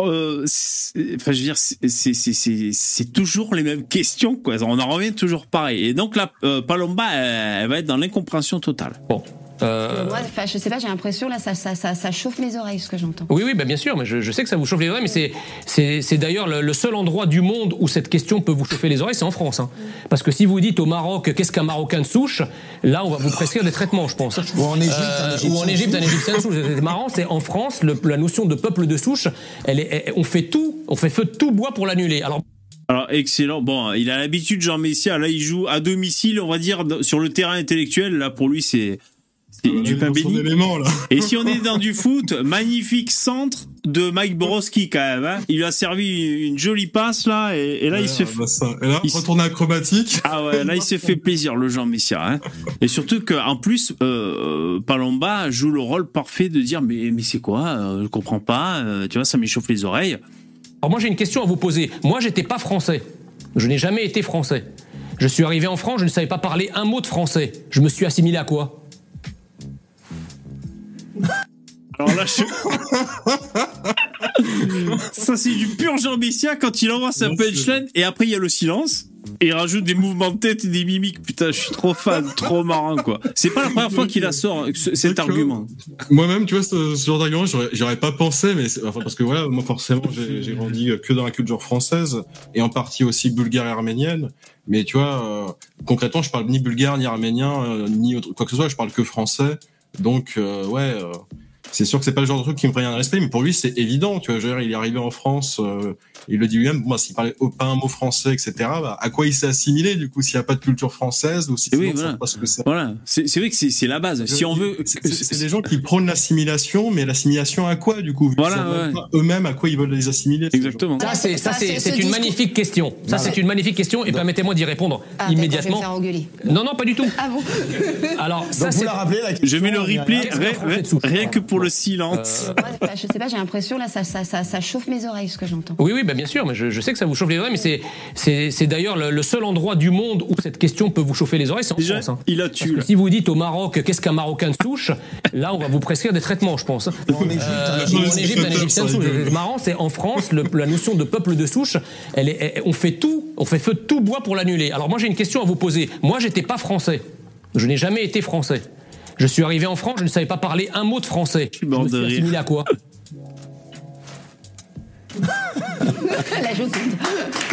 euh, c'est- Enfin, je veux dire, c'est- c'est- c'est c'est- c'est toujours les mêmes questions, quoi. On en revient toujours pareil. Et donc là, euh, Palomba, elle, elle va être dans l'incompréhension totale. Bon. Euh, Moi, enfin, je sais pas, j'ai l'impression là, ça, ça, ça, ça chauffe mes oreilles ce que j'entends. Oui, oui, bah bien sûr, mais je, je sais que ça vous chauffe les oreilles, mais c'est, c'est, c'est d'ailleurs le, le seul endroit du monde où cette question peut vous chauffer les oreilles, c'est en France. hein. Parce que si vous dites au Maroc, qu'est-ce qu'un Marocain de souche, là, on va vous prescrire des traitements, je pense. Ou en Égypte, Euh, un Égyptien ou en Égypte, un. Égyptien de souche. C'est marrant, c'est en France, le- la notion de peuple de souche, elle est, elle- on fait tout, on fait feu de tout bois pour l'annuler. Alors, Alors, excellent. Bon, il a l'habitude, Jean Messia. Là, il joue à domicile, on va dire, sur le terrain intellectuel. Là, pour lui, c'est c'est On du pain béni. élément, là. Et si on est dans du foot, magnifique centre de Mike Borowski quand même. hein. Il lui a servi une jolie passe là, et, et là, il se fait. bah. Et là, il retourne acrobatique. Ah ouais, là il s'est fait plaisir le Jean Messia. Hein. Et surtout qu'en plus, euh, Palomba joue le rôle parfait de dire mais, mais c'est quoi euh, Je comprends pas, euh, tu vois, ça m'échauffe les oreilles. alors moi j'ai une question à vous poser. Moi, j'étais pas français. Je n'ai jamais été français. Je suis arrivé en France, je ne savais pas parler un mot de français. Je me suis assimilé à quoi? Alors là, je... ça c'est du pur Jean Messia quand il envoie sa punchline et après il y a le silence. Et il rajoute des mouvements de tête et des mimiques. Putain, je suis trop fan, trop marrant quoi. C'est pas la première fois qu'il a sort ce- cet argument. Moi-même, tu vois, ce, ce genre d'argument, j'aurais, pas pensé, mais enfin, parce que voilà, moi, forcément, j'ai, j'ai grandi que dans la culture française et en partie aussi bulgare et arménienne. Mais tu vois, euh, concrètement, je parle ni bulgare, ni arménien, euh, ni autre, quoi que ce soit, je parle que français. Donc, euh, ouais, euh, c'est sûr que c'est pas le genre de truc qui me prévient un respect, mais pour lui, c'est évident, tu vois. Je il est arrivé en France, euh, il le dit lui-même, moi, s'il parlait pas un mot français, etc., bah, à quoi il s'est assimilé, du coup, s'il y a pas de culture française, ou si Et oui, voilà. pas ce que c'est. Voilà, c'est vrai que c'est la base. Si on veut, C'est- des gens qui prônent l'assimilation, mais l'assimilation à quoi du coup Voilà, ouais. pas Eux-mêmes à quoi ils veulent les assimiler. exactement. Ça, c'est, ce une magnifique question. Ça, c'est une magnifique question et permettez-moi d'y répondre Ah, immédiatement. Non, non, pas du tout. Ah bon Alors, ça, Donc vous c'est. la rappelez la Je mets le replay rien, que pour le silence. Moi, enfin, je sais pas, j'ai l'impression là, ça, ça, ça, ça chauffe mes oreilles ce que j'entends. Oui, oui, bah bien sûr, mais je, je sais que ça vous chauffe les oreilles, mais c'est, d'ailleurs le, le seul endroit du monde où cette question peut vous chauffer les oreilles, c'est en Déjà, France. hein. il a tué. si vous dites au Maroc, qu'est-ce qu'un Marocain de souche, là, on va vous prescrire des traitements, je pense. En Égypte, Euh, un en Égyptien. Égypte, un Égyptien de souche. C'est marrant, c'est en France, le- la notion de peuple de souche, elle est, elle- on fait tout, on fait feu de tout bois pour l'annuler. Alors moi, j'ai une question à vous poser. Moi, j'étais pas français. Je n'ai jamais été français. Je suis arrivé en France, je ne savais pas parler un mot de français. Je mort me de suis rire. à quoi? La Joconde.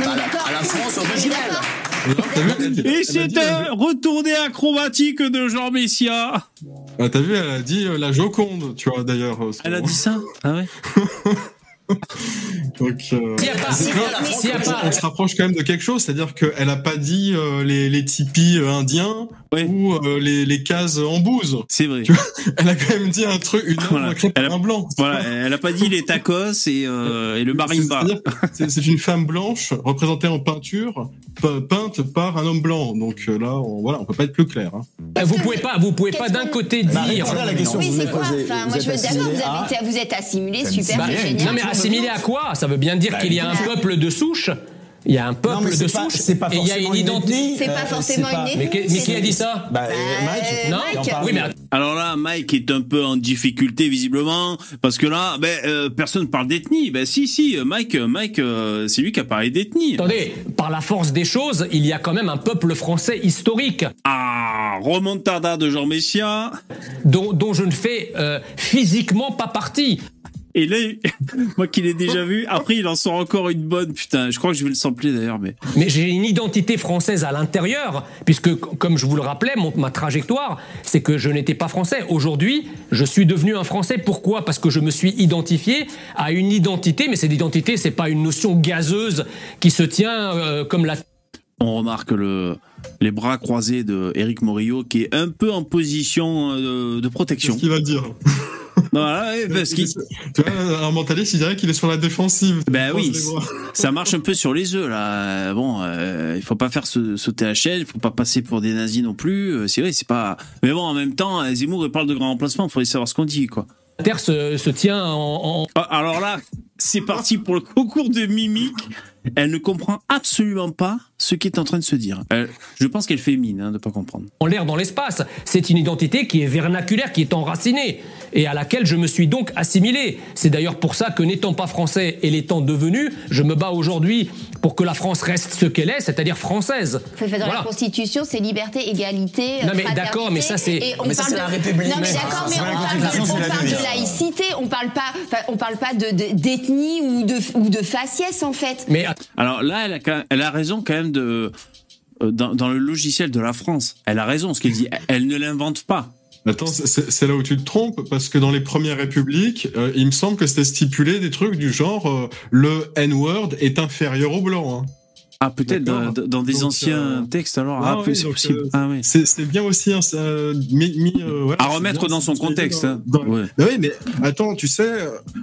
Non. À la France dit- Et un retourné acrobatique de Jean Messia. Ah, T'as vu, elle a dit euh, la Joconde, tu vois d'ailleurs. euh, Elle a dit ça Ah ouais Donc, euh, pas, pas- on se rapproche quand même de quelque chose, c'est-à-dire qu'elle a pas dit euh, les, les tipis euh, indiens ou euh, les, les cases en bouse. C'est vrai. Elle a quand même dit un truc, une Voilà. Elle par a- un blanc. Voilà, elle a pas dit les tacos et, euh, et le marimba. C'est une femme blanche représentée en peinture, pe- peinte par un homme blanc. Donc là, on, voilà, on peut pas être plus clair. Hein. Euh, Vous pouvez pas, vous pouvez pas d'un côté Bah, dire. à la question Oui, que vous c'est quoi posée. Enfin, Vous moi, êtes je veux d'accord, assimilé vous, êtes assimilé, super, Bah, c'est génial. Assimilé à quoi Ça veut bien dire qu'il y a un peuple de souche. Il y a un peuple de pas, souche pas et il y a une identité. C'est pas euh, forcément une Mais, ethnie. mais qui a dit ça Bah, euh, Bah, Mike, Non, Mike. Oui, mais Alors là, Mike est un peu en difficulté visiblement parce que là, ben, euh, personne parle d'ethnie. Ben si, si, Mike, Mike, euh, c'est lui qui a parlé d'ethnie. attendez, par la force des choses, il y a quand même un peuple français historique Ah, remontada de Jean Messia. dont, dont je ne fais euh, physiquement pas partie. Et là, moi qui l'ai déjà vu, après il en sort encore une bonne. Putain, je crois que je vais le sampler d'ailleurs, mais. Mais j'ai une identité française à l'intérieur, puisque, comme je vous le rappelais, mon- ma trajectoire, c'est que je n'étais pas français. Aujourd'hui, je suis devenu un français. Pourquoi? Parce que je me suis identifié à une identité, mais cette identité, c'est pas une notion gazeuse qui se tient euh, comme la On remarque le, les bras croisés de Eric Morillo qui est un peu en position euh, de protection. Qu'est-ce qu'il va dire Voilà, ouais, parce qu'il- Tu vois, un mentaliste, il dirait qu'il est sur la défensive. Ben oui, ça marche un peu sur les œufs là. Bon, euh, il faut pas faire sa- sauter la chaîne, il faut pas passer pour des nazis non plus. Euh, C'est vrai, c'est pas. Mais bon, en même temps, euh, Zemmour il parle de grand remplacement, il faudrait savoir ce qu'on dit quoi. Terre se, se tient en, en- Ah, Alors là, c'est parti pour le concours de mimique. Elle ne comprend absolument pas ce qui est en train de se dire. Elle- je pense qu'elle fait mine hein, de pas comprendre. en l'air dans l'espace. C'est une identité qui est vernaculaire, qui est enracinée, et à laquelle je me suis donc assimilé. C'est d'ailleurs pour ça que n'étant pas français et l'étant devenu, je me bats aujourd'hui pour que la France reste ce qu'elle est, c'est-à-dire française. Fait dans la Voilà. Constitution, c'est liberté, égalité. Non, mais d'accord, mais ça, c'est- Mais ça, de- la République. Non mais d'accord, mais on la parle, de, c'est on la parle devise. de laïcité. On parle pas, enfin, on parle pas de de- d'ethnie ou de ou de faciès en fait. Mais Alors là, elle a, quand même- elle a raison quand même de euh, dans, dans le logiciel de la France. Elle a raison, ce qu'elle dit. Elle ne l'invente pas. Attends, c'est là où tu te trompes, parce que dans les premières républiques, euh, il me semble que c'était stipulé des trucs du genre euh, le N-word est inférieur au blanc. hein. Ah, peut-être dans, des Donc, anciens euh, textes alors. ah Ah, oui, c'est possible. euh, Ah oui. C'est bien aussi hein, ça, euh, voilà, À remettre bien dans son contexte. dans- hein. dans- Ouais. Bah oui, mais attends, tu sais,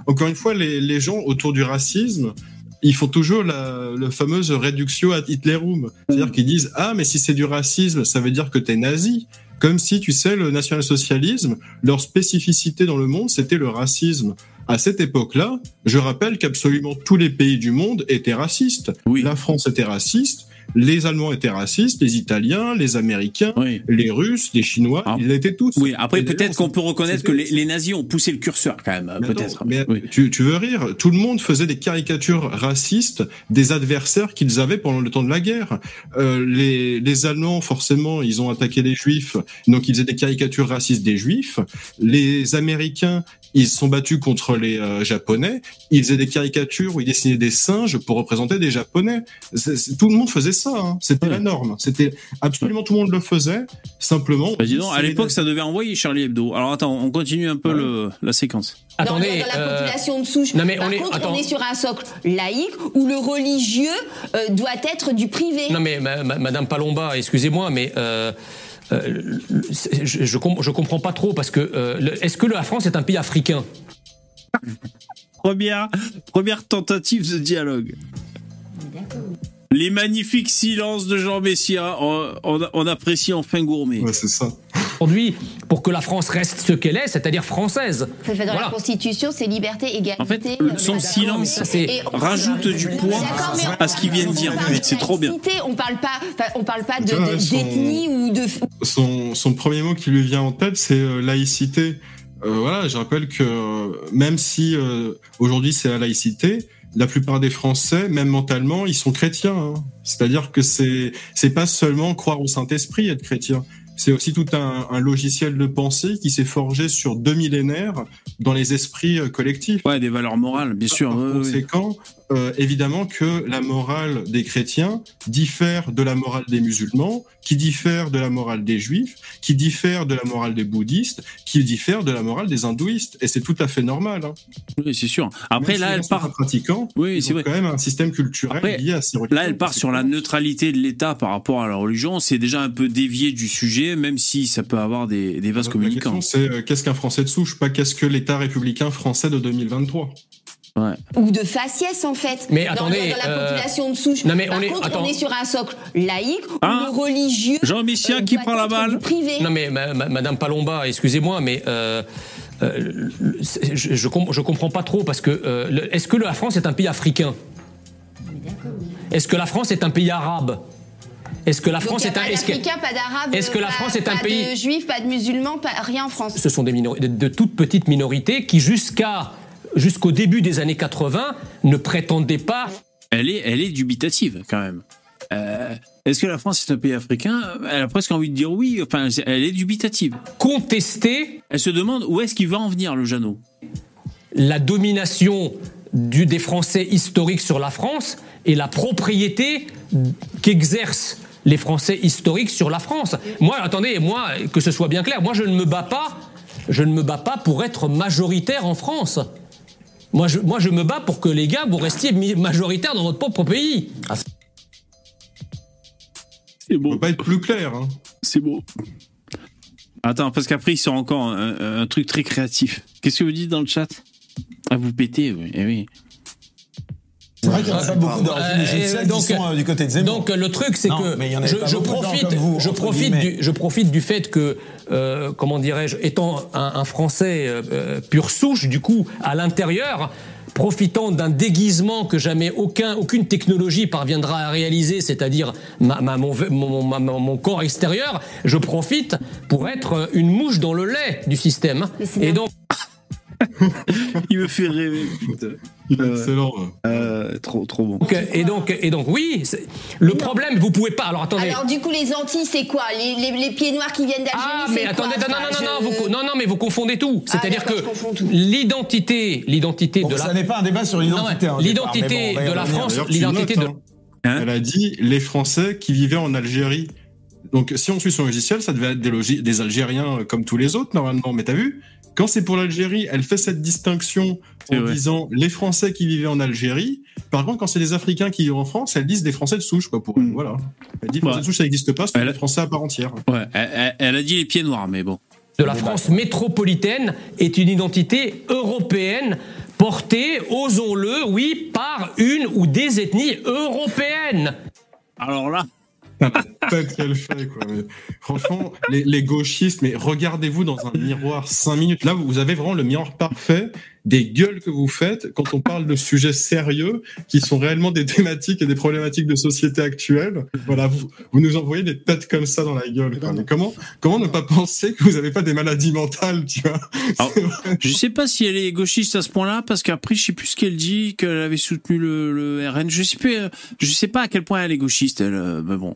encore une fois, les, les gens autour du racisme, ils font toujours la, fameuse réduction ad Hitlerum. C'est-à-dire qu'ils disent Ah, mais si c'est du racisme, ça veut dire que t'es nazi. Comme si, tu sais, le national-socialisme, leur spécificité dans le monde, c'était le racisme. À cette époque-là, je rappelle qu'absolument tous les pays du monde étaient racistes. La France était raciste, les Allemands étaient racistes, les Italiens, les Américains, les Russes, les Chinois, ils l'étaient tous. Ah. Oui, après peut-être qu'on peut reconnaître que les, les nazis ont poussé le curseur quand même, peut-être. Mais tu, tu veux rire? Tout le monde faisait des caricatures racistes des adversaires qu'ils avaient pendant le temps de la guerre. Euh, les, les Allemands, forcément, ils ont attaqué les Juifs, donc ils faisaient des caricatures racistes des Juifs. Les Américains, ils se sont battus contre les euh, Japonais. Ils faisaient des caricatures où ils dessinaient des singes pour représenter des Japonais. Tout le monde faisait ça. hein. C'était la norme. C'était absolument tout le monde le faisait. Simplement. Bah, dis donc, à l'époque, ça devait envoyer Charlie Hebdo. Alors attends, on continue un peu le, la séquence. Attendez, dans la euh, population de souche. non, mais Par on est- contre, attends. on est sur un socle laïque où le religieux euh, doit être du privé. Non mais ma- ma- Madame Palomba, excusez-moi, mais euh, je, je, com- je comprends pas trop parce que euh, est-ce que la France est un pays africain? Première, première tentative de dialogue. Les magnifiques silences de Jean Messia, on, on- on apprécie enfin gourmet. c'est ça. Aujourd'hui, pour que la France reste ce qu'elle est, c'est-à-dire française. Fait dans la Voilà. Constitution, c'est liberté, égalité. En fait, son silence rajoute du poids à ce qu'il vient de dire. C'est trop bien. On parle pas, enfin, on parle pas de- d'ethnie ou de. son, son premier mot qui lui vient en tête, c'est euh, laïcité. Euh, voilà, je rappelle que euh, même si euh, aujourd'hui c'est la laïcité, la plupart des Français, même mentalement, ils sont chrétiens. hein. C'est-à-dire que c'est c'est pas seulement croire au Saint Esprit être chrétien. C'est aussi tout un, un logiciel de pensée qui s'est forgé sur deux millénaires dans les esprits euh, collectifs. Ouais, des valeurs morales, bien sûr. Par conséquent, euh, évidemment que la morale des chrétiens diffère de la morale des musulmans, qui diffère de la morale des juifs, qui diffère de la morale des bouddhistes, qui diffère de la morale des hindouistes. Et c'est tout à fait normal. Hein. Oui, c'est sûr. Après, Même là, si elle part. pas pratiquants, Oui, ils c'est quand même un système culturel Après, lié à ces religions. Là, elle part sur la neutralité de l'État par rapport à la religion. C'est déjà un peu dévié du sujet, même si ça peut avoir des, des vases La communicants. question, c'est euh, qu'est-ce qu'un Français de souche, pas qu'est-ce que l'État républicain français de 2023. Ouais. ou de faciès en fait. Mais dans, attendez, dans la euh, population de souche. non, mais Par on est- contre, attends. on est sur un socle laïque où Hein le religieux. Jean Messia euh, qui prend la balle. privé. Non mais ma- ma- Madame Palomba, excusez-moi, mais euh, euh, je, je, com- je comprends pas trop parce que euh, est-ce que la France est un pays africain? Est-ce que la France est un pays arabe? Est-ce que la Donc, France y a est un pas est-ce que- d'Africains, pas d'Arabes, est-ce que la pas- France est un pas pays- de Juifs, pas de musulmans, pas rien en France. ce sont des minori- de, de toutes petites minorités qui jusqu'à jusqu'au début des années 80 ne prétendaient pas Elle est, elle est dubitative quand même. Euh, Est-ce que la France est un pays africain? Elle a presque envie de dire oui. Enfin, elle est dubitative. contester Elle se demande où est-ce qu'il va en venir le Jeannot? la domination du, des Français historiques sur la France et la propriété qu'exercent les Français historiques sur la France. Moi, attendez, moi, que ce soit bien clair, moi je ne me bats pas, je ne me bats pas pour être majoritaire en France. Moi je, moi, je me bats pour que les gars, vous restiez majoritaires dans votre propre pays. C'est beau. peut pas être plus clair. Hein. C'est beau. Attends, parce qu'après, il sort encore un, un truc très créatif. Qu'est-ce que vous dites dans le chat? Ah, vous pétez, oui. Eh oui. C'est vrai qu'il n'y en a pas beaucoup Euh, d'origines égyptiennes donc- qui sont euh, du côté de Zemmour. Donc le truc, c'est que je, profite, vous, je du, je profite du fait que, euh, comment dirais-je, étant un, un Français euh, pure souche, du coup, à l'intérieur, profitant d'un déguisement que jamais aucun, aucune technologie parviendra à réaliser, c'est-à-dire ma, ma- mon, mon, ma- mon- mon corps extérieur, je profite pour être une mouche dans le lait du système. Et donc, Il me fait rêver, putain. Il est excellent. euh. Trop, trop bon. donc, et donc, et donc, oui, le problème, vous pouvez pas. Alors attendez. Alors du coup, les Antilles, c'est quoi? Les, les- les pieds noirs qui viennent d'Algérie Ah, mais quoi? attendez, non, non, Enfin, non, non, je- vous non, non, mais vous confondez tout. Ah, C'est-à-dire que je l'identité, l'identité Bon, de ça la, n'est pas un débat sur l'identité. Hein, L'identité bon, de la. France, l'identité de- hein. Hein? Elle a dit les Français qui vivaient en Algérie. Donc, si on suit son logiciel, ça devait être des, des Algériens euh, comme tous les autres, normalement. Mais t'as vu? Quand c'est pour l'Algérie, elle fait cette distinction en vrai. disant les Français qui vivaient en Algérie. Par contre, quand c'est des Africains qui vivent en France, elle disent des Français de souche, quoi, pour elle. Mm. Voilà. Elle dit Français Ouais. de souche, ça n'existe pas, c'est Elle- des Français à part entière. Ouais, elle, elle- elle a dit les pieds noirs, mais bon. de la France métropolitaine est une identité européenne portée, osons-le, oui, par une ou des ethnies européennes. Alors là, tête qu'elle fait, quoi. Franchement, les, les gauchistes, mais regardez-vous dans un miroir 5 minutes. Là, vous avez vraiment le miroir parfait des gueules que vous faites quand on parle de sujets sérieux qui sont réellement des thématiques et des problématiques de société actuelles. Voilà, vous, vous nous envoyez des têtes comme ça dans la gueule. quoi. Mais comment, comment ne pas penser que vous n'avez pas des maladies mentales, tu vois? Alors, je sais pas si elle est gauchiste à ce point-là, parce qu'après, je sais plus ce qu'elle dit, qu'elle avait soutenu le, le RN. Je sais plus, euh, je sais pas à quel point elle est gauchiste, elle, euh, mais bon.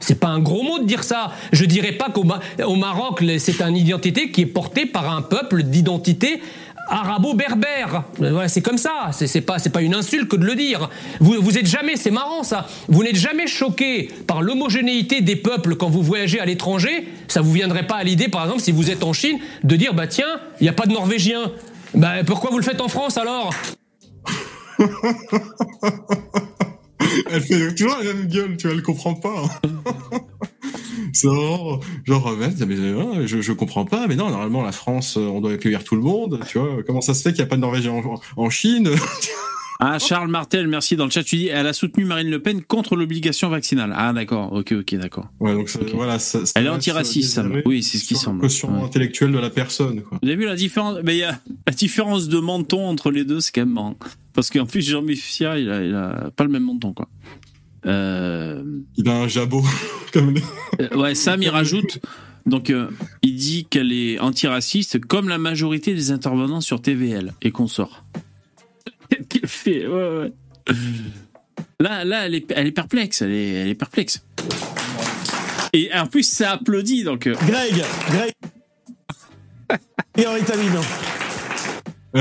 C'est pas un gros mot de dire ça. Je dirais pas qu'au Ma- au Maroc, c'est une identité qui est portée par un peuple d'identité arabo-berbère. Euh, Voilà, c'est comme ça. C'est pas, pas une insulte que de le dire. Vous, vous êtes jamais, c'est marrant ça. Vous n'êtes jamais choqué par l'homogénéité des peuples quand vous voyagez à l'étranger. Ça vous viendrait pas à l'idée, par exemple, si vous êtes en Chine, de dire bah tiens, il y a pas de Norvégiens. Bah pourquoi vous le faites en France alors? Elle fait toujours la même gueule, tu vois, elle comprend pas. C'est vraiment genre, euh, mais, euh, je, je comprends pas, mais non, normalement, la France, euh, on doit accueillir tout le monde, tu vois. Comment ça se fait qu'il n'y a pas de Norvégiens en, en Chine? Ah, Charles Martel, merci dans le chat. Tu dis, elle a soutenu Marine Le Pen contre l'obligation vaccinale. Ah, d'accord. Ok, ok, d'accord. Ouais, donc ça- Ok. voilà. Ça, ça Elle est antiraciste, ça. Oui, c'est ce qui semble. quotient Ouais. intellectuel de la personne, quoi. Vous avez vu la différence? Mais il y a la différence de menton entre les deux, c'est quand même marrant. Parce qu'en plus, Jean Mifia, il il a pas le même menton, quoi. Euh, Il a un jabot. comme euh, ouais, Sam, il rajoute. Donc, euh, il dit qu'elle est antiraciste, comme la majorité des intervenants sur TVL et consorts. Qu'est-ce qu'elle fait Ouais, ouais. Là, là, elle est, elle est perplexe. Elle est, elle est perplexe. Et en plus, ça applaudit. Donc, euh, Greg, Greg. Et Henri Taline. Elle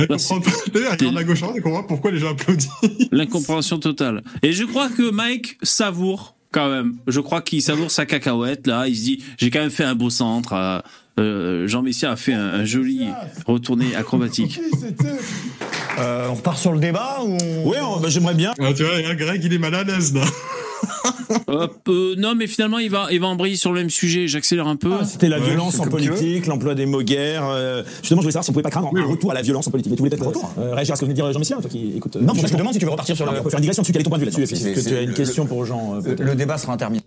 regarde à gauche, elle comprend pourquoi les gens applaudissent. L'incompréhension totale. Et je crois que Mike savoure quand même. Je crois qu'il savoure sa cacahuète là. Il se dit j'ai quand même fait un beau centre. euh, euh, Jean Messia a fait un, un joli retourné acrobatique. Euh, on repart sur le débat ou on- on- bah, j'aimerais bien. Ah, tu vois, regarde, Greg, il est mal à l'aise, là. Hop, euh, non, mais finalement il va il va embrayer sur le même sujet. J'accélère un peu. Ah, C'était la Ouais, violence en politique, l'emploi des mots guerres. euh, justement, je voulais savoir si on pouvait pas craindre Oui, un oui. retour à la violence en politique. Mais tu voulais peut-être Retour. euh, réagir à ce que venait de dire Jean Messia, toi qui écoute. euh, Non, que coup, demain, si tu veux repartir sur peut faire une digression dessus. Quel est ton point de vue là-dessus? C'est- que c'est- tu as une question pour Jean euh, le débat sera interminable.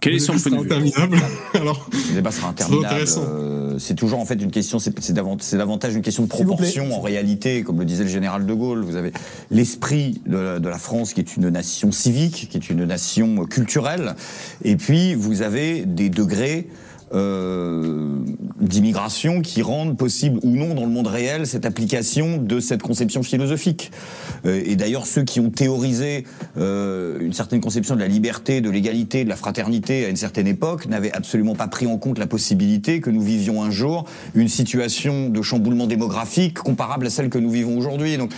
Quel est son C'est point de vue interminable. Alors, Le débat sera interminable. intéressant. Euh, c'est toujours en fait une question, c'est c'est davant- c'est davantage une question de S'il vous plaît. proportion en réalité, comme le disait le général de Gaulle. Vous avez l'esprit de, la- de la France qui est une nation civique, qui est une nation culturelle, et puis vous avez des degrés euh, d'immigration qui rendent possible ou non dans le monde réel cette application de cette conception philosophique. Euh, et d'ailleurs, ceux qui ont théorisé euh, une certaine conception de la liberté, de l'égalité, de la fraternité à une certaine époque n'avaient absolument pas pris en compte la possibilité que nous vivions un jour une situation de chamboulement démographique comparable à celle que nous vivons aujourd'hui. Donc,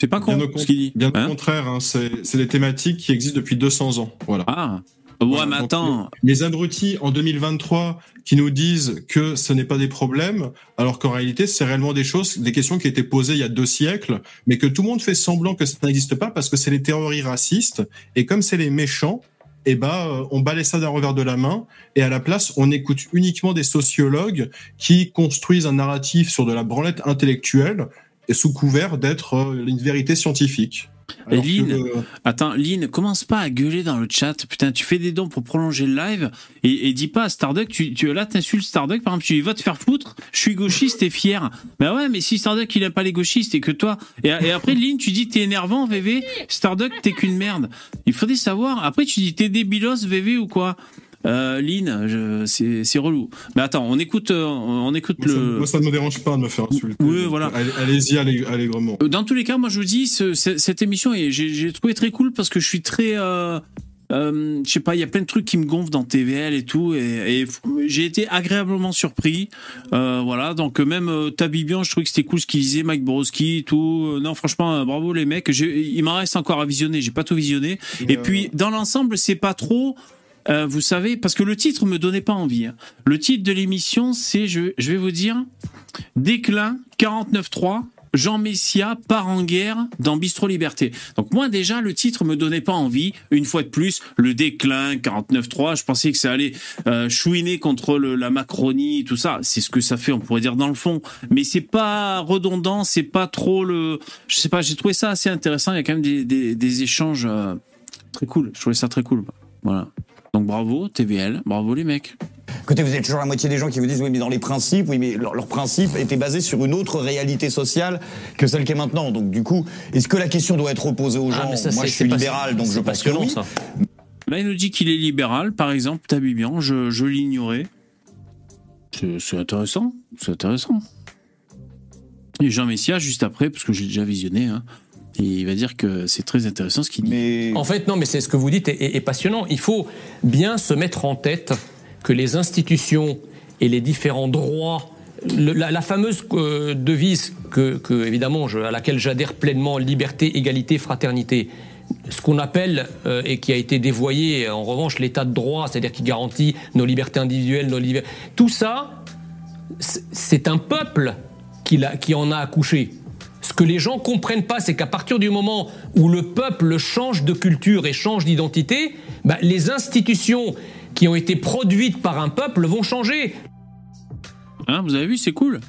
C'est pas Bien con au, con- ce qu'il dit. bien au Hein contraire, hein, c'est c'est des thématiques qui existent depuis 200 ans. Voilà. ah. Ouais, Voilà, mais attends. Les abrutis en 2023 qui nous disent que ce n'est pas des problèmes, alors qu'en réalité, c'est réellement des choses, des questions qui étaient posées il y a deux siècles, mais que tout le monde fait semblant que ça n'existe pas parce que c'est les théories racistes. Et comme c'est les méchants, eh ben, euh, on balaye ça d'un revers de la main. Et à la place, on écoute uniquement des sociologues qui construisent un narratif sur de la branlette intellectuelle et sous couvert d'être euh, une vérité scientifique. Que, Lynn, Attends, Lynn, commence pas à gueuler dans le chat. Putain, tu fais des dons pour prolonger le live et, et dis pas à Starduck, tu, tu là t'insultes Starduck, par exemple, tu dis va te faire foutre, je suis gauchiste et fier. Bah ouais, mais si Starduck il aime pas les gauchistes et que toi. Et, et après, Lynn, tu dis t'es énervant, VV, Starduck t'es qu'une merde. Il faudrait savoir. Après, tu dis t'es débilos, VV ou quoi? Euh, Lynn, c'est relou. Mais attends, on écoute, euh, on écoute moi, ça, le. moi, ça ne me dérange pas de me faire insulter. Oui, voilà. allez- Allez-y allez- allègrement. Euh, Dans tous les cas, moi je vous dis, ce- ce- cette émission, j'ai trouvé très cool parce que je suis très. Euh, euh, je sais pas, il y a plein de trucs qui me gonflent dans TVL et tout, et, j'ai été agréablement surpris. Euh, voilà, donc même euh, Tabibian, je trouvais que c'était cool ce qu'il disait, Mike Borowski, et tout. Non, franchement, bravo les mecs. Il m'en reste encore à visionner, j'ai pas tout visionné. Et puis, dans l'ensemble, c'est pas trop. Euh, vous savez, parce que le titre me donnait pas envie. hein. Le titre de l'émission, c'est, je, vais vous dire, Déclin 49.3. Jean Messia part en guerre dans Bistro Liberté. Donc moi déjà le titre me donnait pas envie. Une fois de plus, le déclin 49.3, je pensais que ça allait euh, chouiner contre la Macronie, tout ça. C'est ce que ça fait, on pourrait dire dans le fond. Mais c'est pas redondant, c'est pas trop le. Je sais pas, j'ai trouvé ça assez intéressant. Il y a quand même des échanges euh, très cool. Je trouvais ça très cool. Voilà. Donc bravo TVL, bravo les mecs. Écoutez, vous êtes toujours la moitié des gens qui vous disent oui, mais dans les principes, oui, mais leur, leur principe était basé sur une autre réalité sociale que celle qui est maintenant. Donc, du coup, est-ce que la question doit être posée aux gens? Ah, mais ça, Moi, c'est- je suis pas- libéral, donc je pense que oui. ça. Là, il nous dit qu'il est libéral, par exemple, Tabibian, je, je l'ignorais. C'est c'est intéressant, c'est intéressant. Et Jean Messia, juste après, parce que j'ai déjà visionné, hein, et il va dire que c'est très intéressant ce qu'il dit. Mais En fait, non, mais c'est ce que vous dites est, est- est passionnant. Il faut bien se mettre en tête que les institutions et les différents droits, le- la, la fameuse euh, devise que, que, évidemment, je- à laquelle j'adhère pleinement, liberté, égalité, fraternité. Ce qu'on appelle euh, et qui a été dévoyé, en revanche, l'état de droit, c'est-à-dire qui garantit nos libertés individuelles, nos libertés. Tout ça, c'est- un peuple qui en a accouché. Ce que les gens comprennent pas, c'est qu'à partir du moment où le peuple change de culture et change d'identité, bah, les institutions qui ont été produites par un peuple vont changer. Hein, vous avez vu, c'est cool.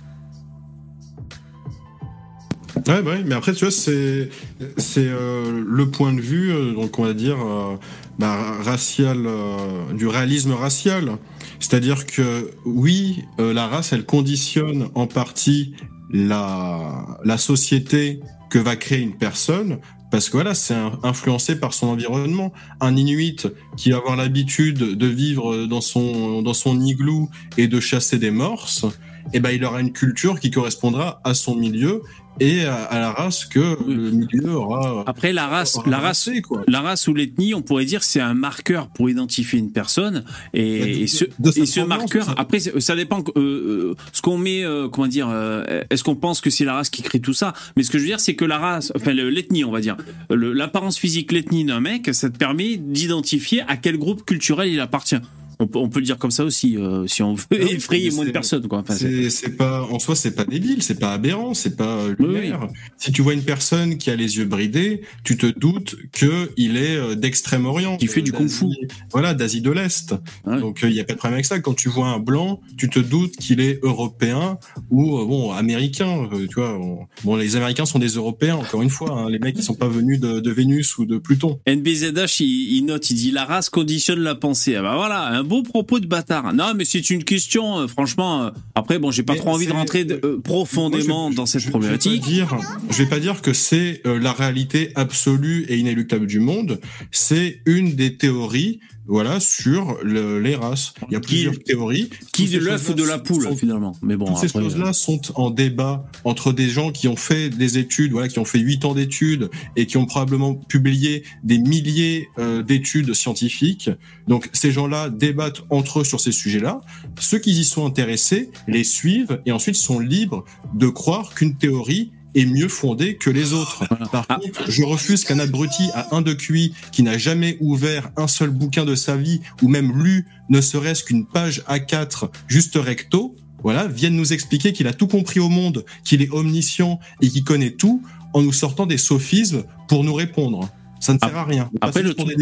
Ouais, bah ouais, mais après, tu vois, c'est c'est euh, le point de vue, euh, donc on va dire euh, bah, racial, euh, du réalisme racial. C'est-à-dire que oui, euh, la race, elle conditionne en partie la la société que va créer une personne. Parce que voilà, c'est influencé par son environnement. Un Inuit qui va avoir l'habitude de vivre dans son dans son igloo et de chasser des morses, eh ben il aura une culture qui correspondra à son milieu et à, la race que le milieu aura. Après, la race, la race, quoi. la race ou l'ethnie, on pourrait dire, c'est un marqueur pour identifier une personne. Et, de- et ce, et marqueur, ça. après, ça dépend. euh, euh, ce qu'on met, euh, comment dire, euh, est-ce qu'on pense que c'est la race qui crée tout ça? Mais ce que je veux dire, c'est que la race, enfin le- l'ethnie, on va dire, l'apparence physique, l'ethnie d'un mec, ça te permet d'identifier à quel groupe culturel il appartient. On peut, on peut le dire comme ça aussi, euh, si on veut effrayer moins de personnes, quoi. Enfin, c'est- pas en soi c'est pas débile, c'est pas aberrant, c'est pas euh, lunaire. Si tu vois une personne qui a les yeux bridés, tu te doutes que il est euh, d'Extrême-Orient, Qui fait du kung-fu. Voilà, d'Asie de l'Est. Donc il y a pas de problème avec ça. Quand tu vois un blanc, tu te doutes qu'il est européen ou bon américain. tu vois, on- bon les Américains sont des Européens encore une fois. hein. les mecs ils sont pas venus de, de Vénus ou de Pluton. NBZH, il, il note, il dit la race conditionne la pensée. Ah bah voilà, un beau propos de bâtard. Non, mais c'est une question, euh, franchement. euh, après, bon, j'ai pas Mais trop envie de rentrer euh, profondément Moi, dans cette je- problématique. Je vais, pas dire, je vais pas dire que c'est la réalité absolue et inéluctable du monde. C'est une des théories, voilà, sur le- les races. Il y a plusieurs théories. Qui de l'œuf ou choses-là de la poule, sont- finalement. Mais bon, toutes ces après, euh, choses-là sont en débat entre des gens qui ont fait des études, voilà, qui ont fait huit ans d'études et qui ont probablement publié des milliers euh, d'études scientifiques. Donc ces gens-là débattent entre eux sur ces sujets-là. Ceux qui y sont intéressés les suivent et ensuite sont libres de croire qu'une théorie est mieux fondée que les autres. Par Ah. contre, je refuse qu'un abruti à un de QI qui n'a jamais ouvert un seul bouquin de sa vie ou même lu ne serait-ce qu'une page A4 juste recto, voilà, vienne nous expliquer qu'il a tout compris au monde, qu'il est omniscient et qu'il connaît tout en nous sortant des sophismes pour nous répondre. Ça ne sert à rien. Après, le truc-.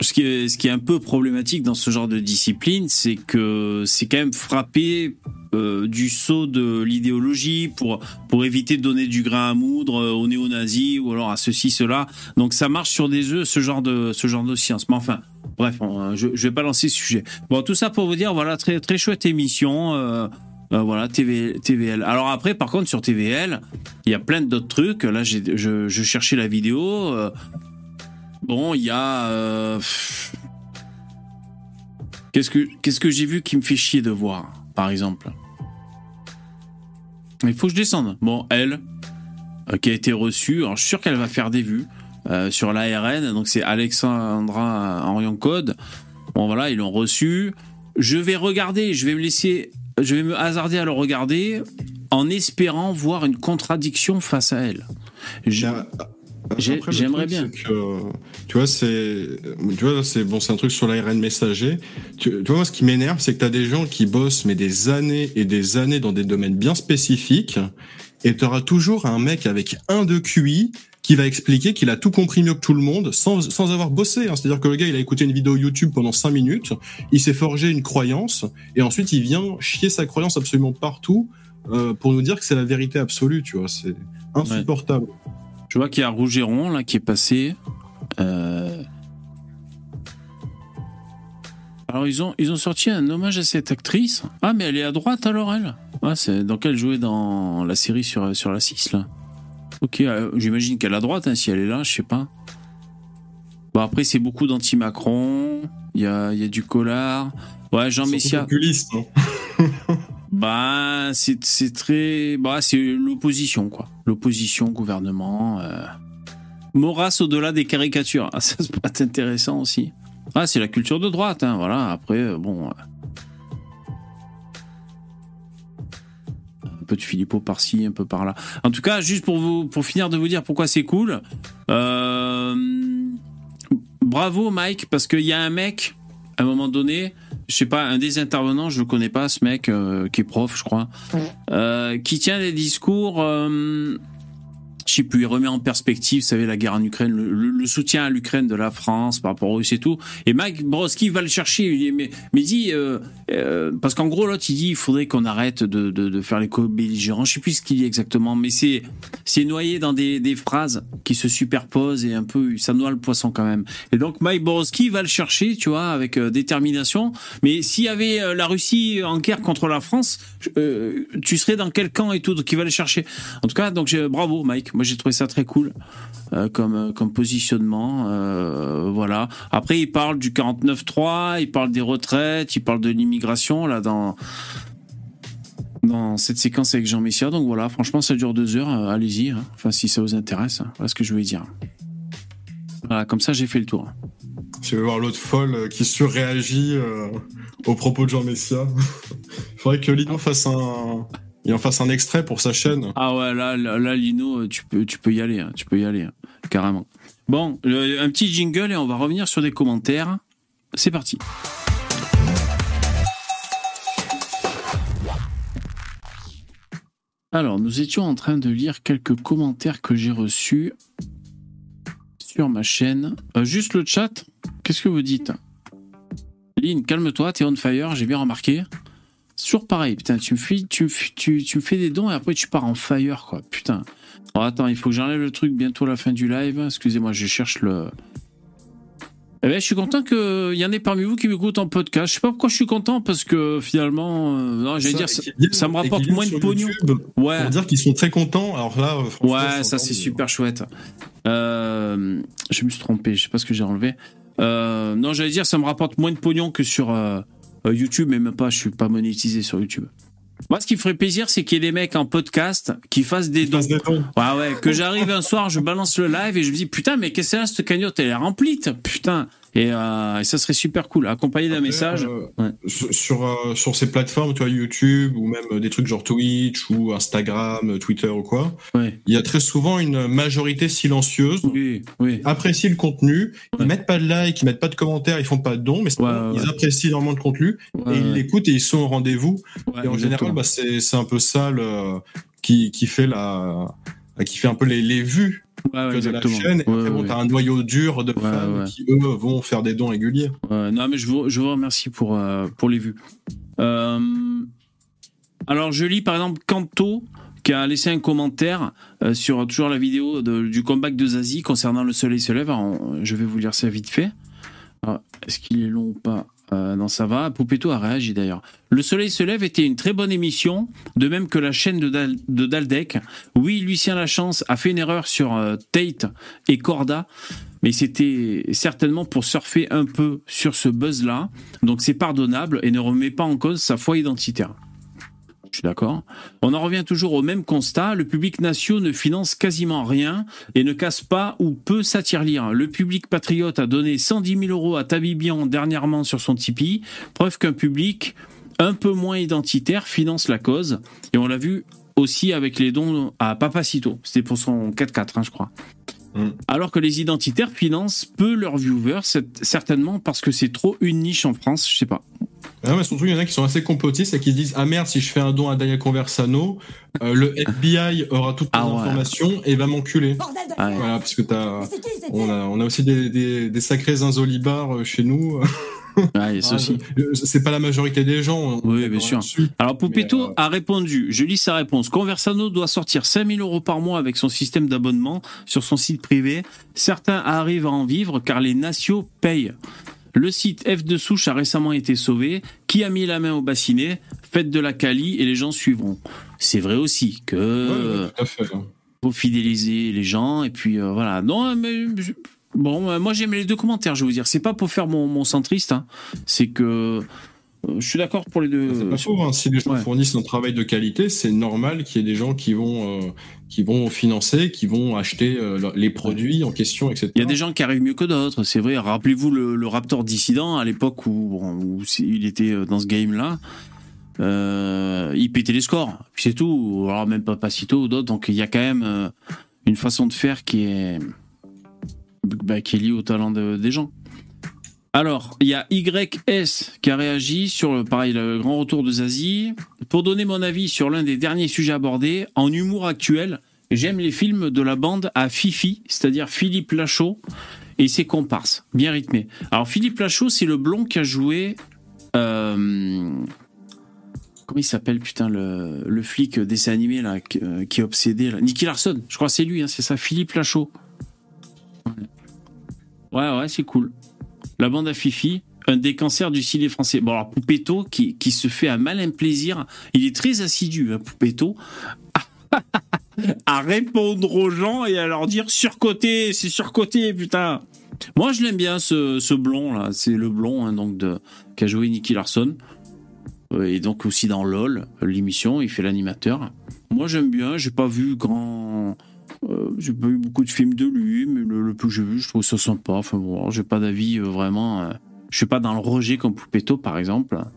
Ce qui, est, ce qui est un peu problématique dans ce genre de discipline, c'est que c'est quand même frappé euh, du saut de l'idéologie pour, pour éviter de donner du grain à moudre euh, aux néo-nazis ou alors à ceci, cela. Donc ça marche sur des œufs, ce genre de, ce genre de science. Mais enfin, bref, on- je, vais pas lancer ce sujet. Bon, tout ça pour vous dire, voilà, très, très chouette émission. euh, euh, voilà, TV, TVL. Alors après, par contre, sur TVL, il y a plein d'autres trucs. Là, je, je cherchais la vidéo. euh, Bon, il y a. euh, Qu'est-ce que, qu'est-ce que j'ai vu qui me fait chier de voir, par exemple Il faut que je descende. Bon, elle, euh, qui a été reçue, alors je suis sûr qu'elle va faire des vues euh, sur l'ARN, donc c'est Alexandra Orion Code. Bon, voilà, ils l'ont reçue. Je vais regarder, je vais me laisser. Je vais me hasarder à le regarder en espérant voir une contradiction face à elle. J'aimerais bien. que, tu vois, c'est, tu vois, c'est bon, c'est un truc sur l'ARN messager. Tu, tu vois, moi, ce qui m'énerve, c'est que t'as des gens qui bossent mais des années et des années dans des domaines bien spécifiques, et t'auras toujours un mec avec un de QI qui va expliquer qu'il a tout compris mieux que tout le monde sans, sans avoir bossé. hein. C'est-à-dire que le gars, il a écouté une vidéo YouTube pendant cinq minutes, il s'est forgé une croyance, et ensuite il vient chier sa croyance absolument partout euh, pour nous dire que c'est la vérité absolue. Tu vois, c'est insupportable. Je vois qu'il y a Rougeron là qui est passé. Euh, Alors ils ont ils ont sorti un hommage à cette actrice. Ah mais elle est à droite alors elle? Ah c'est donc elle jouait dans la série sur sur la 6 là. Ok euh, j'imagine qu'elle est à droite hein, si elle est là je sais pas. Bon après c'est beaucoup d'anti-Macron. Il y a y a du Collard. Ouais Jean Messia. populiste, hein. Bah, c'est très. Bah, c'est l'opposition, quoi. L'opposition, gouvernement. euh. Au-delà des caricatures. Ah, ça, c'est intéressant aussi. Ah, c'est la culture de droite, hein, voilà. Après, euh, bon. euh. Un peu de Philippot par-ci, un peu par-là. En tout cas, juste pour, vous, pour finir de vous dire pourquoi c'est cool. euh, Bravo, Mike, parce qu'il y a un mec, à un moment donné, je sais pas, un des intervenants, je le connais pas, ce mec euh, qui est prof, je crois, euh, qui tient des discours. euh, plus, il remet en perspective, vous savez, la guerre en Ukraine, le, soutien à l'Ukraine de la France par rapport aux Russes et tout. Et Mike Broski va le chercher, mais, mais dit, euh, euh, parce qu'en gros, l'autre, il dit, il faudrait qu'on arrête de, de, faire les co-belligérants. Je sais plus ce qu'il dit exactement, mais c'est, c'est noyé dans des, des phrases qui se superposent et un peu, ça noie le poisson quand même. Et donc, Mike Borowski va le chercher, tu vois, avec euh, détermination. Mais s'il y avait la Russie en guerre contre la France, tu serais dans quel camp et tout, donc il va le chercher. En tout cas, donc bravo, Mike. Moi, j'ai trouvé ça très cool euh, comme, euh, comme positionnement. euh, voilà. Après, il parle du 49-3, il parle des retraites, il parle de l'immigration, là, dans, dans cette séquence avec Jean Messia. Donc voilà, franchement, ça dure deux heures. Allez-y. hein. Enfin, si ça vous intéresse. hein. Voilà ce que je voulais dire. Voilà, comme ça, j'ai fait le tour. Je vais voir l'autre folle qui surréagit aux propos de Jean Messia. Il faudrait que Lino fasse un, il en fasse un extrait pour sa chaîne. Ah ouais, là, là, Lino, tu peux, tu peux y aller. hein. Tu peux y aller, hein. carrément. Bon, un petit jingle et on va revenir sur des commentaires. C'est parti. Alors, nous étions en train de lire quelques commentaires que j'ai reçus sur ma chaîne. Euh, juste le chat, qu'est-ce que vous dites? Lynn, calme-toi, t'es on fire, j'ai bien remarqué. Sur pareil, putain, tu me, fais, tu, me fais- tu, tu me fais des dons et après tu pars en fire, quoi. Putain. Oh, attends, il faut que j'enlève le truc bientôt à la fin du live. Excusez-moi, je cherche le. Eh ben, je suis content qu'il y en ait parmi vous qui m'écoutent en podcast. Je sais pas pourquoi je suis content, parce que finalement, euh, non, j'allais dire, ça, viennent- me rapporte moins de pognon. YouTube Ouais. Pour dire qu'ils sont très contents. Alors là, euh, Ouais, ça c'est super chouette. Euh, je me suis trompé, je sais pas ce que j'ai enlevé. Euh, non, j'allais dire, ça me rapporte moins de pognon que sur euh, YouTube, mais même pas, je suis pas monétisé sur YouTube. Moi, ce qui me ferait plaisir, c'est qu'il y ait des mecs en podcast qui fassent des dons. Des dons. Ouais, ouais, que j'arrive un soir, je balance le live et je me dis, putain, mais qu'est-ce que c'est là, cette cagnotte, elle est remplie, putain. Et, euh, et ça serait super cool, accompagné d'un message. euh, Ouais. sur, euh, sur ces plateformes, tu vois, YouTube ou même euh, des trucs genre Twitch ou Instagram, euh, Twitter ou quoi, Ouais. il y a très souvent une majorité silencieuse. Oui, oui. Apprécient le contenu, ils mettent pas de like, ils mettent pas de commentaires, ils font pas de dons, mais ils apprécient énormément de contenu Ouais, et ils l'écoutent et ils sont au rendez-vous. Ouais, et en exactement. général, bah, c'est c'est un peu ça le, qui, qui fait la qui fait un peu les, les vues Ouais, ouais, de la exactement. chaîne. Et après, bon, t'as un noyau dur de fans qui, eux, vont faire des dons réguliers. Non, mais je vous, je vous remercie pour, euh, pour les vues. Euh, alors, je lis par exemple Kanto qui a laissé un commentaire euh, sur toujours la vidéo de- du comeback de Zazie concernant Le Soleil se lève. Alors, je vais vous lire ça vite fait. Est-ce qu'il est long ou pas? Euh, Non, ça va. Poupetto a réagi d'ailleurs. Le Soleil se lève était une très bonne émission, de même que la chaîne de, Dal- de Daldec. Oui, Lucien Lachance a fait une erreur sur euh, Tate et Corda, mais c'était certainement pour surfer un peu sur ce buzz-là. Donc c'est pardonnable et ne remet pas en cause sa foi identitaire. Je suis d'accord. On en revient toujours au même constat. Le public nation ne finance quasiment rien et ne casse pas ou peu sa tirelire. Le public patriote a donné 110 000 euros à Tabibian dernièrement sur son Tipeee. Preuve qu'un public un peu moins identitaire finance la cause. Et on l'a vu aussi avec les dons à Papacito. C'était pour son 4-4, hein, je crois. Mm. Alors que les identitaires financent peu leurs viewers, c'est- certainement parce que c'est trop une niche en France, je sais pas. Ah, mais surtout, il y en a qui sont assez complotistes et qui se disent Ah merde, si je fais un don à Daniel Conversano, euh, le FBI aura toutes les Ah ouais. informations et va m'enculer. Ah ouais. Voilà, parce que t'as. On a, on a aussi des, des, des sacrés zinzolibars euh, chez nous. Ouais, Ah, C'est pas la majorité des gens. est Oui, bien sûr. Alors Poupetto euh, a répondu, je lis sa réponse. Conversano doit sortir 5000 euros par mois avec son système d'abonnement sur son site privé. Certains arrivent à en vivre car les nations payent. Le site F de souche a récemment été sauvé. Qui a mis la main au bassinet? Faites de la Cali et les gens suivront. C'est vrai aussi que ouais, tout à fait. hein. faut fidéliser les gens et puis euh, voilà. Non, mais bon, euh, moi j'aime les deux commentaires. Je vais vous dire, c'est pas pour faire mon, mon centriste. hein. C'est que euh, je suis d'accord pour les deux. C'est pas faux, hein. Si les gens ouais. fournissent un travail de qualité, c'est normal qu'il y ait des gens qui vont, euh, qui vont financer, qui vont acheter euh, les produits en question, etc. Il y a des gens qui arrivent mieux que d'autres, c'est vrai. Rappelez-vous le, Raptor dissident à l'époque où, il était euh, dans ce game-là. Euh, il pétait les scores, puis c'est tout. Alors même pas Pacito ou d'autres. Donc il y a quand même une façon de faire qui est, bah, qui est liée au talent de- des gens. Alors, il y a YS qui a réagi sur le, pareil, grand retour de Zazie. Pour donner mon avis sur l'un des derniers sujets abordés, en humour actuel, j'aime les films de la bande à Fifi, c'est-à-dire Philippe Lachaud et ses comparses, bien rythmés. Alors, Philippe Lachaud, c'est le blond qui a joué. euh, comment il s'appelle, putain, le, le flic dessin animé là, qui, euh, qui est obsédé là. Nicky Larson, je crois que c'est lui, hein, c'est ça, Philippe Lachaud. Ouais, ouais, c'est cool. La bande à Fifi, un des cancers du ciné français. Bon, alors Poupetto, qui, se fait un malin plaisir, il est très assidu, hein, à répondre aux gens et à leur dire surcoté, c'est surcoté, putain. Moi, je l'aime bien, ce, ce blond, là. C'est le blond, hein, donc, de, joué Nicky Larson. Euh, Et donc aussi dans LOL, l'émission, il fait l'animateur. Moi, j'aime bien, j'ai pas vu grand. Euh, j'ai pas vu beaucoup de films de lui, mais le, le peu que j'ai vu, je trouve ça sympa. Enfin bon, j'ai pas d'avis euh, vraiment. euh, je suis pas dans le rejet comme Poupetto, par exemple.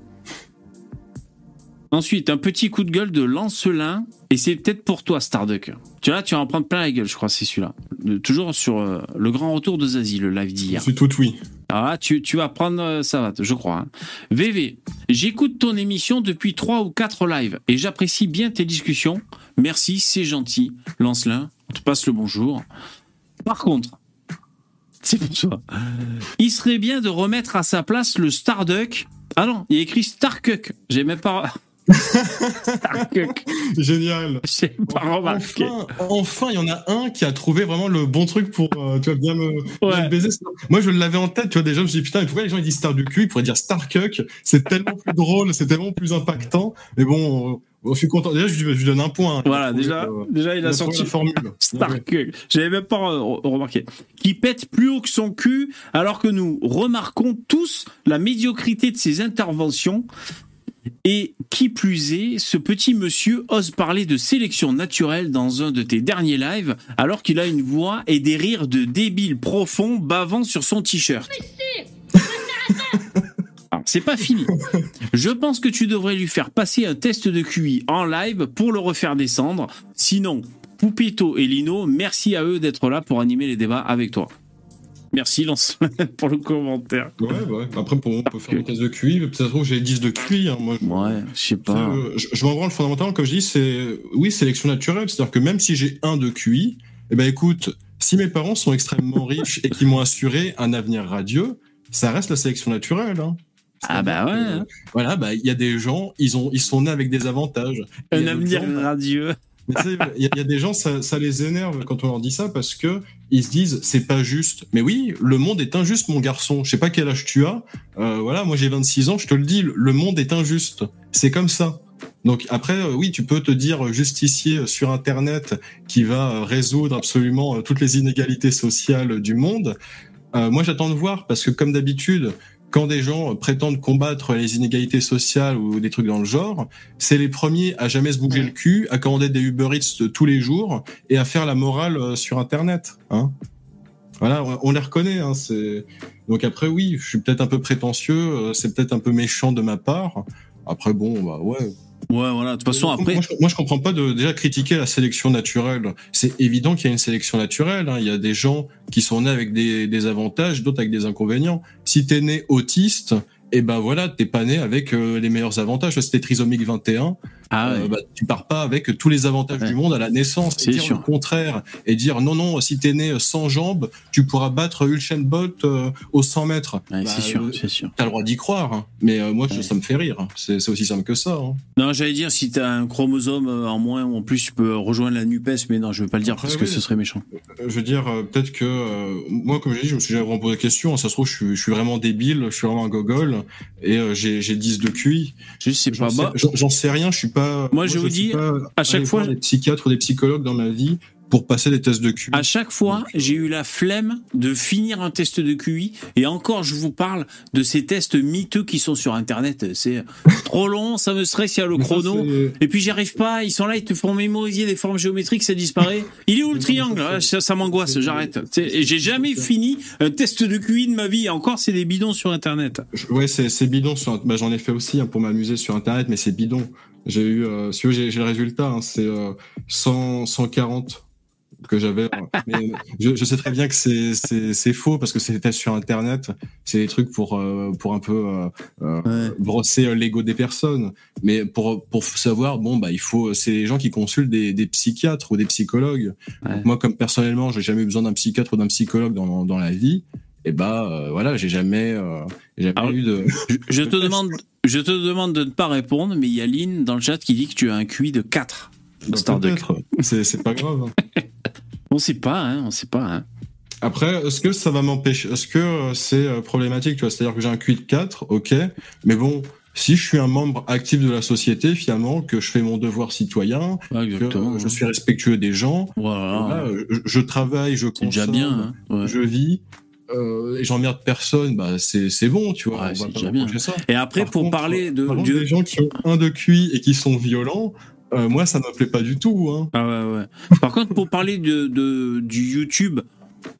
Ensuite, un petit coup de gueule de Lancelin, et c'est peut-être pour toi, Starduck. Tu vois, tu vas en prendre plein la gueule, je crois, c'est celui-là. De- Toujours sur euh, le grand retour de Zazie, le live d'hier. C'est tout oui. Ah, tu, tu vas prendre, euh, ça va, je crois. hein. VV, j'écoute ton émission depuis trois ou quatre lives et j'apprécie bien tes discussions. Merci, c'est gentil. Lancelin, on te passe le bonjour. Par contre, c'est pour toi. Il serait bien de remettre à sa place le Starduck. Ah non, il y a écrit Starkuck. J'ai même pas. Starcock. Génial. J'ai pas remarqué. Enfin, enfin, il y en a un qui a trouvé vraiment le bon truc pour, euh, tu vois, bien me, baiser. Moi, je l'avais en tête, tu vois, déjà, je me suis dit, putain, mais pourquoi les gens ils disent Star du cul? Ils pourraient dire Starcuck. C'est tellement plus drôle, c'est tellement plus impactant. Mais bon, euh, je suis content. Déjà, je, lui- je lui donne un point. hein. Voilà, déjà, que, déjà il a sorti la formule. Starcock. J'avais même pas re- remarqué. Qui pète plus haut que son cul, alors que nous remarquons tous la médiocrité de ses interventions. Et qui plus est, ce petit monsieur ose parler de sélection naturelle dans un de tes derniers lives, alors qu'il a une voix et des rires de débile profond bavant sur son t-shirt. C'est pas fini. Je pense que tu devrais lui faire passer un test de QI en live pour le refaire descendre. Sinon, Poupito et Lino, merci à eux d'être là pour animer les débats avec toi. Merci Lance pour le commentaire. Ouais, ouais. Après, pour, on peut faire une thèse de QI, mais peut-être ça se trouve, j'ai 10 de QI. Hein, moi, ouais, je sais pas. Euh, je je m'en branle fondamentalement, comme je dis, c'est, oui, sélection naturelle. C'est-à-dire que même si j'ai un de QI, eh ben, écoute, si mes parents sont extrêmement riches et qui m'ont assuré un avenir radieux, ça reste la sélection naturelle, hein. Ah bah ouais. Euh, voilà, bah, il y a des gens, ils ont, ils sont nés avec des avantages. Un avenir bah, radieux. il y, a- il y a des gens, ça, ça les énerve quand on leur dit ça parce que ils se disent c'est pas juste. Mais oui, le monde est injuste, mon garçon. Je sais pas quel âge tu as. Euh, voilà, moi j'ai 26 ans, je te le dis, le monde est injuste. C'est comme ça. Donc après, euh, oui, tu peux te dire justicier sur Internet qui va résoudre absolument toutes les inégalités sociales du monde. Euh, moi, j'attends de voir parce que comme d'habitude, quand des gens prétendent combattre les inégalités sociales ou des trucs dans le genre, c'est les premiers à jamais se bouger le cul, à commander des Uber Eats tous les jours et à faire la morale euh, sur Internet. Hein voilà, on- les reconnaît. Hein, c'est donc après oui, je suis peut-être un peu prétentieux, euh, c'est peut-être un peu méchant de ma part. Après bon, bah ouais. Ouais, voilà. De toute façon, après. Moi, je, moi, je comprends pas de déjà critiquer la sélection naturelle. C'est évident qu'il y a une sélection naturelle. hein. Il y a des gens qui sont nés avec des, des avantages, d'autres avec des inconvénients. Si t'es né autiste, et ben voilà, t'es pas né avec euh, les meilleurs avantages. T'es trisomique 21, Ah euh, bah, tu pars pas avec tous les avantages du monde à la naissance. C'est dire sûr. le contraire et dire non non, si t'es né sans jambes, tu pourras battre Usain Bolt euh, aux 100 mètres. Ouais, c'est sûr, euh, c'est sûr. T'as le droit d'y croire, hein. mais euh, moi je- ça me fait rire. C'est c'est aussi simple que ça. hein. Non, j'allais dire si t'as un chromosome euh, en moins ou en plus, tu peux rejoindre la Nupes, mais non, je veux pas le dire Après, parce que oui. ce serait méchant. Je veux dire, euh, peut-être que euh, moi, comme j'ai dit, je me suis jamais vraiment posé la question. Ça se trouve, je suis, je suis vraiment débile, je suis vraiment un gogol, et euh, j'ai j'ai 10 de QI. Je sais J'en sais- Bah, sais rien. Je suis pas. Moi, je vous dis, à chaque fois- des psychiatres ou des psychologues dans ma vie pour passer des tests de QI. À chaque fois, j'ai eu la flemme de finir un test de QI. Et encore, je vous parle de ces tests miteux qui sont sur Internet. C'est trop long, ça me stresse, il y a le ça, chrono. Et puis, j'y arrive pas. Ils sont là, ils te font mémoriser des formes géométriques, ça disparaît. Il est où le triangle Ah, Ça, ça m'angoisse, j'arrête. J'ai jamais fini un test de QI de ma vie. Et encore, c'est des bidons sur Internet. Ouais, c'est c'est bidon. Sur, bah, j'en ai fait aussi hein, pour m'amuser sur Internet, mais c'est bidon. J'ai eu, euh, si vous voulez, j'ai j'ai le résultat. hein, c'est euh, 100, 140 que j'avais. mais je, je sais très bien que c'est c'est c'est faux parce que c'était sur Internet. C'est des trucs pour euh, pour un peu euh, euh, brosser euh, l'ego des personnes. Mais pour pour savoir, bon bah il faut, c'est les gens qui consultent des, des psychiatres ou des psychologues. Donc, moi, comme personnellement, j'ai jamais eu besoin d'un psychiatre ou d'un psychologue dans dans la vie. Et bah euh, voilà, j'ai jamais euh, j'ai jamais eu de. Je, je te demande, je te demande de ne pas répondre, mais il y a Lynn dans le chat qui dit que tu as un QI de 4. Bah. C'est pas grave. hein. On sait pas, hein, on sait pas. Hein. Après, est-ce que ça va m'empêcher Est-ce que euh, c'est euh, problématique Tu vois, c'est-à-dire que j'ai un QI de 4, ok, mais bon. Si je suis un membre actif de la société, finalement, que je fais mon devoir citoyen, que euh, je suis respectueux des gens, voilà, je, je travaille, je consomme, bien, hein, je vis, euh, et j'emmerde personne, bah c'est c'est bon, tu vois. on va pas déjà me bien. reprocher ça. Et après, Par pour contre, parler de- par contre, du- des gens qui ont un de QI et qui sont violents, euh, moi ça me plaît pas du tout. Hein. Ah ouais, ouais. Par contre, pour parler de, de- du YouTube,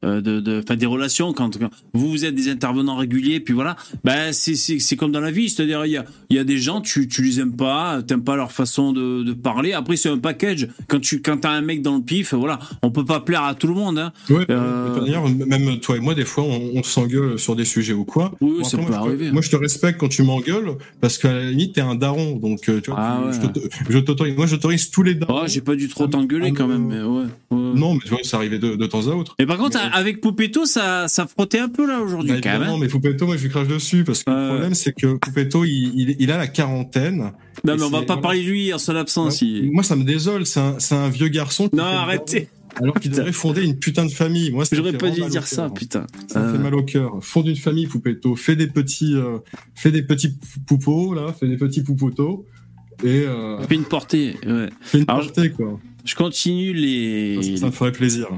de, de, enfin, des relations, quand, quand vous, vous êtes des intervenants réguliers, puis voilà, ben, c'est, c'est, c'est comme dans la vie, c'est-à-dire, il y a, il y a des gens, tu, tu les aimes pas, t'aimes pas leur façon de, de parler. Après, c'est un package. Quand tu, quand t'as un mec dans le pif, voilà, on peut pas plaire à tout le monde, hein. Ouais, Euh, D'ailleurs, même toi et moi, des fois, on, on s'engueule sur des sujets ou quoi. Oui, Bon, ça après, peut moi, je te- arriver, hein. Moi, je te respecte quand tu m'engueules parce qu'à la limite, t'es un daron. Donc, euh, tu vois, Ah tu- ouais. je t'auto- je t'autorise. Moi, j'autorise tous les darons. Oh, j'ai pas dû trop t'engueuler quand même, mais ouais. ouais. Non, mais tu vois, ça arrivait de, de temps à autre. Et par contre, contre, avec Poupetto, ça, ça frottait un peu là aujourd'hui Bah, évidemment, hein. mais Poupetto, moi je lui crache dessus parce que Euh. le problème c'est que Poupetto, il, il, il a la quarantaine. Non, mais on va pas parler de lui en son absence. il- Moi ça me désole, c'est un, un vieux garçon. Non, fait arrêtez. Alors qu'il devrait fonder une putain de famille. Moi, J'aurais fait pas dû dire ça, cœur. putain. Ça me Euh, fait mal au cœur. Fonde une famille, Poupetto. Fais des petits, euh, fais des petits poupos, là. Fais des petits poupotos. Et, euh, Fais une portée. ouais. fais une Alors, portée, quoi. Je continue les. Ça, ça me ferait plaisir.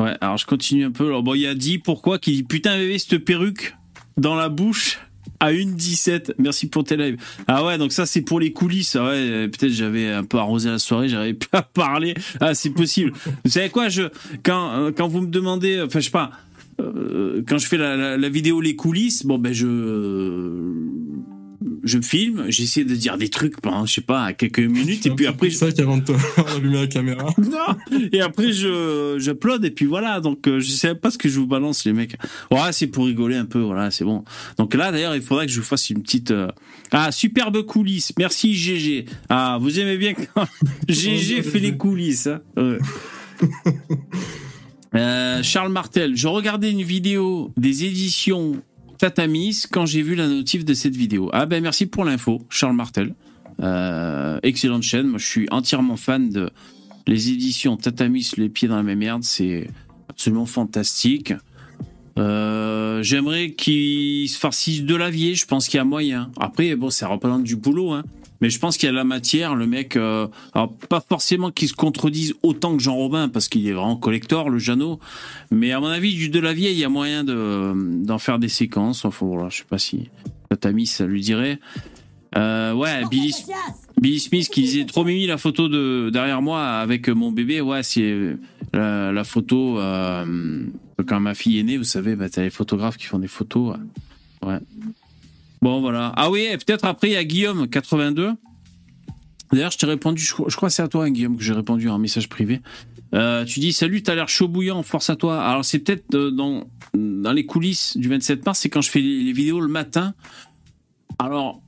Ouais, alors je continue un peu. Alors bon, il y a dit pourquoi qui dit putain bébé cette perruque dans la bouche à 1,17. Merci pour tes lives. Ah ouais, donc ça c'est pour les coulisses. Ah Ouais, euh, peut-être j'avais un peu arrosé la soirée, j'avais pas parlé. Ah, c'est possible. vous savez quoi, je quand euh, quand vous me demandez, enfin je sais pas, euh, quand je fais la, la, la vidéo les coulisses, bon ben je je me filme, j'essaie de dire des trucs pendant je sais pas quelques minutes et puis après je- C'est ça qu'avant de d'allumer la caméra. non et après je j'upload et puis voilà donc euh, je sais pas ce que je vous balance les mecs. Ouais c'est pour rigoler un peu voilà c'est bon. Donc là d'ailleurs il faudrait que je vous fasse une petite euh, ah superbe coulisses merci GG ah vous aimez bien quand GG fait les coulisses hein. Ouais. Euh, Charles Martel je regardais une vidéo des éditions Tatamis quand j'ai vu la notif de cette vidéo ah ben merci pour l'info Charles Martel euh, excellente chaîne moi je suis entièrement fan de les éditions Tatamis, les pieds dans la même merde, c'est absolument fantastique. Euh, J'aimerais qu'ils se farcissent de l'avier, je pense qu'il y a moyen. Après, bon, ça représente du boulot, hein. Mais je pense qu'il y a la matière, le mec. euh, alors, pas forcément qu'il se contredise autant que Jean Robin, parce qu'il est vraiment collector, le Jeannot. Mais à mon avis, du Delavier, il y a moyen de- d'en faire des séquences. Enfin, voilà, je sais pas si Tatamis, ça lui dirait. Euh, ouais, Billy, Billy Smith qui disait trop mimi la photo de derrière moi avec mon bébé. Ouais, c'est la, la photo euh, quand ma fille est née. Vous savez, bah, t'as les photographes qui font des photos. Ouais. Bon, voilà. Ah oui, peut-être après il y a Guillaume 82. D'ailleurs, je t'ai répondu. Je, crois- que c'est à toi, hein, Guillaume, que j'ai répondu à un message privé. Euh, tu dis salut, t'as l'air chaud bouillant, force à toi. Alors c'est peut-être euh, dans les coulisses du 27 mars, c'est quand je fais les, vidéos le matin. Alors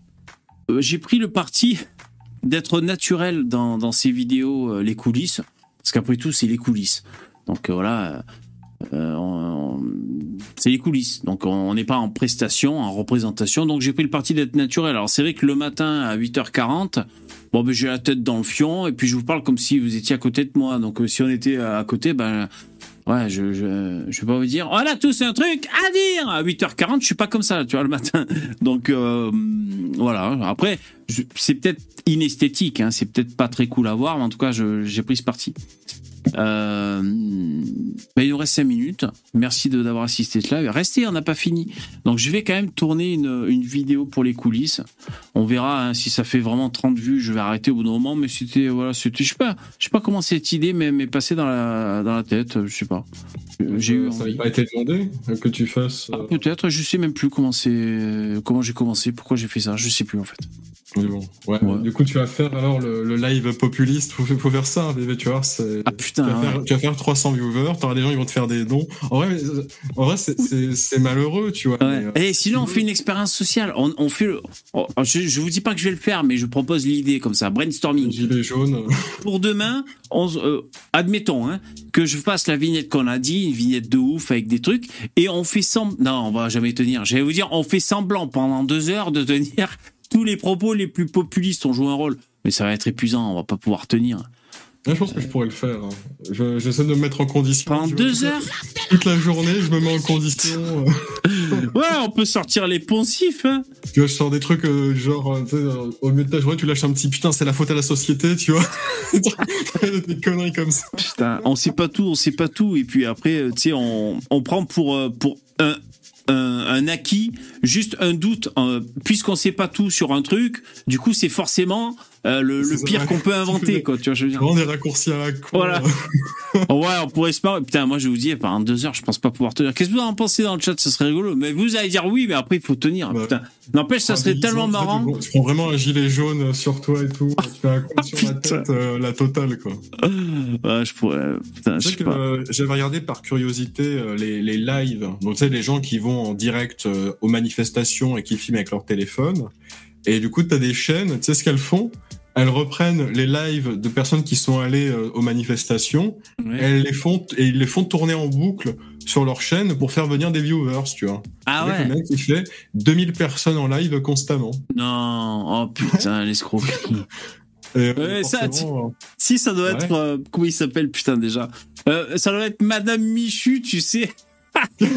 euh, j'ai pris le parti d'être naturel dans, dans ces vidéos, les coulisses, parce qu'après tout, c'est les coulisses. Donc voilà, c'est les coulisses. Donc on n'est pas en prestation, en représentation. Donc j'ai pris le parti d'être naturel. Alors c'est vrai que le matin à 8h40, bon ben j'ai la tête dans le fion et puis je vous parle comme si vous étiez à côté de moi. Donc euh, si on était à côté, ben Ouais, je, je, vais pas vous dire, on a tous un truc à dire à 8h40, je suis pas comme ça, tu vois, le matin. Donc, euh, voilà. Après, c'est peut-être inesthétique, hein, c'est peut-être pas très cool à voir, mais en tout cas, j'ai pris ce parti. Euh, il nous reste 5 minutes. Merci de- d'avoir assisté à cela. Restez, on n'a pas fini. Donc, je vais quand même tourner une, une vidéo pour les coulisses. On verra hein, si ça fait vraiment 30 vues. Je vais arrêter au bout d'un moment, mais c'était, voilà, c'était, je sais pas, je sais pas comment cette idée m'est passée dans la, dans la tête. Je sais pas. J'ai eu Ça n'avait pas été demandé euh, que tu fasses. euh, Peut-être, je sais même plus comment c'est, comment j'ai commencé, pourquoi j'ai fait ça. Je sais plus en fait. Mais bon, ouais. Du coup, tu vas faire alors le, le live populiste. Faut, faut faire ça, bébé, tu vois. c'est- Ah putain. tu, vas faire, tu vas faire 300 viewers. T'auras des gens qui vont te faire des dons. En vrai, euh, en vrai, c'est- malheureux, tu vois. mais, euh, Et sinon, on fait une expérience sociale. On, on fait le. oh, je, je vous dis pas que je vais le faire, mais je propose l'idée comme ça, brainstorming. Gilet jaune. Pour demain, on, euh, admettons hein, que je fasse la vignette qu'on a dit, une vignette de ouf avec des trucs, et on fait semblant. Non, on va jamais tenir. J'allais vous dire, on fait semblant pendant deux heures de tenir tous les propos les plus populistes. On joue un rôle, mais ça va être épuisant. On va pas pouvoir tenir. Je pense que je pourrais le faire. hein. Je- J'essaie de me mettre en condition. Vois, deux heures Toute la journée, je me mets en condition. Ouais, on peut sortir les poncifs. Hein. Tu vois, je sors des trucs euh, genre, euh, euh, au milieu de ta journée, tu lâches un petit putain, c'est la faute à la société, tu vois. des conneries comme ça. Putain, on sait pas tout, on sait pas tout. Et puis après, tu sais, on, on prend pour, pour un, un, un acquis, juste un doute. euh, Puisqu'on sait pas tout sur un truc, du coup, c'est forcément euh, le, pire qu'on peut inventer, quoi. Tu vois, je veux dire. Vraiment des raccourcis à la con. Voilà. ouais, on pourrait se parler. Putain, moi, je vous dis, pendant deux heures, je pense pas pouvoir tenir. Qu'est-ce que vous en pensez dans le chat? Ça serait rigolo. Mais vous allez dire oui, mais après, il faut tenir. Ouais. Putain. N'empêche, ça Ah, serait tellement marrant. Tu, prends vraiment un gilet jaune sur toi et tout. Tu fais un coup sur la tête, euh, la totale, quoi. Ouais, je pourrais. Putain, je sais que pas. euh, j'avais regardé par curiosité euh, les, les lives. Donc, tu sais, les gens qui vont en direct euh, aux manifestations et qui filment avec leur téléphone. Et du coup, tu as des chaînes, tu sais ce qu'elles font? Elles reprennent les lives de personnes qui sont allées euh, aux manifestations, Ouais. elles les font et ils les font tourner en boucle sur leur chaîne pour faire venir des viewers, tu vois. Ah ouais. Le mec, il fait 2000 personnes en live constamment. Non, oh putain, l'escroquerie. Et, euh, Ouais, ça, euh, Si, ça doit Ouais. être. euh, comment il s'appelle, putain, déjà Ça doit être Madame Michu, tu sais.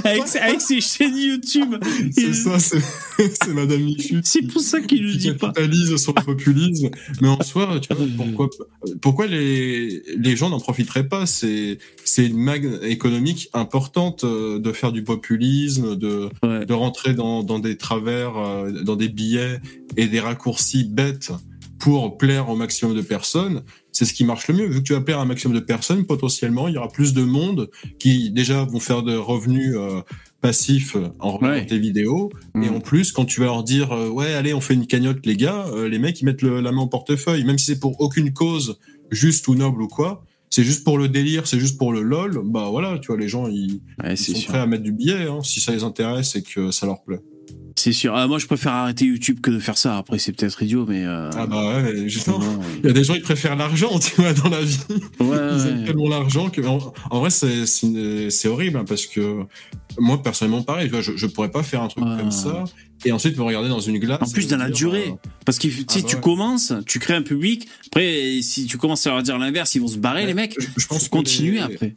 Avec, ses- avec ses chaînes YouTube. C'est ça, c'est Madame Michu. C'est pour ça qu'il qui dit pas. capitalise sur le populisme. Mais en soi, tu vois, pourquoi, pourquoi les, les gens n'en profiteraient pas? C'est une magne économique importante euh, de faire du populisme, de, Ouais. de rentrer dans, dans des travers, euh, dans des billets et des raccourcis bêtes pour plaire au maximum de personnes. C'est ce qui marche le mieux. Vu que tu vas plaire à un maximum de personnes, potentiellement, il y aura plus de monde qui déjà vont faire de revenus euh, passifs en regardant Ouais. tes vidéos. Et Mm. en plus, quand tu vas leur dire euh, ouais, allez, on fait une cagnotte, les gars, euh, les mecs ils mettent le- la main au portefeuille, même si c'est pour aucune cause juste ou noble ou quoi. C'est juste pour le délire, c'est juste pour le lol. Bah voilà, tu vois, les gens ils, Ouais, ils c'est sont sûr. prêts à mettre du billet hein, si ça les intéresse et que ça leur plaît. C'est sûr. Ah, moi, je préfère arrêter YouTube que de faire ça. Après, c'est peut-être idiot, mais. euh, Ah bah ouais, justement, non, il y a des gens qui préfèrent l'argent, tu vois, dans la vie. Ouais, Ils aiment ouais. tellement l'argent que en, en vrai c'est horrible hein, parce que moi personnellement pareil, tu vois, je je pourrais pas faire un truc Ouais. comme ça et ensuite me regarder dans une glace. En plus, dans la dire, durée. euh, Parce que tu sais, Ah bah tu ouais. commences, tu crées un public. Après, si tu commences à leur dire l'inverse, ils vont se barrer, Ouais, les mecs. je- je pense continuer les- après.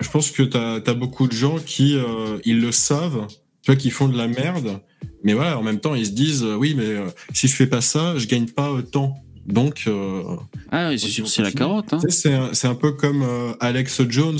Je pense que t'as as beaucoup de gens qui euh, ils le savent, tu vois, qui font de la merde, mais voilà, en même temps ils se disent euh, oui, mais euh, si je fais pas ça, je gagne pas euh, tant. Donc, euh, Ah, c'est sûr, c'est la carotte. Hein. tu sais, c'est un, peu comme euh, Alex Jones.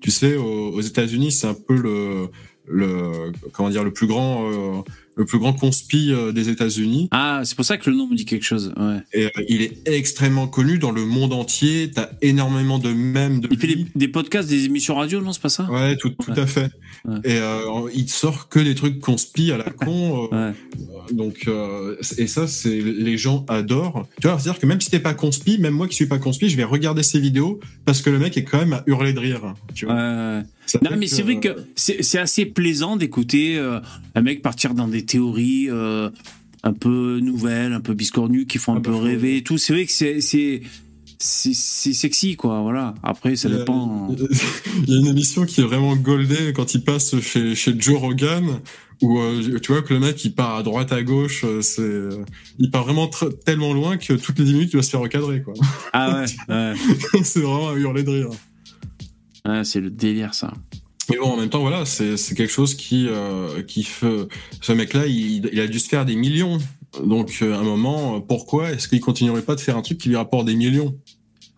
Tu sais, aux, aux États-Unis, c'est un peu le le comment dire le plus grand euh, le plus grand conspi euh, des États-Unis. Ah, c'est pour ça que le nom me dit quelque chose. Ouais. Et euh, il est extrêmement connu dans le monde entier. T'as énormément de mèmes de Il fait des, des podcasts, des émissions radio, non, c'est pas ça? Ouais, tout, tout Ouais. à fait. Ouais. Et euh, il sort que des trucs conspi à la con. euh. Donc, euh, et ça, c'est les gens adorent. Tu vois, c'est-à-dire que même si t'es pas conspi, même moi qui suis pas conspi, je vais regarder ses vidéos parce que le mec est quand même à hurler de rire. Tu vois. Non, mais c'est vrai que c'est assez plaisant d'écouter un mec partir dans des théories euh, un peu nouvelles, un peu biscornues, qui font un Ah peu rêver et tout. C'est vrai que c'est c'est sexy, quoi. Voilà. Après, ça Il y a- dépend. Il y a une émission qui est vraiment goldée quand il passe chez, chez Joe Rogan, où euh, tu vois que le mec il part à droite à gauche, euh, c'est, euh, il part vraiment tellement loin que toutes les 10 minutes il va se faire recadrer quoi. Ah ouais, ouais. c'est vraiment à hurler de rire. Ouais, c'est le délire, ça. Mais bon, en même temps, voilà, c'est quelque chose qui euh, qui fait. Ce mec-là, il, il a dû se faire des millions. Donc, euh, à un moment, pourquoi est-ce qu'il continuerait pas de faire un truc qui lui rapporte des millions?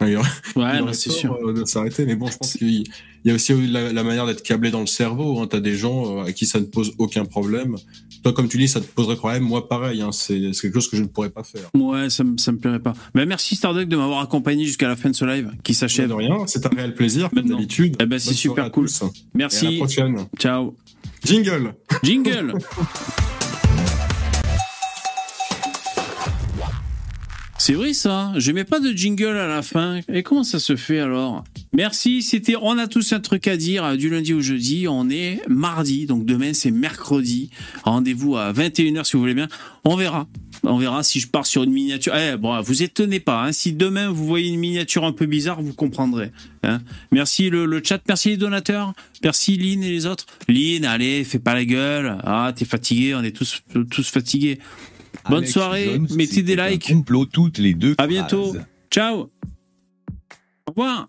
Il aurait- il Ouais, bah, c'est sûr. euh, de s'arrêter. Mais bon, je pense qu'il il y a aussi la, la manière d'être câblé dans le cerveau. Hein. T'as des gens euh, à qui ça ne pose aucun problème. Toi, comme tu dis, ça te poserait problème. Moi, pareil. Hein. C'est quelque chose que je ne pourrais pas faire. Ouais, ça, me- ça me plairait pas. Mais merci Starduck de m'avoir accompagné jusqu'à la fin de ce live qui s'achève. De rien. C'est un réel plaisir, comme d'habitude. Eh ben, c'est super cool. tous. Et à la Merci. prochaine. Ciao. Jingle. Jingle. C'est vrai ça, je mets pas de jingle à la fin. Et comment ça se fait alors? Merci, c'était On a tous un truc à dire euh, du lundi au jeudi. On est mardi, donc demain c'est mercredi. Rendez-vous à 21h si vous voulez bien. On verra. On verra si je pars sur une miniature. Eh, bon, vous étonnez pas. hein. Si demain vous voyez une miniature un peu bizarre, vous comprendrez. hein. Merci le, le chat, merci les donateurs, merci Lynn et les autres. Lynn, allez, fais pas la gueule. Ah, t'es fatigué, on est tous, tous fatigués. Bonne Alex soirée, Jones, mettez des likes. complot toutes les deux À bientôt. Ciao. Au revoir.